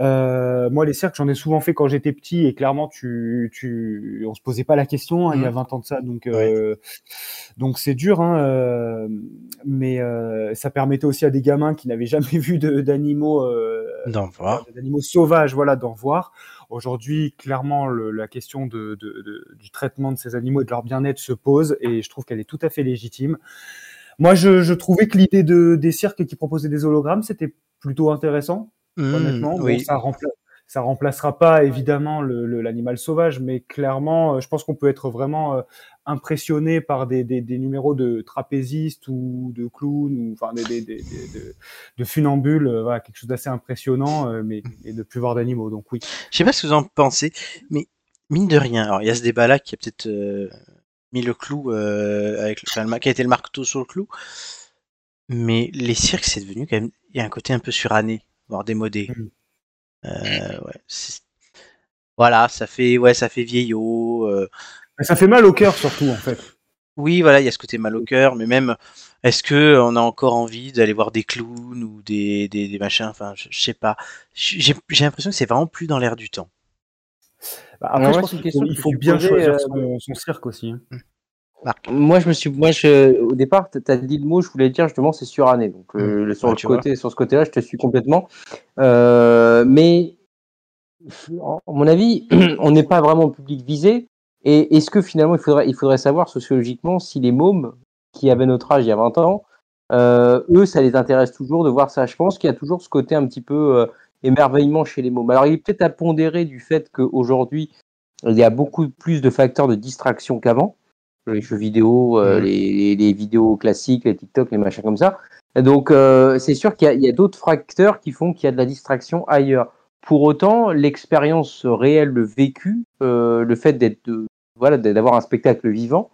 Euh, moi, les cirques, j'en ai souvent fait quand j'étais petit et clairement, tu, tu, on se posait pas la question hein, il y a 20 ans de ça. Donc euh, donc c'est dur, hein, euh, mais ça permettait aussi à des gamins qui n'avaient jamais *laughs* vu d'animaux d'animaux sauvages, voilà, d'en voir. Aujourd'hui, clairement, le- la question de, de- de- du traitement de ces animaux et de leur bien-être se pose, et je trouve qu'elle est tout à fait légitime. Moi, je, je trouvais que l'idée de, des cirques qui proposaient des hologrammes, c'était plutôt intéressant, Mmh, honnêtement. Bon, oui. ça, rempla- ça remplacera pas évidemment le- le- l'animal sauvage, mais clairement, euh, je pense qu'on peut être vraiment euh, impressionné par des, des, des numéros de trapézistes ou de clowns, ou enfin des, des, de, de funambules, euh, voilà, quelque chose d'assez impressionnant, euh, mais et de plus voir d'animaux. Donc oui. Je sais pas ce que vous en pensez, mais mine de rien, alors il y a ce débat-là qui a peut-être euh, mis le clou euh, avec le, enfin, le qui a été le marteau sur le clou, mais les cirques c'est devenu quand même, il y a un côté un peu suranné, voire démodé. Mhm. Euh, ouais, voilà, ça fait, ouais, ça fait vieillot. euh, ça fait mal au cœur surtout en fait. Oui, voilà, il y a ce côté mal au cœur, mais même, est-ce que on a encore envie d'aller voir des clowns ou des, des, des machins, enfin, je, je sais pas. J'ai l'impression que c'est vraiment plus dans l'air du temps. Bah, après, Ouais, je ouais, pense c'est une qu'il question faut, que il faut bien choisir euh, son, son cirque aussi. hein. Moi, je me suis, moi, je, au départ, tu as dit le mot, je voulais dire justement, c'est suranné. Donc, euh, sur Ouais, le tu vois. côté, sur ce côté-là, je te suis complètement. Euh, mais, à mon avis, *clears throat* on n'est pas vraiment public visé. Et est-ce que finalement, il faudrait, il faudrait savoir sociologiquement si les mômes qui avaient notre âge il y a 20 ans, euh, eux, ça les intéresse toujours de voir ça? Je pense qu'il y a toujours ce côté un petit peu euh, émerveillement chez les mômes. Alors, il est peut-être à pondérer du fait qu'aujourd'hui, il y a beaucoup plus de facteurs de distraction qu'avant les jeux vidéo, euh, Mhm. les, vidéos classiques, les TikTok, les machins comme ça. Et donc, euh, c'est sûr qu'il y a, d'autres facteurs qui font qu'il y a de la distraction ailleurs. Pour autant, l'expérience réelle, le vécu, euh, le fait d'être, voilà, d'avoir un spectacle vivant,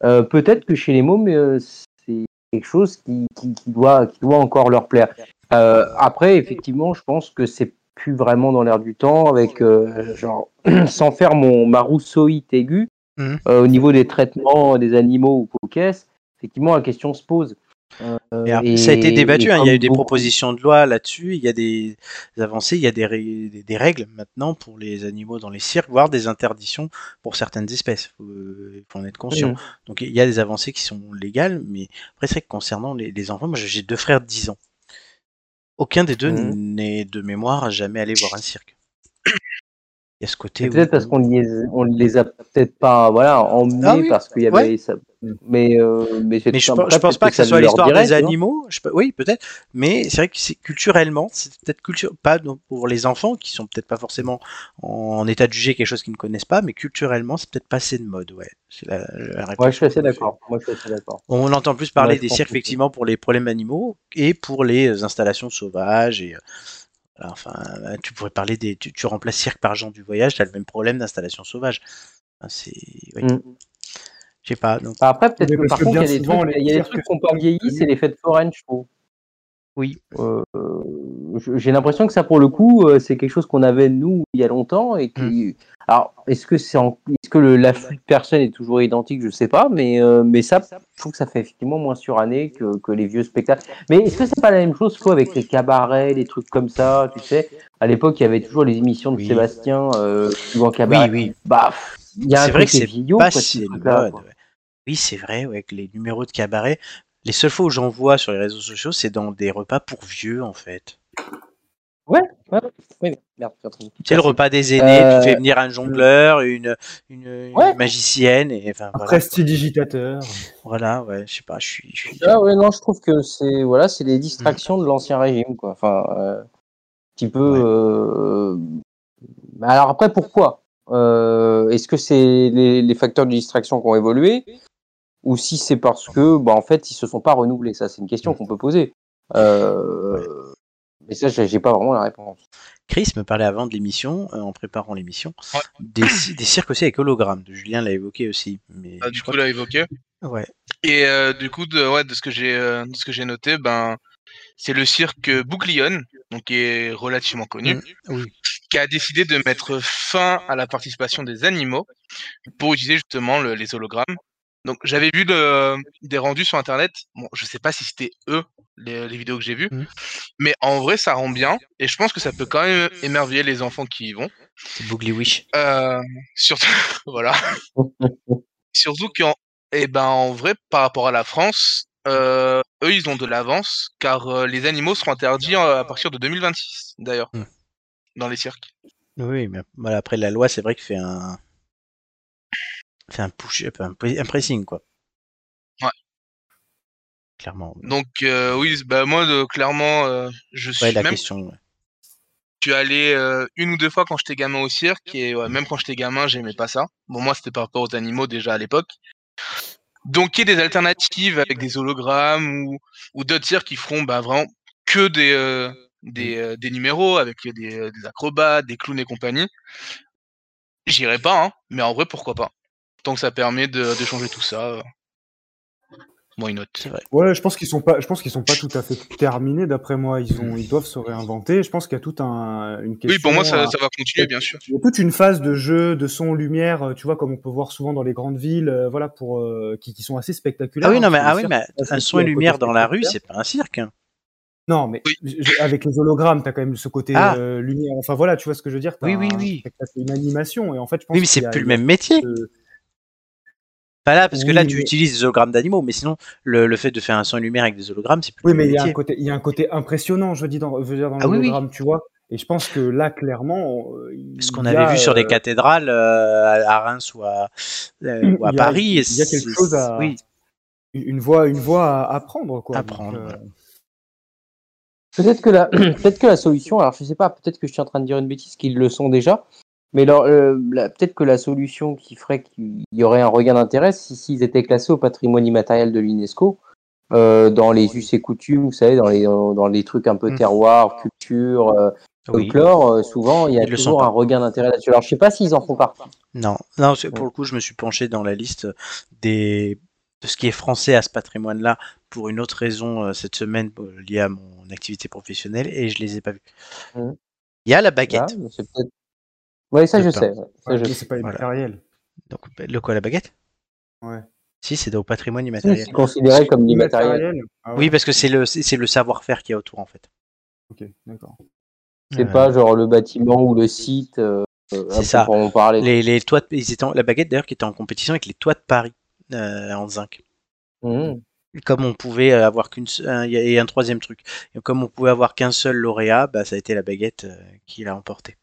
peut-être que chez les mômes, c'est quelque chose qui, qui, qui doit, qui doit encore leur plaire. Euh, après, effectivement, je pense que c'est plus vraiment dans l'air du temps, avec euh, genre, *clears throat* sans faire mon ma rousseauite aiguë, Mhm. euh, au niveau des traitements des animaux ou caisses, effectivement, la question se pose. Et ça a été débattu, hein, il y a eu des beaucoup- propositions de loi là-dessus, il y a des avancées, il y a des, ré- des- règles maintenant pour les animaux dans les cirques, voire des interdictions pour certaines espèces. Il faut, en être conscient. Mhm. Donc il y a des avancées qui sont légales, mais après c'est vrai que concernant les, les enfants, moi j'ai deux frères de 10 ans. Aucun des deux Mhm. n'est de mémoire à jamais aller voir un cirque. Il y a ce côté. Peut-être parce qu'on les, on les a peut-être pas voilà, emmenés Ah oui, parce qu'il y avait ouais. ça. Mais, euh, mais, je, pense- je pense pas que ce soit l'histoire des animaux. Je, oui, peut-être. Mais c'est vrai que c'est culturellement, c'est peut-être culture, pas pour les enfants qui sont peut-être pas forcément en état de juger quelque chose qu'ils ne connaissent pas, mais culturellement, c'est peut-être passé de mode. Ouais, c'est la, Ouais, je suis assez d'accord. Moi, je suis assez d'accord. On entend plus parler Ouais, des cirques effectivement pour les problèmes animaux et pour les installations sauvages et euh, voilà, enfin euh, tu pourrais parler des tu, tu remplaces cirque par gens du voyage, tu as le même problème d'installation sauvage. Enfin, c'est, oui. Mm. Je sais pas. Donc, Bah, Après, peut-être que par contre, il y a des trucs, les il y a des cirques trucs qui n'ont pas vieilli, c'est les fêtes foraines, je trouve. oui. Euh, j'ai l'impression que ça, pour le coup, euh, c'est quelque chose qu'on avait nous il y a longtemps et qui. Alors, est-ce que c'est en... est-ce que le- l'afflux de personnes est toujours identique? Je sais pas, mais euh, mais ça, je trouve que ça fait effectivement moins suranné que, que les vieux spectacles. Mais est-ce que c'est pas la même chose, Flo, avec les cabarets, les trucs comme ça Tu sais, à l'époque, il y avait toujours les émissions de Oui. Sébastien euh, Oui, cabaret. oui. Bah, pff, il y a un C'est vrai que c'est vieillot, pas quoi, si mode. ouais. Oui, c'est vrai, ouais, que les numéros de cabaret, les seules fois où j'en vois sur les réseaux sociaux, c'est dans des repas pour vieux, en fait. Ouais, ouais. Oui, merde, de- C'est le repas des aînés, Euh, tu fais venir un jongleur, une, une, une Ouais. magicienne, et enfin, Un voilà. prestidigitateur. Voilà, ouais, je sais pas, je suis. Je suis... Ah ouais, non, je trouve que c'est voilà, c'est les distractions de l'ancien régime, quoi. Enfin, euh, un petit peu. Ouais. euh, mais Alors après, pourquoi? Euh, Est-ce que c'est les, les facteurs de distraction qui ont évolué, ou si c'est parce que, bah, en fait, ils se sont pas renouvelés? Ça, c'est une question qu'on peut poser. Euh, Mais ça, j'ai pas vraiment la réponse. Chris me parlait avant de l'émission, euh, en préparant l'émission, Ouais. des, ci- des cirques aussi avec hologramme. Julien l'a évoqué aussi. Mais Ah, du coup, l'a évoqué. ouais. Et euh, du coup, de, ouais, de ce que j'ai, euh, de ce que j'ai noté, ben, c'est le cirque Bouglione, donc qui est relativement connu, Mm, oui. qui a décidé de mettre fin à la participation des animaux pour utiliser justement le- les hologrammes. Donc, j'avais vu le- des rendus sur Internet. Bon, je sais pas si c'était eux les, les vidéos que j'ai vues, Mm. mais en vrai, ça rend bien. Et je pense que ça peut quand même émerveiller les enfants qui y vont. C'est Boogly Wish. Euh, surtout, *laughs* voilà. *laughs* Surtout qu'en, eh ben, en vrai, par rapport à la France, euh, eux, ils ont de l'avance, car euh, les animaux seront interdits euh, à partir de 2026, d'ailleurs, Hmm. dans les cirques. Oui, mais après la loi, c'est vrai qu'il fait un. Fait un push un, pre- un pressing, quoi. Ouais. Clairement. Donc, euh, oui, bah, moi, clairement, euh, je suis Ouais, la même, question. ouais. je suis allé euh, une ou deux fois quand j'étais gamin au cirque, et même quand j'étais gamin, j'aimais pas ça. Bon, moi, c'était par rapport aux animaux déjà à l'époque. Donc, il y ait des alternatives avec des hologrammes ou, ou d'autres cirques qui feront bah, vraiment que des, des, des numéros avec des, des acrobates, des clowns et compagnie. J'irai pas, hein, mais en vrai, pourquoi pas. Tant que ça permet de, de changer tout ça. Euh... Why not? C'est vrai. Ouais, je pense qu'ils sont pas, je pense qu'ils sont pas tout à fait terminés d'après moi. Ils ont, ils doivent se réinventer. Je pense qu'il y a tout un, une question. Oui, pour moi, ça, à- ça va continuer, bien sûr. Il y a toute une phase de jeu, de son, lumière, euh, tu vois, comme on peut voir souvent dans les grandes villes, euh, voilà, pour euh, qui, qui sont assez spectaculaires. Ah oui, non, hein, mais, parce ah oui, mais un c'est son et lumière dans la rue, c'est pas un cirque. hein. Non, mais Oui. je- je- avec les hologrammes, t'as quand même ce côté Ah. euh, lumière. Enfin voilà, tu vois ce que je veux dire. Oui, oui, un- oui. t'as une animation et en fait, je pense. Oui, mais c'est plus le même métier. Pas là, parce que Oui, là, tu mais- utilises des hologrammes d'animaux, mais sinon, le, le fait de faire un son et lumière avec des hologrammes, c'est plus Oui, mais il y a un côté, il y a un côté impressionnant, je veux dire dans, je veux dire dans Ah oui, oui. l'hologramme, tu vois. Et je pense que là, clairement, euh, Ce qu'on avait vu sur les euh, cathédrales euh, à Reims ou à, euh, *clears throat* ou à il y a- Paris. il y a quelque c'est- chose à- Oui, une voie, une voie à, à prendre, quoi. À Donc, prendre, euh, voilà. Peut-être que la, *clears throat* peut-être que la solution, alors je sais pas, peut-être que je suis en train de dire une bêtise, qu'ils le sont déjà, mais alors, euh, peut-être que la solution qui ferait qu'il y aurait un regain d'intérêt, si s'ils étaient classés au patrimoine immatériel de l'UNESCO, euh, dans les us et coutumes, vous savez, dans les, dans, les trucs un peu Mm. terroir, culture, euh, oui. folklore, euh, souvent il y a Ils toujours un regain d'intérêt là-dessus. Alors je sais pas s'ils en font partie. Non, non pour le coup, je me suis penché dans la liste des de ce qui est français à ce patrimoine-là pour une autre raison euh, cette semaine liée à mon activité professionnelle et je les ai pas vus. Mhm. Il y a la Ah, baguette. mais Ouais, ça je pain. sais. ouais, ça, ouais, je mais sais. c'est pas Voilà. immatériel. Donc, le quoi, la baguette? Ouais. Si, c'est au patrimoine immatériel. C'est considéré comme l'immatériel. Ah ouais Oui, parce que c'est le c'est c'est le savoir-faire qu'il y a autour en fait. Ok, d'accord. C'est Euh, pas genre le bâtiment ou le site. euh, euh, C'est ça. Pour en parler. Les, les toits, de- ils étaient en- la baguette d'ailleurs qui était en compétition avec les toits de Paris euh, en zinc. Mhm. Comme on pouvait avoir qu'une un- et un troisième truc. Et comme on pouvait avoir qu'un seul lauréat, bah, ça a été la baguette euh, qui l'a emporté.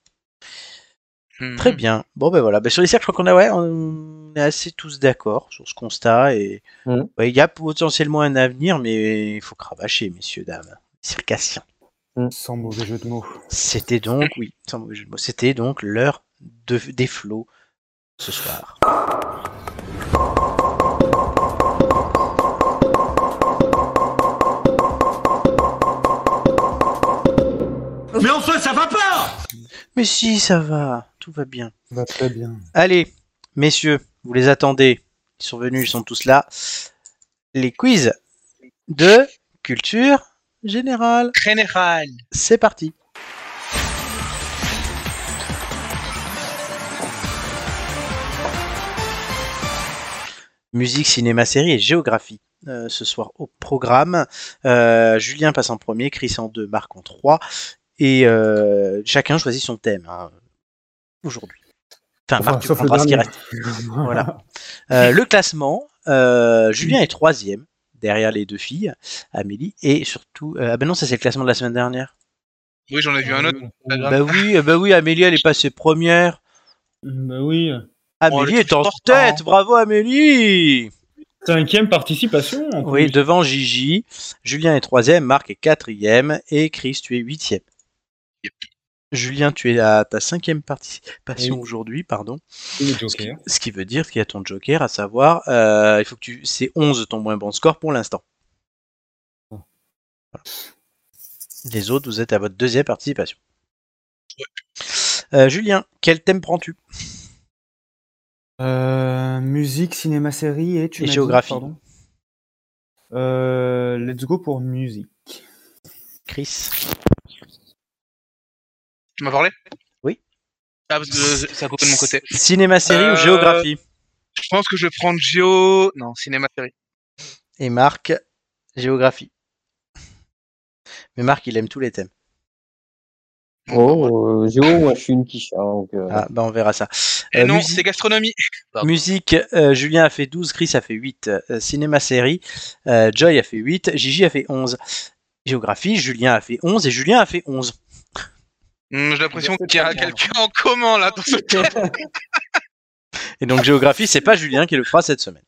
Très Mhm. bien. Bon ben voilà. Ben, sur les cirques, je crois qu'on a ouais, on est assez tous d'accord sur ce constat et Mhm. ouais, il y a potentiellement un avenir, mais il faut cravacher, messieurs dames, circassiens. Sans mauvais jeu de mots. C'était donc, oui, sans mauvais jeu de mots, c'était donc l'heure de, des flots ce soir. Mais si, ça va, tout va bien. Ça va très bien. Allez, Messieurs, vous les attendez. Ils sont venus, ils sont tous là. Les quiz de culture générale. Général. C'est parti. Musique, cinéma, série et géographie. euh, ce soir au programme. Euh, Julien passe en premier, Chris en deux, Marc en trois. Et euh, chacun choisit son thème hein, aujourd'hui. Enfin, Enfin, Marc, tu sauf le prendras ce qui reste. Voilà. Euh, le classement, euh, Julien est troisième, derrière les deux filles, Amélie, et surtout... euh, ah ben non, ça c'est le classement de la semaine dernière. Oui, j'en ai vu un autre. Bah oui, bah oui, Amélie, elle est passée première. Bah oui. Amélie le est en tête, bravo Amélie Cinquième participation. en Oui, plus. devant Gigi, Julien est troisième, Marc est quatrième, et Chris, tu es huitième. Julien, tu es à ta cinquième participation Oui. aujourd'hui, pardon. Ce qui, Joker. ce qui veut dire qu'il y a ton joker, à savoir, euh, il faut que tu, c'est 11 ton moins bon score pour l'instant. Voilà. Les autres, vous êtes à votre deuxième participation. Euh, Julien, quel thème prends-tu? Euh, musique, cinéma, série et tu Et dit, géographie. Euh, let's go pour musique. Chris Tu m'as parlé? Oui. Ah, parce que ça a coupé de mon côté. Cinéma, série ou Euh, géographie? Je pense que je vais prendre Géo. Non, cinéma série. Et Marc, géographie. Mais Marc, il aime tous les thèmes. Oh, euh, Géo, moi je suis une quiche. hein, donc, euh, Ah, bah on verra ça. Et Euh, non, musique- c'est gastronomie. Pardon. Musique, euh, Julien a fait 12, Chris a fait 8. Euh, cinéma, série, euh, Joy a fait 8, Gigi a fait 11. Géographie, Julien a fait 11 et Julien a fait 11. Hum, J'ai l'impression qu'il y a quelqu'un en commun là dans ce *laughs* cas. Et donc géographie, c'est pas Julien qui le fera cette semaine.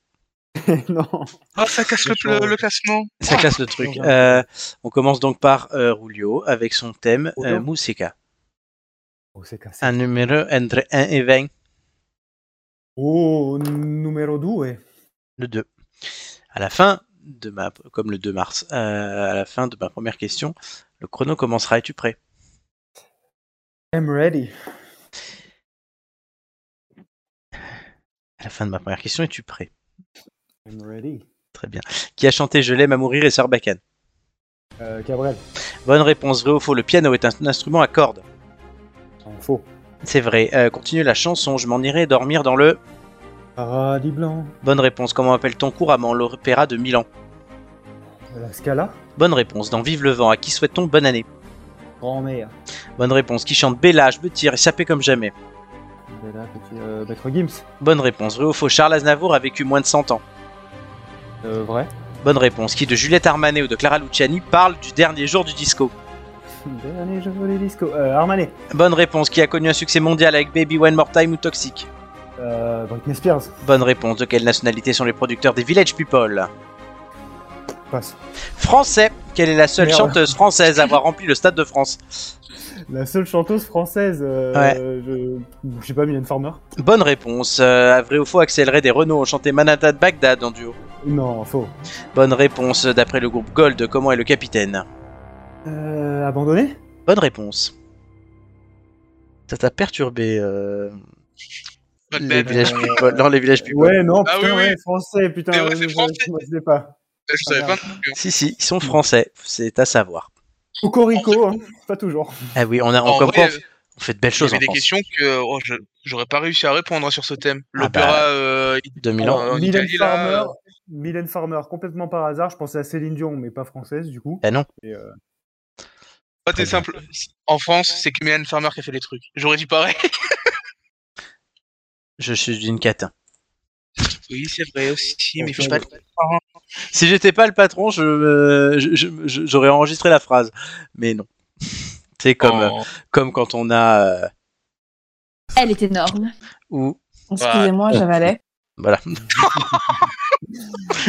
*laughs* non. Oh, ça casse le, le- le classement. Ça casse le truc. Euh, on commence donc par euh, Rulio avec son thème euh. Musica. Un numéro entre 1 et 20, Oh, numéro 2. le 2. À la fin de ma, comme le 2 mars, euh, à la fin de ma première question, le chrono commencera. Es-tu prêt? I'm ready. À la fin de ma première question, es-tu prêt? I'm ready. Très bien. Qui a chanté Je l'aime à mourir et Sarbacane Euh, Cabrel. Bonne réponse, vrai ou faux Le piano est un instrument à cordes. Faux. C'est vrai. Euh, continue la chanson. Je m'en irai dormir dans le. Paradis blanc. Bonne réponse. Comment appelle-t-on couramment l'opéra de Milan? La Scala. Bonne réponse. Dans Vive le vent. À qui souhaite-t-on bonne année? Grand-mère. Bonne réponse. Qui chante Bella, je me tire et sapé comme jamais. Bella, petit, euh, Maître Gims. Bonne réponse. Vrai ou faux Charles Aznavour a vécu moins de 100 ans. Euh, vrai. Bonne réponse. Qui de Juliette Armanet ou de Clara Luciani parle du dernier jour du disco? *laughs* Dernier jeu les disco. Euh, Armanet. Bonne réponse. Qui a connu un succès mondial avec Baby One More Time ou Toxic? Euh, Britney Spears. Bonne réponse. De quelle nationalité sont les producteurs des Village People? Passe. Français. Quelle est la seule Merde. chanteuse française à avoir rempli le Stade de France La seule chanteuse française. Euh, Ouais. je... je sais pas, Mylène Farmer. Bonne réponse. Euh, à vrai ou faux, Axel Red et Renault ont chanté Manhattan Bagdad en duo. Non, faux. Bonne réponse. D'après le groupe Gold, comment est le capitaine Euh, abandonné? Bonne réponse. Ça t'a perturbé euh, les villages people. Non, les villages people. Ouais, non, Ah putain, oui, oui. ouais, français, putain. Ouais, euh, je- français. Je ne sais pas. Je savais pas. Si, si, ils sont français. C'est à savoir. Cocorico, hein, pas toujours. Ah *laughs* oui, on a, on, En comme vrai, on fait de belles Il y choses avait en des France. questions que oh, je j'aurais pas réussi à répondre sur ce thème. Ah L'opéra bah, euh, 2000 ans. en Mylène Italie, là, Farmer, euh, Mylène Farmer, complètement par hasard. Je pensais à Céline Dion, mais pas française, du coup. Ah non. Et, euh, pas Très très simple. En France, c'est que Mylène Farmer qui a fait les trucs. J'aurais dit pareil. *laughs* Je suis une catin. Oui, c'est vrai aussi, mais sais pas. *laughs* Si j'étais pas le patron, je, euh, je- je- je- j'aurais enregistré la phrase. Mais non. *laughs* C'est comme, euh, Oh. comme quand on a. euh, Elle est énorme. ou. Excusez-moi, j'avalais. Voilà. *laughs* je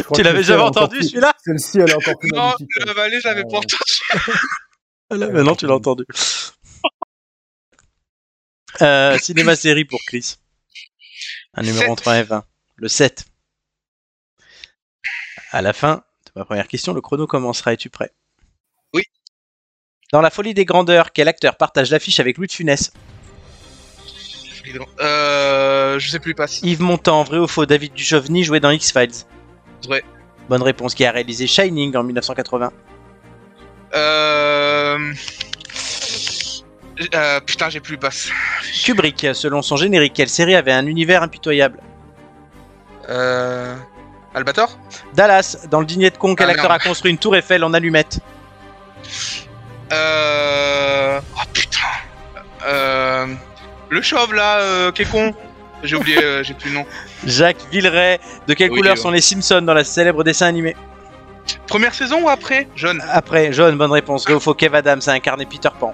crois Tu que l'avais celle-ci, jamais elle est encore entendu plus- celui-là? Celle-ci, elle est encore plus Non, magnifique. le valet, j'avais pas Euh, entendu. Là, Maintenant, tu l'as entendu. Euh, cinéma série pour Chris. Un numéro Sept. entre 1 et 20. Le 7. À la fin de ma première question, le chrono commencera. Es-tu prêt? Oui. Dans La folie des grandeurs, quel acteur partage l'affiche avec Louis de Funès? Euh, je sais plus, passe. Yves Montand, vrai ou faux? David Duchovny jouait dans X-Files? Vrai. Bonne réponse. Qui a réalisé Shining en 1980 Euh... euh, putain, j'ai plus. Kubrick, selon son générique, quelle série avait un univers impitoyable? Euh... Albator Dallas, dans le dîner de con, quel Ah, acteur merde. a construit une tour Eiffel en allumette Euh... Oh putain. Euh... Le chauve là, euh, qui est con. J'ai oublié, euh, j'ai plus le nom. Jacques Villeray, de quelle Oui, couleur sont les Simpsons dans la célèbre dessin animé? Première saison ou après? Jaune. Après, jaune, bonne réponse. Vrai ou faux Kev Adams a incarné Peter Pan.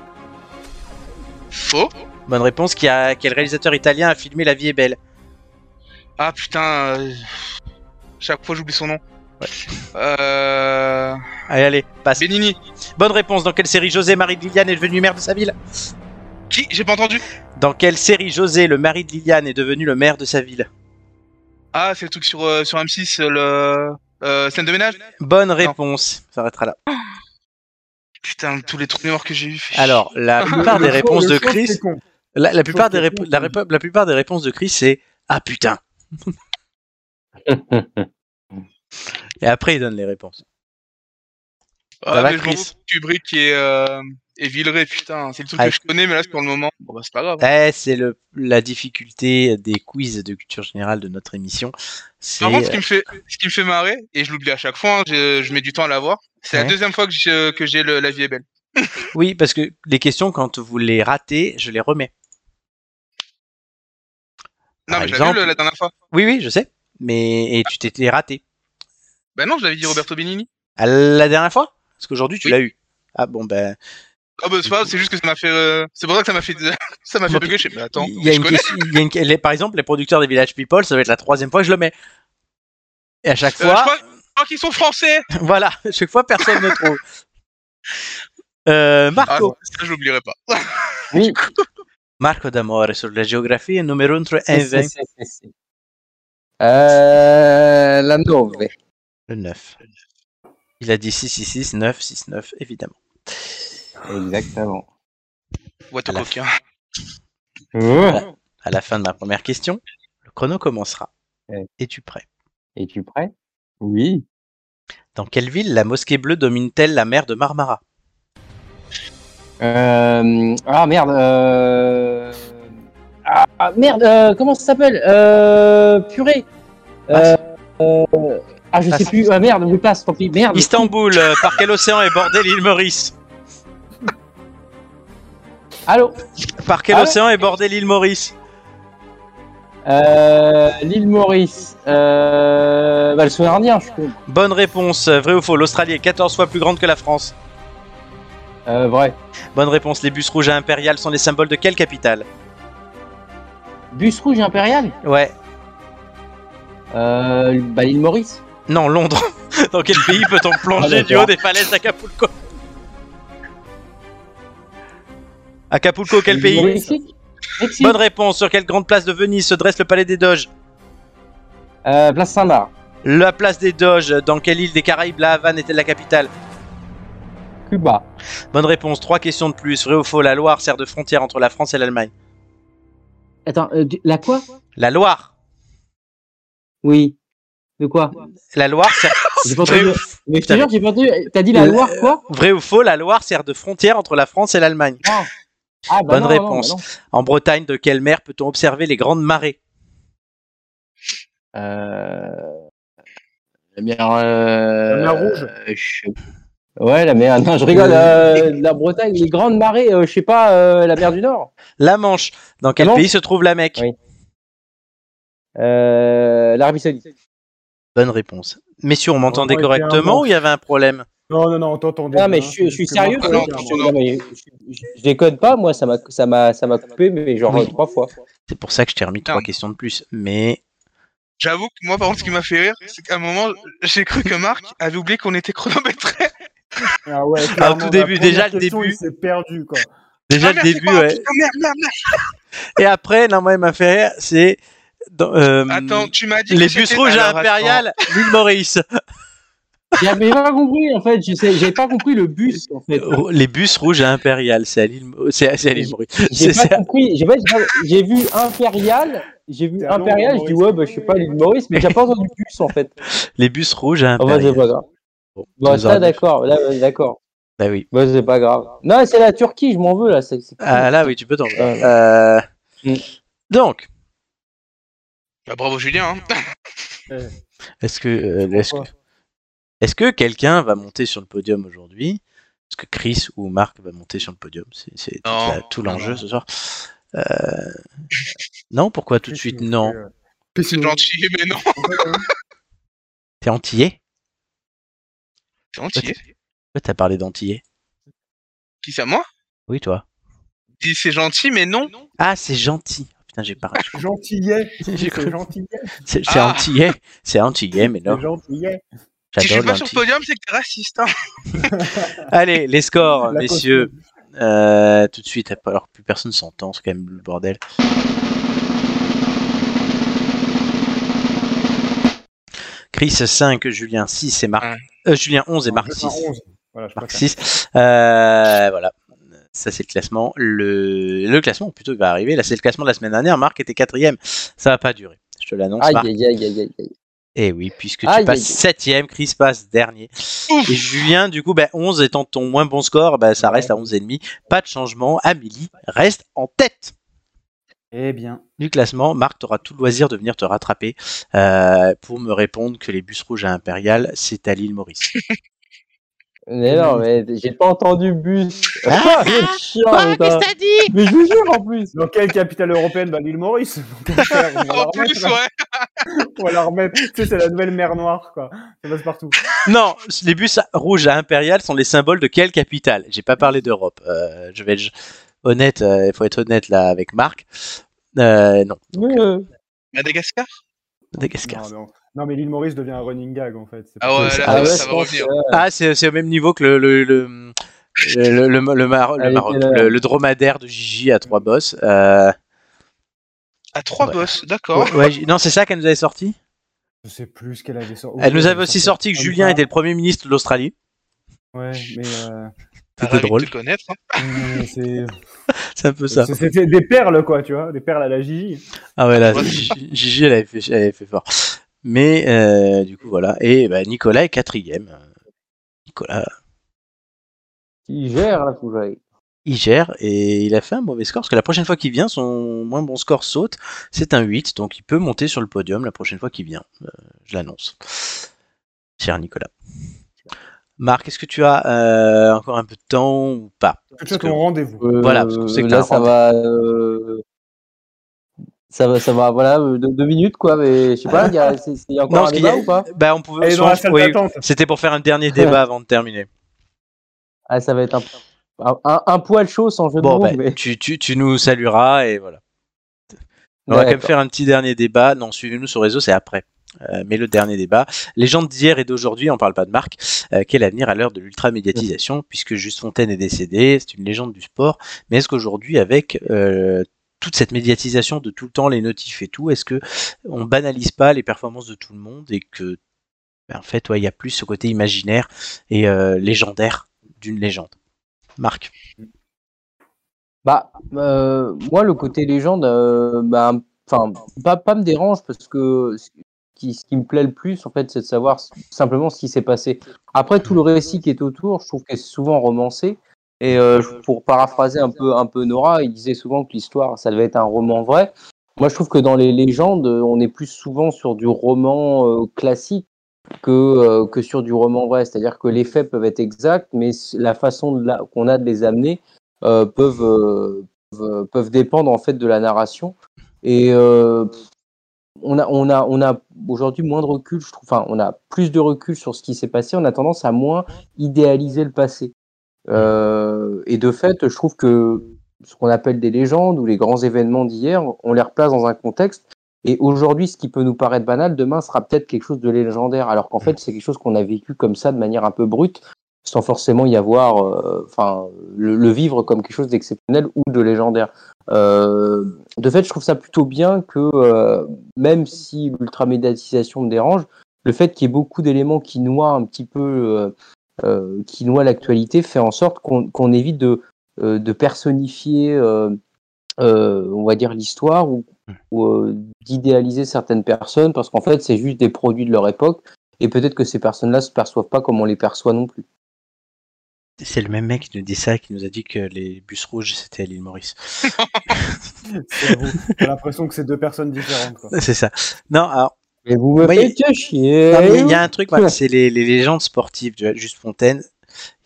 Faux. Bonne réponse. Qui a, quel réalisateur italien a filmé La vie est belle? Ah putain. euh, Chaque fois j'oublie son nom. Euh... Allez, allez, passe. Benigni. Bonne réponse. Dans quelle série José, mari de Liliane, est devenu maire de sa ville? Qui? J'ai pas entendu. Dans quelle série José, le mari de Liliane, est devenu le maire de sa ville? Ah, c'est le truc sur, euh, sur M6, euh, le... Euh, scène de ménage? Bonne réponse. Ça s'arrêtera là. Putain, tous les trous mémoire que j'ai eu. Alors, la plupart des réponses de Chris, la, la plupart des la plupart des réponses de Chris, c'est ah putain. Et après, il donne les réponses. Ah, mais je Kubrick et, euh, et Villeray, putain, c'est le truc Ah. que je connais, mais là, pour le moment. Bon, bah, c'est pas grave. Eh, c'est le la difficulté des quiz de culture générale de notre émission. Par contre, ce qui me fait, ce qui me fait marrer, et je l'oublie à chaque fois, hein, je, je mets du temps à l'avoir, c'est Ouais. la deuxième fois que j'ai, que j'ai la vie est belle. *laughs* oui, parce que les questions, quand vous les ratez, je les remets. Non, Par mais je exemple- eu la dernière fois. Oui, oui, je sais. Mais et tu t'étais raté. Bah non, je l'avais dit Roberto Benigni. À la dernière fois? Parce qu'aujourd'hui, tu Oui. l'as eu. Ah bon, ben. Ah bah c'est pas, juste que ça m'a fait, euh, c'est pour ça que ça m'a fait, *laughs* ça m'a fait bugger. Je sais, mais attends, il y a je une connais. question- il y a une- les- par exemple, les producteurs des Village People, ça va être la troisième fois que je le mets. Et à chaque Euh, fois, je crois, je crois qu'ils sont français. *laughs* voilà, à chaque fois, personne ne trouve. *laughs* Euh, Ah, Marco. ça, je l'oublierai pas. Oui. Marco d'Amore sur la géographie, numéro 1 Sì, 20. Euh, la 9. Le 9. Il a dit 666, 9, 6, 9, évidemment. Exactement. Au La- coquin. Euh. À la fin de ma première question, le chrono commencera. Ouais. Es-tu prêt? Es-tu prêt? Oui. Dans quelle ville la mosquée bleue domine-t-elle la mer de Marmara? Euh, ah merde. Euh... Ah ah, merde. euh, comment ça s'appelle euh, Purée. Euh, euh, ah je Passe. sais plus. Ah merde. Oui passe. Tant pis. Merde. Istanbul, par quel océan est bordé l'île Maurice *laughs* Allô. Par quel Ah océan est bordé l'île Maurice Euh, L'île Maurice. Euh, bah, le indien. Je crois. Bonne réponse. Vrai ou faux L'Australie est 14 fois plus grande que la France. Euh, vrai. Bonne réponse. Les bus rouges à impérial sont les symboles de quelle capitale? Bus rouge impérial. Ouais. Euh, bah, l'île Maurice. Non, Londres. *laughs* Dans quel pays peut-on plonger Ah, du haut d'accord. des falaises d'Acapulco *laughs* Acapulco, quel pays Mexique. Mexique. Bonne réponse. Sur quelle grande place de Venise se dresse le palais des Doges Euh, place Saint-Marc. La place des Doges. Dans quelle île des Caraïbes la Havane était la capitale Cuba. Bonne réponse. Trois questions de plus. Vrai ou faux La Loire sert de frontière entre la France et l'Allemagne. Attends. euh, du- la quoi La Loire. Oui. De quoi La Loire sert. *laughs* J'ai pas Vrai ou- Mais je te Putain, jure, j'ai pas entendu. T'as dit la Euh, Loire quoi Vrai ou faux La Loire sert de frontière entre la France et l'Allemagne. Non. Ah, bah Bonne non, réponse. non, bah En Bretagne, de quelle mer peut-on observer les grandes marées. Euh... La mer. euh, La mer Rouge. euh, Ouais, la mer. *laughs* Non, je rigole. euh, la Bretagne, les grandes marées, euh, je sais pas, euh, la mer du Nord. La Manche. Dans quel Manche pays se trouve la Mecque Oui. Euh, L'Arabie Saoudite. Bonne réponse. Messieurs, on m'entendait correctement ou il y avait un problème? Non, non, non, on t'entendait. Non, mais bien, je, suis- je sérieux. Non, je, non, déconne pas, moi, ça m'a, ça m'a, ça m'a coupé, mais genre Oui. euh, trois fois. C'est pour ça que je t'ai remis trois Non. questions de plus. Mais J'avoue que moi, par contre, ce qui m'a fait rire, c'est qu'à un moment, j'ai cru que Marc avait oublié qu'on était chronométré. Ah ouais, Ah, tout début, déjà, le début. Il s'est perdu, quoi. déjà Ah, le c'est début, ouais. Merde, merde, merde. Et après, non, moi, il m'a fait rire, c'est euh, Attends, tu m'as dit *laughs* *laughs* les bus rouges à Impérial, l'île Maurice. J'avais pas compris en fait. J'avais pas compris le bus en fait. Les bus rouges à Impérial, c'est à l'île c'est c'est à Maurice. J'ai C'est- pas c'est- compris. J'ai vu Impérial. J'ai vu C'est à Impérial. Je dis ouais, bah je sais pas l'île Maurice, mais j'ai pas entendu bus en fait. Les bus rouges à Ah bah c'est Impérial. Bon, ça d'accord. D'accord. Bah oui. Bah c'est pas grave. Non, c'est la Turquie. Je m'en veux là. c'est- c'est cool. Ah là, oui, tu peux t'en. Ouais. Euh, Mm. Donc, Bah, bravo Julien. hein. *laughs* est-ce que, euh, est-ce que, Pourquoi est-ce que quelqu'un va monter sur le podium aujourd'hui? Est-ce que Chris ou Marc va monter sur le podium? C'est tout l'enjeu ce soir. Euh, Non, pourquoi tout de suite? non C'est gentil, mais non. T'es antillais? T'es entier. Pourquoi t'as parlé d'antillais Qui c'est à moi? Oui, toi. Dis c'est gentil, mais non. Ah, c'est gentil. Oh, Putain, j'ai pas. *laughs* *laughs* Gentillet. C'est gentillet. C'est Ah. antillais. C'est antillais, mais non. gentillet. Si je suis pas sur podium, c'est que t'es raciste. Hein. *laughs* Allez, les scores, La messieurs. Euh, tout de suite, alors plus personne s'entend, c'est quand même le bordel. Chris 5, Julien 6 et Marc. Euh, Julien 11 et Marc Je 6. fais un 11. Voilà, je Marc préfère. 6. Euh, voilà. Ça, c'est le classement. Le, le classement, plutôt, il va arriver. Là, c'est le classement de la semaine dernière. Marc était quatrième. Ça va pas durer. Je te l'annonce, Aïe aïe aïe aïe. Et oui, puisque tu passes septième, Chris passe dernier. Et Julien, du coup, bah, 11 étant ton moins bon score, bah, ça reste à 11,5. Pas de changement. Amélie reste en tête Eh bien. du classement. Marc, tu auras tout le loisir de venir te rattraper euh, pour me répondre que les bus rouges à Impérial, c'est à l'île Maurice. *laughs* Mais non, mais j'ai pas entendu bus. Ah, *laughs* c'est chiant, putain. dit? Mais je vous jure en plus. Dans quelle capitale européenne? Bah, l'île Maurice. *laughs* En plus, remettre, ouais. On va la remettre. Tu sais, c'est la nouvelle mer Noire, quoi. Ça passe partout. Non, les bus rouges à Impérial sont les symboles de quelle capitale? J'ai pas parlé d'Europe. Euh, je vais honnête, euh, il faut être honnête là avec Marc. Euh, non, Euh, Madagascar? Madagascar. Non, non. Non, mais l'île Maurice devient un running gag, en fait. Ah ouais, là, ah ça, ouais, ça va revenir. Ah, c'est c'est au même niveau que le le le le, le, le- le Mar- le Elle Maroc, était là. le, le dromadaire de Gigi à trois bosses. Euh, À trois Ouais. boss, d'accord. ouais, ouais, J- non, c'est ça qu'elle nous avait sorti? Je sais plus ce qu'elle avait sorti. Elle nous avait aussi sorti que Julien était le premier ministre de l'Australie. Ouais, mais. Euh... C'était drôle. de te connaître. hein. *laughs* c'est. Un peu ça. c'est- C'était des perles, quoi, tu vois. Des perles à la Gigi. Ah ouais, là. Gigi, elle avait fait, elle avait fait fort. Mais euh, du coup, voilà. Et bah, Nicolas est quatrième. Nicolas, Qui gère que j'aille. il gère et il a fait un mauvais score parce que la prochaine fois qu'il vient, son moins bon score saute. C'est un 8, donc il peut monter sur le podium la prochaine fois qu'il vient. Euh, je l'annonce. Cher Nicolas. Marc, est-ce que tu as euh, encore un peu de temps ou pas? Tu Parce as que- ton rendez-vous. Euh, Voilà, parce qu'on sait que là ça va, euh, ça va, ça va, voilà, deux, deux minutes quoi, mais je sais pas, il y a, *laughs* c'est- c'est- il y a encore Non, un parce qu'il y a- débat ou pas? Bah, on pouvait. Est oui. C'était pour faire un dernier débat avant de terminer. *laughs* Ah, ça va être un, un, un- un poil chaud sans jeu de mots, bah, mais tu, tu, tu nous salueras et voilà. On va quand même faire un petit dernier débat. Non, suivez-nous sur réseau, c'est après. Euh, mais le dernier débat, légende d'hier et d'aujourd'hui, on parle pas de Marc, euh, quel avenir à l'heure de l'ultra-médiatisation, puisque Juste Fontaine est décédé, c'est une légende du sport, mais est-ce qu'aujourd'hui, avec euh, toute cette médiatisation de tout le temps, les notifs et tout, est-ce que on banalise pas les performances de tout le monde et que, ben, en fait, ouais, il y a plus ce côté imaginaire et euh, légendaire d'une légende? Marc. Bah, euh, moi, le côté légende, euh, bah, enfin, pas, pas me dérange parce que ce qui me plaît le plus, en fait, c'est de savoir simplement ce qui s'est passé. Après, tout le récit qui est autour, je trouve que c'est souvent romancé. Et euh, pour paraphraser un peu, Nora, il disait souvent que l'histoire, ça devait être un roman vrai. Moi, je trouve que dans les légendes, on est plus souvent sur du roman euh, classique que, euh, que sur du roman vrai. C'est-à-dire que les faits peuvent être exacts, mais la façon qu'on a de les amener peuvent, peuvent, dépendre en fait de la narration. Et on a, on a, on a aujourd'hui moins de recul, je trouve. Enfin, on a plus de recul sur ce qui s'est passé. On a tendance à moins idéaliser le passé. Euh, et de fait, je trouve que ce qu'on appelle des légendes ou les grands événements d'hier, on les replace dans un contexte. Et aujourd'hui, ce qui peut nous paraître banal, demain sera peut-être quelque chose de légendaire, alors qu'en fait, c'est quelque chose qu'on a vécu comme ça de manière un peu brute, sans forcément y avoir, euh, enfin, le, le vivre comme quelque chose d'exceptionnel ou de légendaire. Euh, de fait, je trouve ça plutôt bien que, euh, même si l'ultramédiatisation me dérange, le fait qu'il y ait beaucoup d'éléments qui noient un petit peu, euh, euh, qui noient l'actualité, fait en sorte qu'on évite de, de personnifier, euh, on va dire, l'histoire ou, ou, euh, d'idéaliser certaines personnes, parce qu'en fait, c'est juste des produits de leur époque, et peut-être que ces personnes-là se perçoivent pas comme on les perçoit non plus. C'est le même mec qui nous dit ça, qui nous a dit que les bus rouges c'était à l'île Maurice. *laughs* C'est vous. J'ai l'impression que c'est deux personnes différentes. Quoi. C'est ça. Non, alors vous me faites chier. Il y a un truc, voilà, c'est les, les légendes sportives. Tu vois, Juste Fontaine,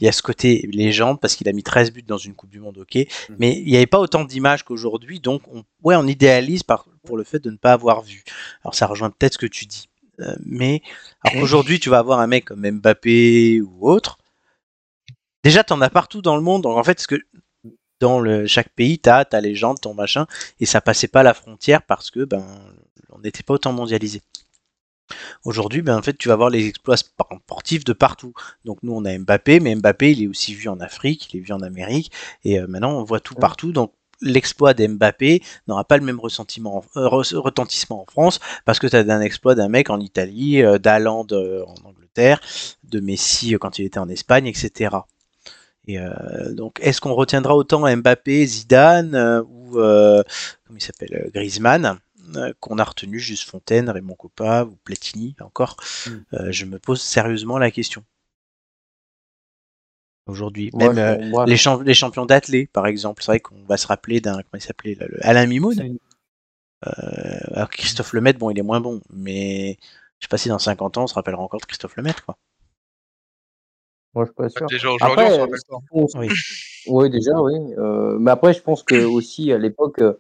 il y a ce côté légende parce qu'il a mis 13 buts dans une Coupe du Monde, ok. Mais il n'y avait pas autant d'images qu'aujourd'hui, donc on, ouais, on idéalise par, pour le fait de ne pas avoir vu. Alors ça rejoint peut-être ce que tu dis. Euh, mais alors aujourd'hui, tu vas avoir un mec comme Mbappé ou autre. Déjà, tu en as partout dans le monde. Donc en fait, ce que dans le, chaque pays, tu as ta légende, ton machin, et ça passait pas la frontière parce que ben on n'était pas autant mondialisé. Aujourd'hui, ben, en fait, tu vas voir les exploits sp- sportifs de partout. Donc nous, on a Mbappé, mais Mbappé, il est aussi vu en Afrique, il est vu en Amérique, et euh, maintenant, on voit tout partout. Donc l'exploit d'Mbappé n'aura pas le même ressentiment, en- euh, re- retentissement en France, parce que tu as un exploit d'un mec en Italie, euh, euh, en Angleterre, de Messi quand il était en Espagne, etc. Et euh, donc, est-ce qu'on retiendra autant Mbappé, Zidane euh, ou euh, comment il s'appelle euh, Griezmann qu'on a retenu juste Fontaine, Raymond Coppa ou Platini encore? Mm. Je me pose sérieusement la question. Aujourd'hui, même les, champ- les champions d'athlé, par exemple, c'est vrai qu'on va se rappeler d'un comment il s'appelait Alain Mimoun. Alors Christophe Lemaitre, bon, il est moins bon, mais je sais pas si dans 50 ans on se rappellera encore de Christophe Lemaitre, quoi. Moi, je suis pas sûr. Déjà aujourd'hui, Après, on s'en rappelle pas. on- Oui. *laughs* Oui, déjà, oui. Euh, mais après, je pense que *clears throat* aussi à l'époque, euh,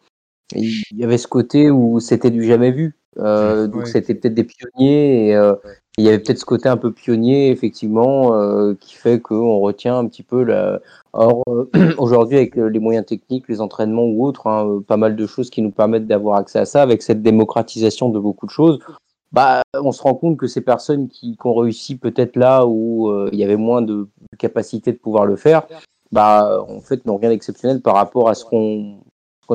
il y avait ce côté où c'était du jamais vu. Euh, donc c'était peut-être des pionniers et euh, il y avait peut-être ce côté un peu pionnier, effectivement, euh, qui fait qu'on retient un petit peu la. Or, euh, *clears throat* aujourd'hui, avec euh, les moyens techniques, les entraînements ou autres, hein, euh, pas mal de choses qui nous permettent d'avoir accès à ça, avec cette démocratisation de beaucoup de choses. Bah, on se rend compte que ces personnes qui, qui ont réussi peut-être là où euh, il y avait moins de capacité de pouvoir le faire, bah, en fait, n'ont rien d'exceptionnel par rapport à ce qu'on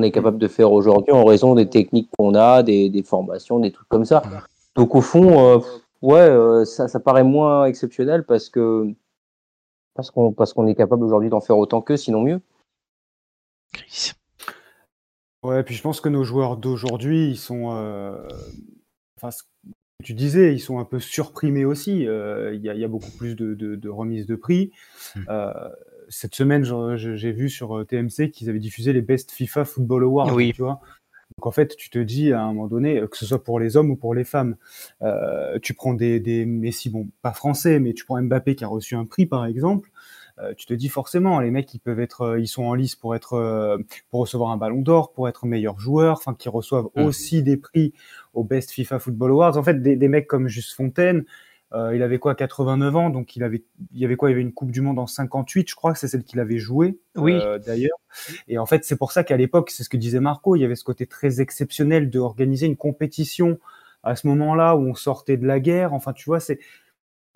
est capable de faire aujourd'hui en raison des techniques qu'on a, des, des formations, des trucs comme ça. Donc au fond, euh, ouais, euh, ça, ça paraît moins exceptionnel parce que parce qu'on parce qu'on est capable aujourd'hui d'en faire autant qu'eux, sinon mieux. Chris. Ouais, puis je pense que nos joueurs d'aujourd'hui, ils sont. euh, Enfin, ce que tu disais, ils sont un peu surprimés aussi. Euh, Il y, a, il y a beaucoup plus de, de, de remises de prix. Mm. Euh, cette semaine, j'ai vu sur euh, TMC qu'ils avaient diffusé les Best FIFA Football Awards. Oui. Tu vois donc en fait, tu te dis à un moment donné, que ce soit pour les hommes ou pour les femmes, euh, tu prends des, des Messi, bon, pas français, mais tu prends Mbappé qui a reçu un prix par exemple, euh, tu te dis forcément, les mecs, ils peuvent être, ils sont en lice pour être, pour recevoir un Ballon d'Or, pour être meilleur joueur, enfin, qui reçoivent Mm. aussi des prix au Best FIFA Football Awards. En fait, des, des mecs comme Juste Fontaine, euh, il avait quoi, 89 ans, donc il avait, il y avait quoi, il y avait une Coupe du Monde en 58, je crois que c'est celle qu'il avait jouée, Oui. euh, d'ailleurs. Et en fait, c'est pour ça qu'à l'époque, c'est ce que disait Marco, il y avait ce côté très exceptionnel de organiser une compétition à ce moment-là où on sortait de la guerre. Enfin, tu vois, c'est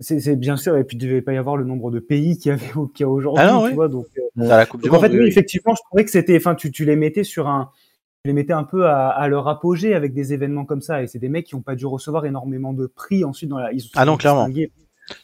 c'est bien sûr, et puis il devait pas y avoir le nombre de pays qu'il y avait qu'il y a aujourd'hui, Ah non, tu oui. vois. Donc, euh, Dans la Coupe du donc en Monde. fait, oui, effectivement, je trouvais que c'était, enfin, tu, tu les mettais sur un, les mettais un peu à, à leur apogée avec des événements comme ça, et c'est des mecs qui ont pas dû recevoir énormément de prix ensuite dans la, ils se Ah non, sont clairement.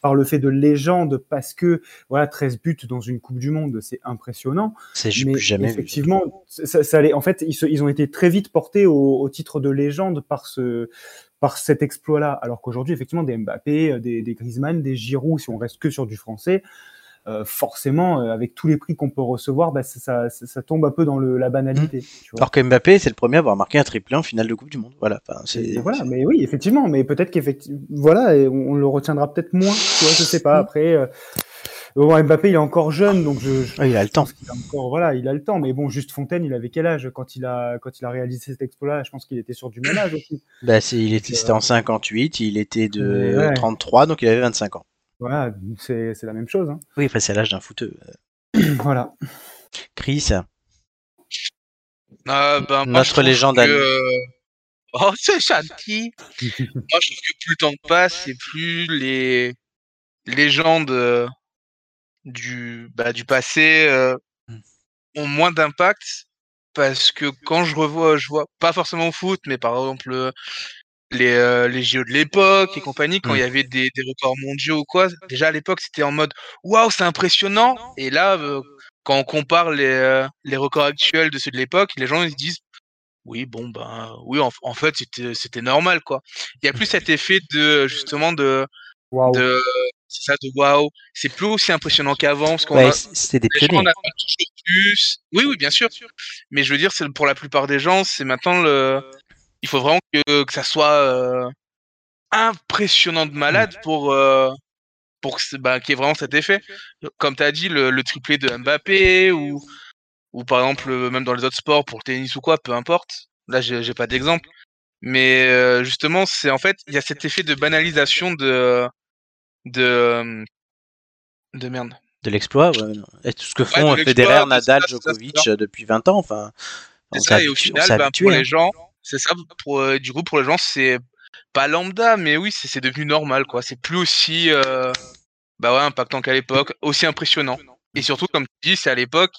par le fait de légende parce que voilà 13 buts dans une Coupe du Monde c'est impressionnant C'est jamais vu. effectivement, ça, ça allait. En fait, ils, se- ils ont été très vite portés au, au titre de légende par ce, par cet exploit-là. Alors qu'aujourd'hui, effectivement, des Mbappé, euh, des, des Griezmann, des Giroud, si on reste que sur du français, euh, forcément, euh, avec tous les prix qu'on peut recevoir, bah, ça, ça, ça- ça tombe un peu dans le, la banalité. tu vois. Alors que Mbappé, c'est le premier à avoir marqué un triplé en finale de Coupe du Monde. Voilà. Enfin, voilà, mais oui, effectivement, mais peut-être qu'effectivement, voilà, et on, on le retiendra peut-être moins, tu vois, je sais pas. Après, euh, bon, Mbappé, il est encore jeune, donc je, je il a le temps. qu'il a encore, voilà, il a le temps. Mais bon, juste Fontaine, il avait quel âge quand il a, quand il a réalisé cet exploit-là? Je pense qu'il était sur du même âge aussi. Bah, c'est, il était, c'était en 58, il était de Ouais. 33, donc il avait 25 ans. Voilà, c'est, c'est la même chose. Hein. Oui, enfin, c'est l'âge d'un footeux. *clears throat* voilà. Chris, Ah, ben, moi, Notre légende que, euh, *laughs* Oh, c'est gentil. *laughs* moi, je trouve que plus le temps passe et plus les légendes euh, du, bah, du passé euh, ont moins d'impact parce que quand je revois, je vois pas forcément au foot, mais par exemple, euh, les, euh, les JO de l'époque et compagnie, quand Mm. il y avait des, des records mondiaux ou quoi, déjà à l'époque c'était en mode waouh, c'est impressionnant. Et là, euh, quand on compare les, euh, les records actuels de ceux de l'époque, les gens ils se disent oui, bon, ben oui, en, en fait c'était c'était normal quoi. Il y a plus cet effet de justement de, Waouh. de c'est ça de waouh, c'est plus aussi impressionnant qu'avant parce qu'on Ouais, a, des gens pionniers. attendent toujours plus. Oui, oui, bien sûr. Mais je veux dire, c'est pour la plupart des gens, c'est maintenant le. Il faut vraiment que, que ça soit euh, impressionnant de malade pour euh, pour bah, qu'il y ait vraiment cet effet. Comme tu as dit, le, le triplé de Mbappé ou ou par exemple euh, même dans les autres sports pour le tennis ou quoi, peu importe. Là, j'ai pas d'exemple. Mais euh, justement, c'est en fait, il y a cet effet de banalisation de de de merde. De l'exploit, ouais, tout ce que font de Federer, Nadal, Djokovic depuis 20 ans. Enfin, on C'est ça, et au final, ben, pour hein. les gens, c'est ça, pour, euh, du coup, pour les gens, c'est pas lambda, mais oui, c'est devenu normal, quoi. C'est plus aussi, euh, bah ouais, impactant qu'à l'époque, aussi impressionnant. Et surtout, comme tu dis, c'est à l'époque,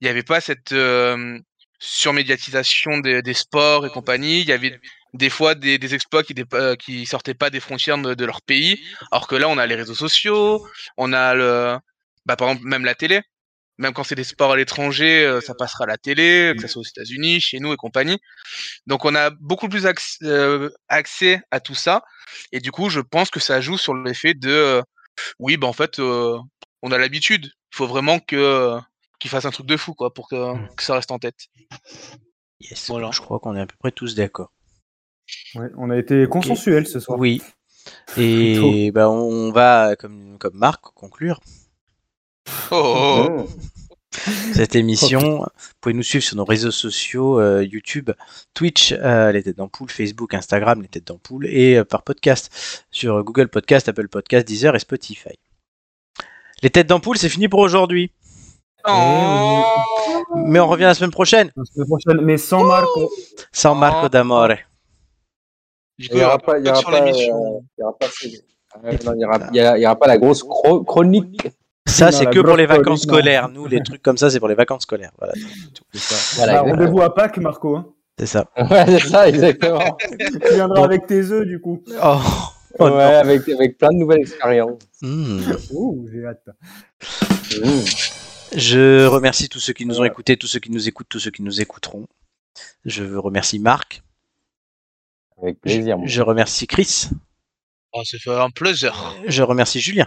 il n'y avait pas cette euh, surmédiatisation des, des sports et compagnie. Il y avait des fois des, des exploits qui, qui sortaient pas des frontières de, de leur pays, alors que là, on a les réseaux sociaux, on a le, bah, par exemple, même la télé. Même quand c'est des sports à l'étranger, euh, ça passera à la télé, que ce soit aux États-Unis, chez nous et compagnie. Donc on a beaucoup plus acc- euh, accès à tout ça. Et du coup, je pense que ça joue sur l'effet de euh, oui, bah en fait, euh, on a l'habitude. Il faut vraiment que euh, qu'il fasse un truc de fou, quoi, pour que, que ça reste en tête. Yes, Voilà. Je crois qu'on est à peu près tous d'accord. Ouais, on a été consensuels ce soir. Oui. *laughs* Et bah, on va, comme, comme Marc, conclure Oh, oh, oh. cette émission. Vous pouvez nous suivre sur nos réseaux sociaux, euh, YouTube, Twitch, euh, Les Têtes d'Ampoule, Facebook, Instagram, Les Têtes d'Ampoule, et euh, par podcast sur Google Podcast, Apple Podcast, Deezer et Spotify. Les Têtes d'Ampoule, c'est fini pour aujourd'hui. Oh. Mais on revient la semaine prochaine, La semaine prochaine, mais sans Marco. sans Marco d'Amore. Il n'y aura pas, il y aura il y aura la grosse chro- chronique. Ça, c'est que pour les vacances non. scolaires. Nous, les trucs comme ça, c'est pour les vacances scolaires. Voilà, Voilà, Bah. Rendez-vous à Pâques, Marco. Hein. c'est ça. *laughs* Ouais, c'est ça, exactement. Tu viendras avec tes œufs, du coup. Oh, oh ouais, non. avec, avec plein de nouvelles expériences. Hmm. Ouh, j'ai hâte. Mmh. Je remercie tous ceux qui nous ont écoutés, tous ceux qui nous écoutent, tous ceux qui nous écouteront. Je remercie Marc. Avec plaisir. Je remercie Chris. Oh, ça fait un plaisir. Je remercie Julien.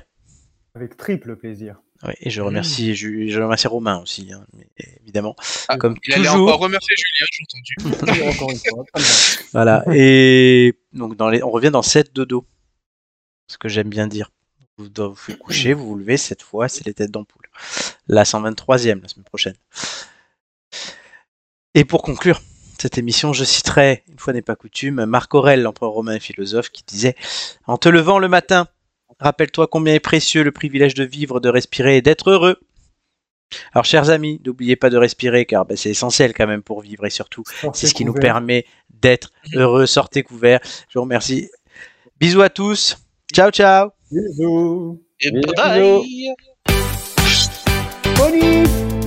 Avec triple plaisir. Ouais, et je remercie, je remercie Romain aussi, hein, mais évidemment. Ah, Comme Il allait toujours. encore remercier Julien, j'ai entendu. *laughs* Voilà. Et donc, dans les, on revient dans 7 dodo. Ce que j'aime bien dire. Vous vous faites *clears throat* coucher, vous vous levez, cette fois, c'est les têtes d'ampoule. La 123e, la semaine prochaine. Et pour conclure cette émission, je citerai, une fois n'est pas coutume, Marc Aurèle, l'empereur romain et philosophe, qui disait En te levant le matin, rappelle-toi combien est précieux le privilège de vivre, de respirer et d'être heureux. Alors, chers amis, n'oubliez pas de respirer, car ben, c'est essentiel quand même pour vivre et surtout c'est ce qui nous permet d'être heureux. Sortez couverts. Je vous remercie. Bisous à tous. Ciao, ciao. Bisous. Et Bisous. bye Bonnie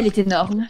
Elle est énorme.